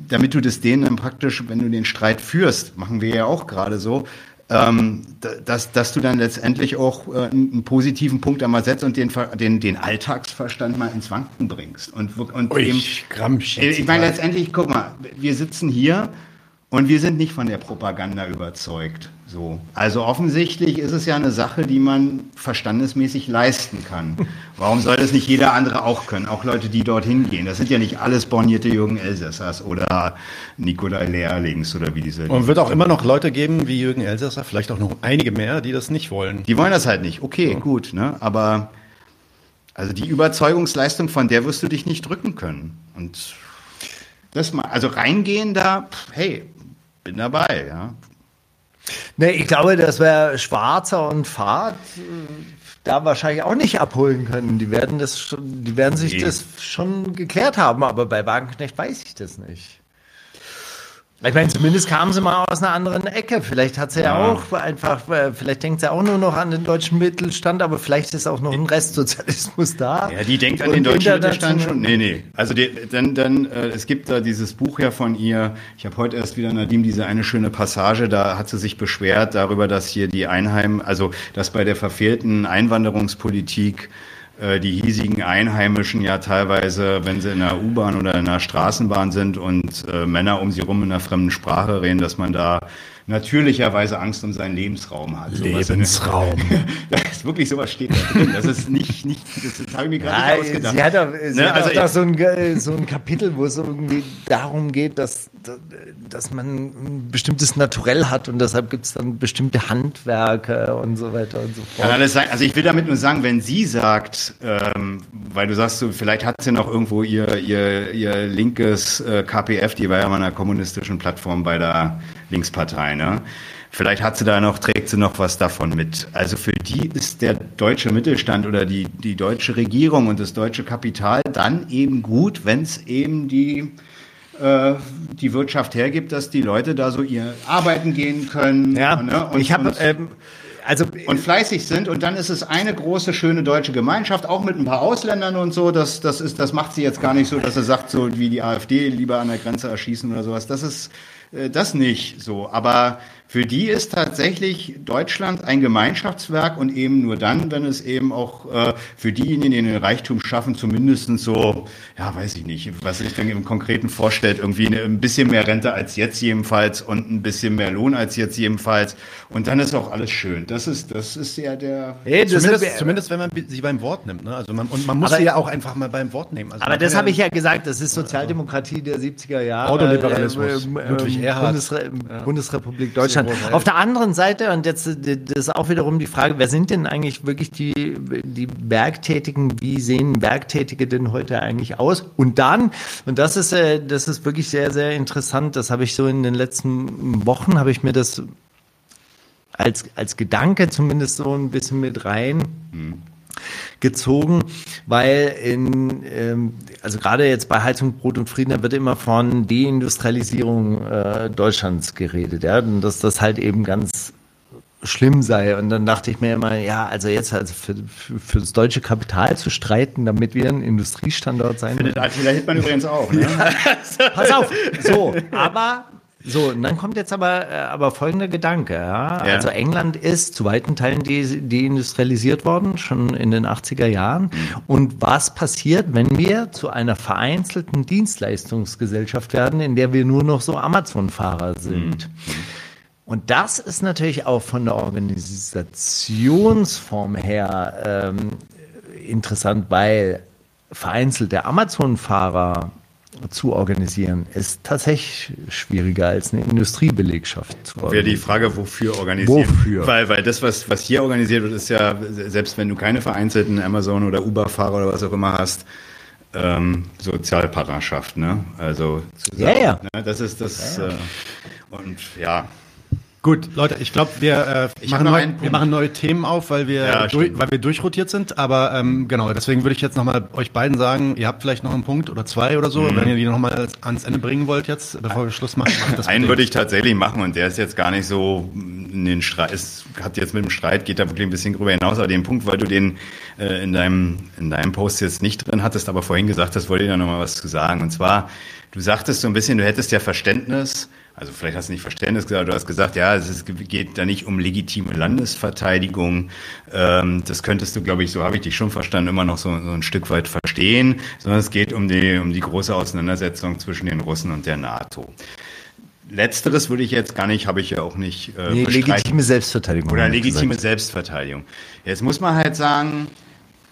damit du das denen dann praktisch, wenn du den Streit führst, machen wir ja auch gerade so, ähm, dass, dass du dann letztendlich auch äh, einen positiven Punkt einmal setzt und den, den, den Alltagsverstand mal ins Wanken bringst. Und, und Ui, eben, Gramsci. ich meine, letztendlich, guck mal, wir sitzen hier und wir sind nicht von der Propaganda überzeugt. So. Also offensichtlich ist es ja eine Sache, die man verstandesmäßig leisten kann. Warum soll das nicht jeder andere auch können? Auch Leute, die dorthin gehen. Das sind ja nicht alles bornierte Jürgen Elsässers oder Nikolai Lehrlings oder wie diese. Und wird auch immer noch Leute geben wie Jürgen Elsässer, vielleicht auch noch einige mehr, die das nicht wollen. Die wollen das halt nicht. Okay, gut, ne? Aber also die Überzeugungsleistung, von der wirst du dich nicht drücken können. Und das mal, also reingehen da, hey, bin dabei, ja. Nee, ich glaube, dass wir Schwarzer und Fahrt äh, da wahrscheinlich auch nicht abholen können. Die werden das schon, die werden sich Nee. das schon geklärt haben, aber bei Wagenknecht weiß ich das nicht. Ich meine, zumindest kam sie mal aus einer anderen Ecke. Vielleicht hat sie ja, ja auch einfach, äh, vielleicht denkt sie auch nur noch an den deutschen Mittelstand, aber vielleicht ist auch noch ein Restsozialismus da. Ja, die denkt an den deutschen Mittelstand schon. Nee, nee. Also die, dann, dann äh, es gibt da dieses Buch ja von ihr. Ich habe heute erst wieder Nadim diese eine schöne Passage. Da hat sie sich beschwert darüber, dass hier die Einheim, also dass bei der verfehlten Einwanderungspolitik die hiesigen Einheimischen ja teilweise, wenn sie in der U-Bahn oder in der Straßenbahn sind und äh, Männer um sie rum in einer fremden Sprache reden, dass man da natürlicherweise Angst um seinen Lebensraum hat. Lebensraum. das ist wirklich sowas steht da drin. Das ist nicht, nicht das, das habe ich mir gerade nicht ausgedacht. Sie hat auch, sie ne? hat also auch so, ein, so ein Kapitel, wo es irgendwie darum geht, dass, dass man ein bestimmtes Naturell hat und deshalb gibt es dann bestimmte Handwerke und so weiter und so fort. Sein. Also ich will damit nur sagen, wenn sie sagt, ähm, weil du sagst, so, vielleicht hat sie noch irgendwo ihr, ihr, ihr linkes äh, KPF, die war ja mal einer kommunistischen Plattform bei der Linkspartei, ne? Vielleicht hat sie da noch, trägt sie noch was davon mit. Also für die ist der deutsche Mittelstand oder die, die deutsche Regierung und das deutsche Kapital dann eben gut, wenn es eben die, äh, die Wirtschaft hergibt, dass die Leute da so ihr arbeiten gehen können. Ja, ne? und, ich habe ähm, also und fleißig sind und dann ist es eine große schöne deutsche Gemeinschaft, auch mit ein paar Ausländern und so. Das das ist das macht sie jetzt gar nicht so, dass er sagt so wie die AfD lieber an der Grenze erschießen oder sowas. Das ist das nicht so. Aber für die ist tatsächlich Deutschland ein Gemeinschaftswerk und eben nur dann, wenn es eben auch äh, für diejenigen, die den Reichtum schaffen, zumindest so, ja, weiß ich nicht, was sich dann im Konkreten vorstellt, irgendwie eine, ein bisschen mehr Rente als jetzt jedenfalls und ein bisschen mehr Lohn als jetzt jedenfalls. Und dann ist auch alles schön. Das ist, das ist ja der. Hey, zumindest, ist, zumindest, wenn man sie beim Wort nimmt. Ne? Also man, und man muss aber, sie ja auch einfach mal beim Wort nehmen. Also aber das habe ich ja gesagt, das ist Sozialdemokratie der 70er Jahre. Autoliberalismus. Äh, äh, Ludwig Erhard. Bundesre Bundesrepublik Deutschland. Deutschland. Auf der anderen Seite, und jetzt das ist auch wiederum die Frage, wer sind denn eigentlich wirklich die, die Bergtätigen? Wie sehen Bergtätige denn heute eigentlich aus? Und dann, und das ist, äh, das ist wirklich sehr, sehr interessant, das habe ich so in den letzten Wochen, habe ich mir das als, als Gedanke zumindest so ein bisschen mit rein. Mhm gezogen, weil in, ähm, also gerade jetzt bei Heizung, Brot und Frieden, da wird immer von Deindustrialisierung äh, Deutschlands geredet, ja, und dass das halt eben ganz schlimm sei. Und dann dachte ich mir immer, ja, also jetzt also für, für, für das deutsche Kapital zu streiten, damit wir ein Industriestandort sein. Findet Attila Hildmann übrigens auch. Ne? Ja, pass auf. So, aber so, und dann kommt jetzt aber, äh, aber folgender Gedanke. Ja? ja? Also England ist zu weiten Teilen deindustrialisiert worden, schon in den 80er Jahren. Mhm. Und was passiert, wenn wir zu einer vereinzelten Dienstleistungsgesellschaft werden, in der wir nur noch so Amazon-Fahrer sind? Mhm. Und das ist natürlich auch von der Organisationsform her ähm, interessant, weil vereinzelte Amazon-Fahrer zu organisieren, ist tatsächlich schwieriger als eine Industriebelegschaft zu organisieren. Wäre die Frage, wofür organisieren? Wofür? Weil, weil das, was, was hier organisiert wird, ist ja, selbst wenn du keine vereinzelten Amazon- oder Uber-Fahrer oder was auch immer hast, ähm, Sozialpartnerschaft, ne? Also zusammen, ja, ja. Ne? Das ist das ja, ja. Äh, und ja, Gut, Leute, ich glaube, wir, äh, machen neu, wir machen neue Themen auf, weil wir, ja, durch, weil wir durchrotiert sind. Aber ähm, genau, deswegen würde ich jetzt nochmal euch beiden sagen, ihr habt vielleicht noch einen Punkt oder zwei oder so, mhm. wenn ihr die nochmal ans Ende bringen wollt jetzt, bevor wir Schluss machen. Das einen würde ich tatsächlich machen und der ist jetzt gar nicht so in den Streit, es hat jetzt mit dem Streit, geht da wirklich ein bisschen drüber hinaus, aber den Punkt, weil du den äh, in, deinem, in deinem Post jetzt nicht drin hattest, aber vorhin gesagt hast, wollte ich da nochmal was zu sagen. Und zwar, du sagtest so ein bisschen, du hättest ja Verständnis, also vielleicht hast du nicht Verständnis gesagt, du hast gesagt, ja, es geht da nicht um legitime Landesverteidigung. Ähm, das könntest du, glaube ich, so habe ich dich schon verstanden, immer noch so, so, ein Stück weit verstehen, sondern es geht um die, um die große Auseinandersetzung zwischen den Russen und der NATO. Letzteres würde ich jetzt gar nicht, habe ich ja auch nicht äh, nee, legitime Selbstverteidigung. Oder legitime gesagt. Selbstverteidigung. Jetzt muss man halt sagen,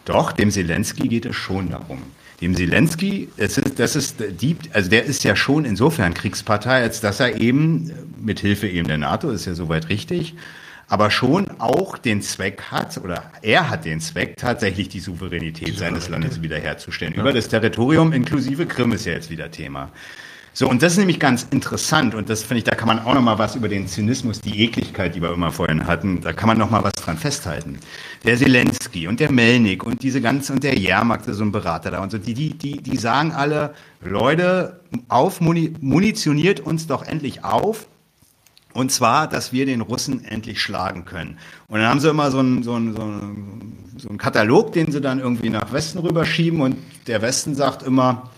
doch, dem Zelensky geht es schon darum dem Zelensky, das ist, das ist die, also der ist ja schon insofern Kriegspartei, als dass er eben mit Hilfe eben der NATO ist ja soweit richtig, aber schon auch den Zweck hat oder er hat den Zweck tatsächlich die Souveränität seines Landes wiederherzustellen ja. über das Territorium inklusive Krim ist ja jetzt wieder Thema. So, und das ist nämlich ganz interessant und das finde ich, da kann man auch noch mal was über den Zynismus, die Ekligkeit, die wir immer vorhin hatten, da kann man noch mal was dran festhalten. Der Zelensky und der Melnik und diese ganze, und der Jermak, so ein Berater da und so, die, die, die, die sagen alle, Leute, auf, munitioniert uns doch endlich auf, und zwar, dass wir den Russen endlich schlagen können. Und dann haben sie immer so einen, so einen, so einen, so einen Katalog, den sie dann irgendwie nach Westen rüberschieben. Und der Westen sagt immer,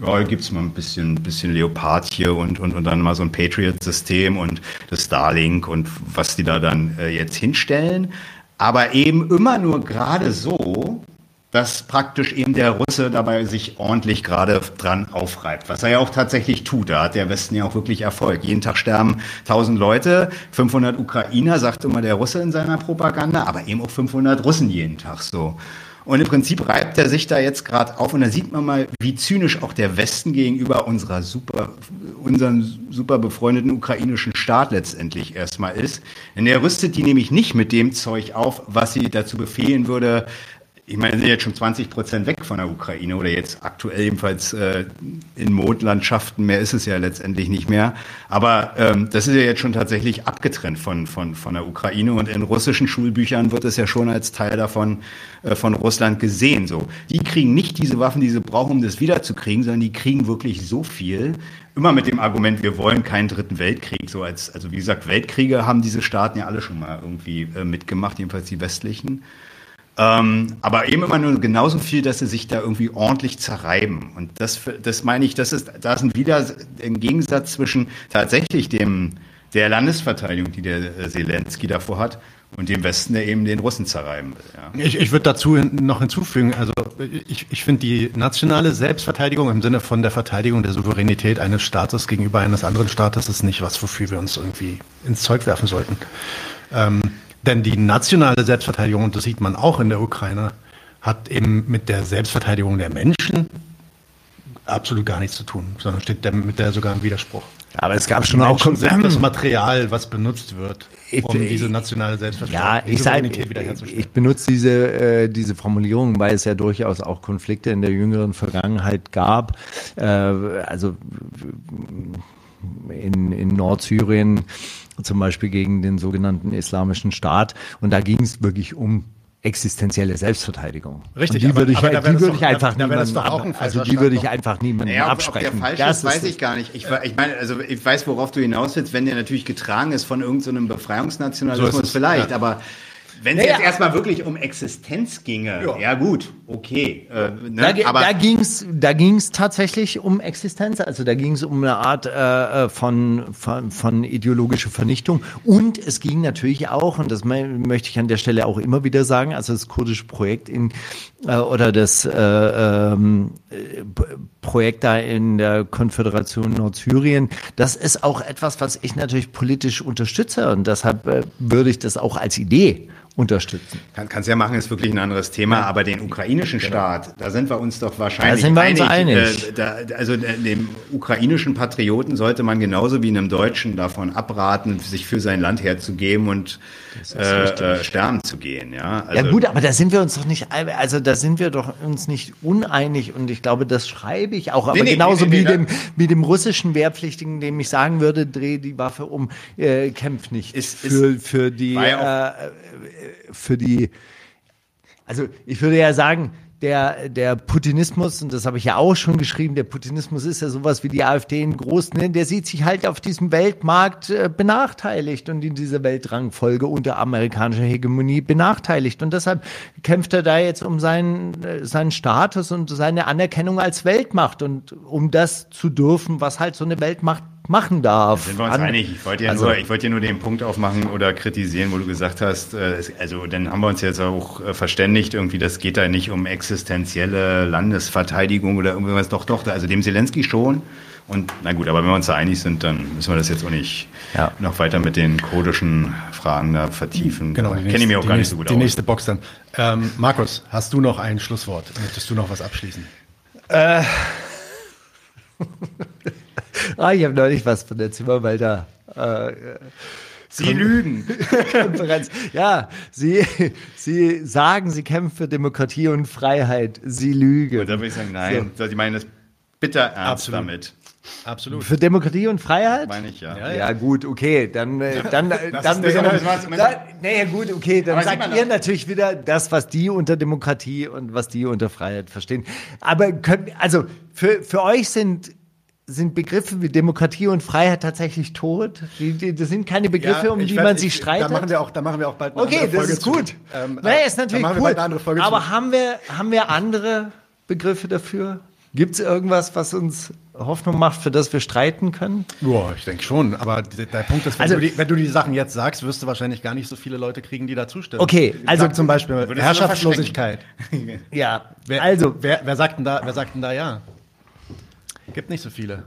ja, hier gibt's mal ein bisschen, bisschen Leopard hier und, und, und dann mal so ein Patriot-System und das Starlink und was die da dann äh, jetzt hinstellen. Aber eben immer nur gerade so, dass praktisch eben der Russe dabei sich ordentlich gerade dran aufreibt. Was er ja auch tatsächlich tut. Da hat der Westen ja auch wirklich Erfolg. Jeden Tag sterben 1000 Leute, 500 Ukrainer, sagt immer der Russe in seiner Propaganda, aber eben auch 500 Russen jeden Tag so. Und im Prinzip reibt er sich da jetzt gerade auf und da sieht man mal, wie zynisch auch der Westen gegenüber unserer super, unseren super befreundeten ukrainischen Staat letztendlich erstmal ist. Denn er rüstet die nämlich nicht mit dem Zeug auf, was sie dazu befehlen würde, ich meine, sind jetzt schon 20 Prozent weg von der Ukraine oder jetzt aktuell jedenfalls äh, in Mondlandschaften. Mehr ist es ja letztendlich nicht mehr. Aber ähm, das ist ja jetzt schon tatsächlich abgetrennt von, von, von der Ukraine und in russischen Schulbüchern wird es ja schon als Teil davon äh, von Russland gesehen. So, die kriegen nicht diese Waffen, die sie brauchen, um das wiederzukriegen, sondern die kriegen wirklich so viel. Immer mit dem Argument, wir wollen keinen dritten Weltkrieg. So als, also wie gesagt, Weltkriege haben diese Staaten ja alle schon mal irgendwie äh, mitgemacht, jedenfalls die westlichen. Ähm, aber eben immer nur genauso viel, dass sie sich da irgendwie ordentlich zerreiben. Und das, das meine ich, das ist, da ist ein wieder ein Gegensatz zwischen tatsächlich dem, der Landesverteidigung, die der äh, Zelensky davor hat, und dem Westen, der eben den Russen zerreiben will. Ja. Ich, ich würde dazu noch hinzufügen, also ich, ich finde die nationale Selbstverteidigung im Sinne von der Verteidigung der Souveränität eines Staates gegenüber eines anderen Staates ist nicht was, wofür wir uns irgendwie ins Zeug werfen sollten. Ähm, denn die nationale Selbstverteidigung, und das sieht man auch in der Ukraine, hat eben mit der Selbstverteidigung der Menschen absolut gar nichts zu tun, sondern steht mit der sogar im Widerspruch. Aber es gab schon auch sind das Material, was benutzt wird, um diese nationale Selbstverteidigung ja, ich sage, ich benutze diese äh, diese Formulierung, weil es ja durchaus auch Konflikte in der jüngeren Vergangenheit gab. Äh, also in, in Nordsyrien zum Beispiel gegen den sogenannten Islamischen Staat. Und da ging es wirklich um existenzielle Selbstverteidigung. Richtig, und die würde ich, die würde ich einfach da, niemandem ab, also die würde ich einfach niemandem naja, absprechen. Ob der falsch das ist, weiß ich gar nicht. Ich, ich meine, also ich weiß, worauf du hinaus willst, wenn der natürlich getragen ist von irgendeinem so Befreiungsnationalismus so vielleicht, ja. aber wenn es naja. jetzt erstmal wirklich um Existenz ginge, ja, ja gut, okay. Äh, ne? Da, Aber da ging's, da ging's tatsächlich um Existenz. Also da ging es um eine Art äh, äh, von, von, von ideologischer Vernichtung. Und es ging natürlich auch, und das möchte ich an der Stelle auch immer wieder sagen, also das kurdische Projekt in äh, oder das äh, ähm, Projekt da in der Konföderation Nordsyrien, das ist auch etwas, was ich natürlich politisch unterstütze. Und deshalb äh, würde ich das auch als Idee unterstützen. Kann, kannst ja machen, ist wirklich ein anderes Thema, aber den ukrainischen genau. Staat, da sind wir uns doch wahrscheinlich da sind wir einig. Uns einig. Äh, da, also äh, dem ukrainischen Patrioten sollte man genauso wie einem Deutschen davon abraten, sich für sein Land herzugeben und äh, äh, sterben zu gehen. Ja? Also, ja gut, aber da sind wir uns doch nicht, also da sind wir doch uns nicht uneinig und ich glaube, das schreibe ich auch. Aber nee, genauso nee, nee, wie, dem, wie dem russischen Wehrpflichtigen, dem ich sagen würde, dreh die Waffe um, äh, kämpf nicht ist, für, für die äh, für die, also ich würde ja sagen, der, der Putinismus, und das habe ich ja auch schon geschrieben, der Putinismus ist ja sowas wie die AfD in Groß, ne? der sieht sich halt auf diesem Weltmarkt äh, benachteiligt und in dieser Weltrangfolge unter amerikanischer Hegemonie benachteiligt. Und deshalb kämpft er da jetzt um seinen, äh, seinen Status und seine Anerkennung als Weltmacht und um das zu dürfen, was halt so eine Weltmacht machen darf. Sind wir uns An, einig. Ich wollte ja, also, nur, ich wollte ja nur den Punkt aufmachen oder kritisieren, wo du gesagt hast, äh, also dann haben wir uns jetzt auch äh, verständigt, irgendwie, das geht da nicht um existenzielle Landesverteidigung oder irgendwas. Doch, doch, also dem Zelensky schon. Und na gut, aber wenn wir uns da einig sind, dann müssen wir das jetzt auch nicht ja. noch weiter mit den kodischen Fragen da vertiefen. Genau, kenne ich mir auch gar nicht so gut die aus. Die nächste Box dann. Ähm, Markus, hast du noch ein Schlusswort? Möchtest du noch was abschließen? Äh. ah, ich habe neulich was von der Zimmerwälder. Äh, Sie Kon lügen. Konferenz. Ja, Sie, Sie sagen, Sie kämpfen für Demokratie und Freiheit. Sie lügen. Und da würde ich sagen, nein. So. Sie meinen das bitter ernst Absolut. damit. Absolut. Für Demokratie und Freiheit? Meine ich, ja. Ja, ja, gut, okay, dann, äh, dann, äh, dann, dann, war's. dann naja, gut, okay, dann sagt man ihr natürlich wieder das, was die unter Demokratie und was die unter Freiheit verstehen. Aber könnt, also, für, für euch sind, sind Begriffe wie Demokratie und Freiheit tatsächlich tot? Das sind keine Begriffe, um ich die werd- man sich ich- streitet? Da machen wir auch, da machen wir auch bald eine Okay, andere das Folge ist zu. gut. Ähm, naja, äh, ist natürlich cool. Aber zu. haben wir, haben wir andere Begriffe dafür? Gibt es irgendwas, was uns Hoffnung macht, für das wir streiten können? Ja, ich denke schon. Aber der Punkt ist, wenn, Also- du die, wenn du die Sachen jetzt sagst, wirst du wahrscheinlich gar nicht so viele Leute kriegen, die da zustimmen. Okay, also- Sag zum Beispiel Herrschaftslosigkeit. Ja, Wer, also, wer, wer sagt denn da, wer sagt denn da ja? Gibt nicht so viele.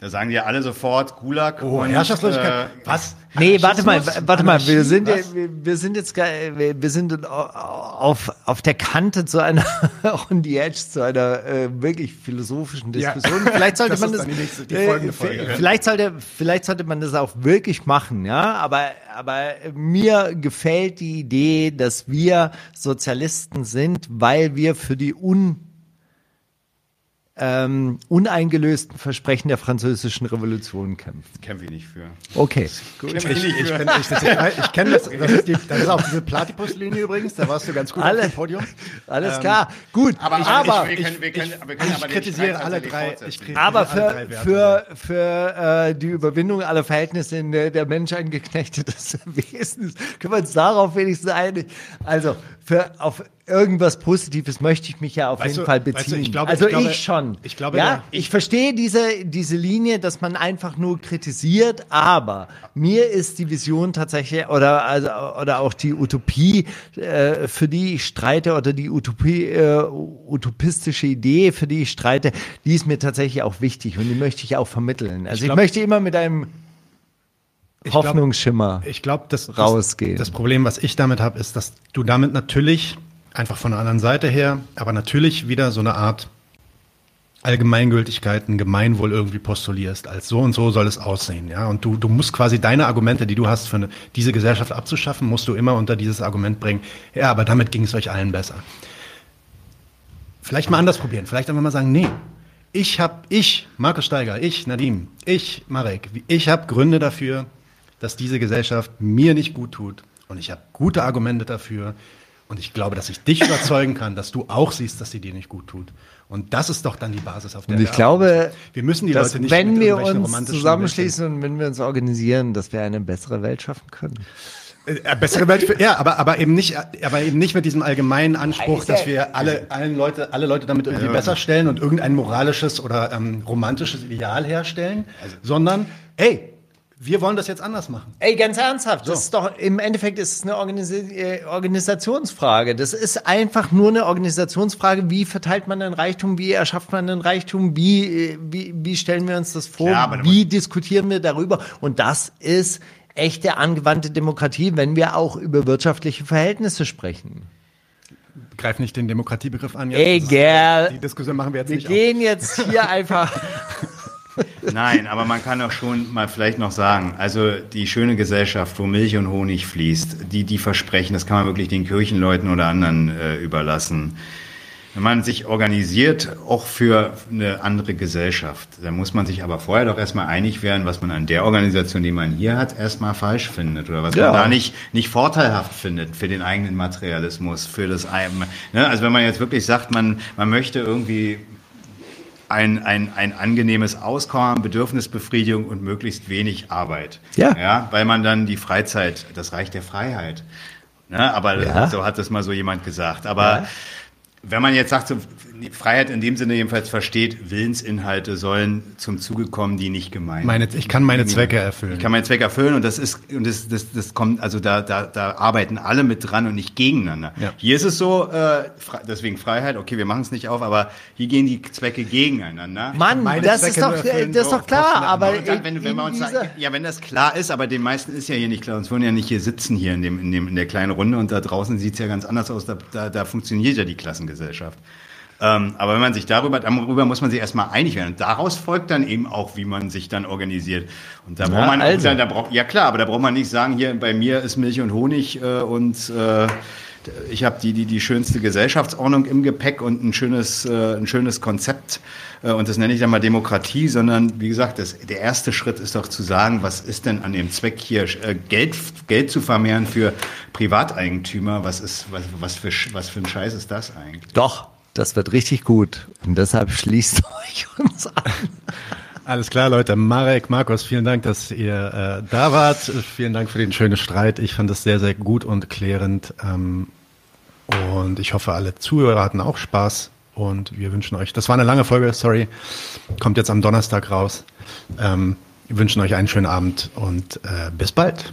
Da sagen die ja alle sofort Gulag. Oh, und, Herrschaftslosigkeit. äh, Was? Nee, warte mal, warte mal, wir sind, ja, wir, wir sind jetzt, wir, sind auf, auf der Kante zu einer, on the edge, zu einer äh, wirklich philosophischen Ja. Diskussion. Vielleicht sollte Das man das, dann die nächste- die folgende äh, vielleicht sollte, vielleicht sollte man das auch wirklich machen, ja, aber, aber mir gefällt die Idee, dass wir Sozialisten sind, weil wir für die un, ähm, uneingelösten Versprechen der französischen Revolution kämpfen. Kämpfe ich nicht für. Okay. Ich, ich, ich, bin- ich, das- ich, ich kenne das. Das ist, die, das ist auch diese Platypus-Linie übrigens. Da warst du ganz gut Alle- auf dem Podium. Alles Ähm, klar. Gut. aber- aber, aber Ich, wir können- wir können- ich, ich aber kritisiere alle tatsächlich drei. Ich kritisiere aber alle für, drei Werte. für, für äh, die Überwindung aller Verhältnisse, in der der Mensch ein geknechtetes Wesen ist, können wir uns darauf wenigstens einig. Also, für, auf irgendwas Positives möchte ich mich ja auf Weißt jeden du- Fall weißt du, beziehen. ich glaube- also ich glaube- ich schon. ich glaube, ja, der- ich verstehe diese, diese Linie, dass man einfach nur kritisiert, aber mir ist die Vision tatsächlich oder, also, oder auch die Utopie, äh, für die ich streite, oder die Utopie, äh, utopistische Idee, für die ich streite, die ist mir tatsächlich auch wichtig und die möchte ich auch vermitteln. Also ich, glaub- möchte immer mit einem glaub- Hoffnungsschimmer. Ich glaube, das, rausgehen. Das, das Problem, was ich damit habe, ist, dass du damit natürlich einfach von der anderen Seite her, aber natürlich wieder so eine Art Allgemeingültigkeit, ein Gemeinwohl irgendwie postulierst, als so und so soll es aussehen, ja. Und du, du musst quasi deine Argumente, die du hast, für eine, diese Gesellschaft abzuschaffen, musst du immer unter dieses Argument bringen. Ja, aber damit ging es euch allen besser. Vielleicht mal anders probieren. Vielleicht einfach mal sagen, nee, ich habe, ich, Markus Steiger, ich, Nadim, ich, Marek, ich habe Gründe dafür, dass diese Gesellschaft mir nicht gut tut. Und ich habe gute Argumente dafür. Und ich glaube, dass ich dich überzeugen kann, dass du auch siehst, dass sie dir nicht gut tut. Und das ist doch dann die Basis, auf der Und ich wir glaube, wir müssen die dass Leute nicht wenn wir uns zusammenschließen und wenn wir uns organisieren, dass wir eine bessere Welt schaffen können. Äh, bessere Welt für, ja, aber, aber eben nicht, aber eben nicht mit diesem allgemeinen Anspruch, ja- dass wir alle, allen Leute, alle Leute damit irgendwie besser stellen und irgendein moralisches oder ähm, romantisches Ideal herstellen, sondern, ey, wir wollen das jetzt anders machen. Ey, ganz ernsthaft, das ist doch, im Endeffekt ist es eine Organis äh, Organisationsfrage. Das ist einfach nur eine Organisationsfrage. Wie verteilt man den Reichtum? Wie erschafft man den Reichtum? Wie, äh, wie, wie stellen wir uns das vor? Klar, wie diskutieren wir darüber? Und das ist echte angewandte Demokratie, wenn wir auch über wirtschaftliche Verhältnisse sprechen. Greif nicht den Demokratiebegriff an. Ist- Gerl. Die Diskussion machen wir jetzt Wir nicht. auf. gehen jetzt hier einfach. Nein, aber man kann auch schon mal vielleicht noch sagen, also die schöne Gesellschaft, wo Milch und Honig fließt, die, die versprechen, das kann man wirklich den Kirchenleuten oder anderen äh, überlassen. Wenn man sich organisiert, auch für eine andere Gesellschaft, dann muss man sich aber vorher doch erstmal einig werden, was man an der Organisation, die man hier hat, erstmal falsch findet oder was Ja. man da nicht, nicht vorteilhaft findet für den eigenen Materialismus, für das, ne? also wenn man jetzt wirklich sagt, man, man möchte irgendwie ein, ein, ein angenehmes Auskommen, Bedürfnisbefriedigung und möglichst wenig Arbeit. Ja. ja. Weil man dann die Freizeit, das Reich der Freiheit. Ne? Aber Ja. so hat das mal so jemand gesagt. Aber Ja. wenn man jetzt sagt, so, Freiheit in dem Sinne jedenfalls versteht, Willensinhalte sollen zum Zuge kommen, die nicht gemeint Meine, ich kann meine Zwecke erfüllen. ich kann meinen Zweck erfüllen und das ist und das, das, das kommt also da, da, da arbeiten alle mit dran und nicht gegeneinander. Ja. Hier ist es so, äh, deswegen Freiheit. Okay, wir machen es nicht auf, aber hier gehen die Zwecke gegeneinander. Mann, meine das Zwecke ist doch, nur erfüllen, das ist doch klar, Kosten- aber dann, wenn, wenn wir uns sagen, ja, wenn das klar ist, aber den meisten ist ja hier nicht klar, sonst würden ja nicht hier sitzen hier in dem, in dem in der kleinen Runde und da draußen sieht's ja ganz anders aus. Da, da, da funktioniert ja die Klassengesellschaft. Ähm, aber wenn man sich darüber, darüber muss man sich erstmal einig werden. Und daraus folgt dann eben auch, wie man sich dann organisiert. Und da braucht man, also. dann, da braucht, ja klar, aber da braucht man nicht sagen, hier bei mir ist Milch und Honig äh, und äh, ich habe die, die, die schönste Gesellschaftsordnung im Gepäck und ein schönes, äh, ein schönes Konzept. Äh, und das nenne ich dann mal Demokratie, sondern wie gesagt, das, der erste Schritt ist doch zu sagen, was ist denn an dem Zweck hier, äh, Geld, Geld zu vermehren für Privateigentümer? Was ist, was, was, für, was für ein Scheiß ist das eigentlich? Doch, das wird richtig gut. Und deshalb schließt euch uns an. Alles klar, Leute. Marek, Markus, vielen Dank, dass ihr äh, da wart. Vielen Dank für den schönen Streit. Ich fand es sehr, sehr gut und klärend. Ähm, und ich hoffe, alle Zuhörer hatten auch Spaß. Und wir wünschen euch, das war eine lange Folge, sorry, kommt jetzt am Donnerstag raus. Ähm, wir wünschen euch einen schönen Abend und äh, bis bald.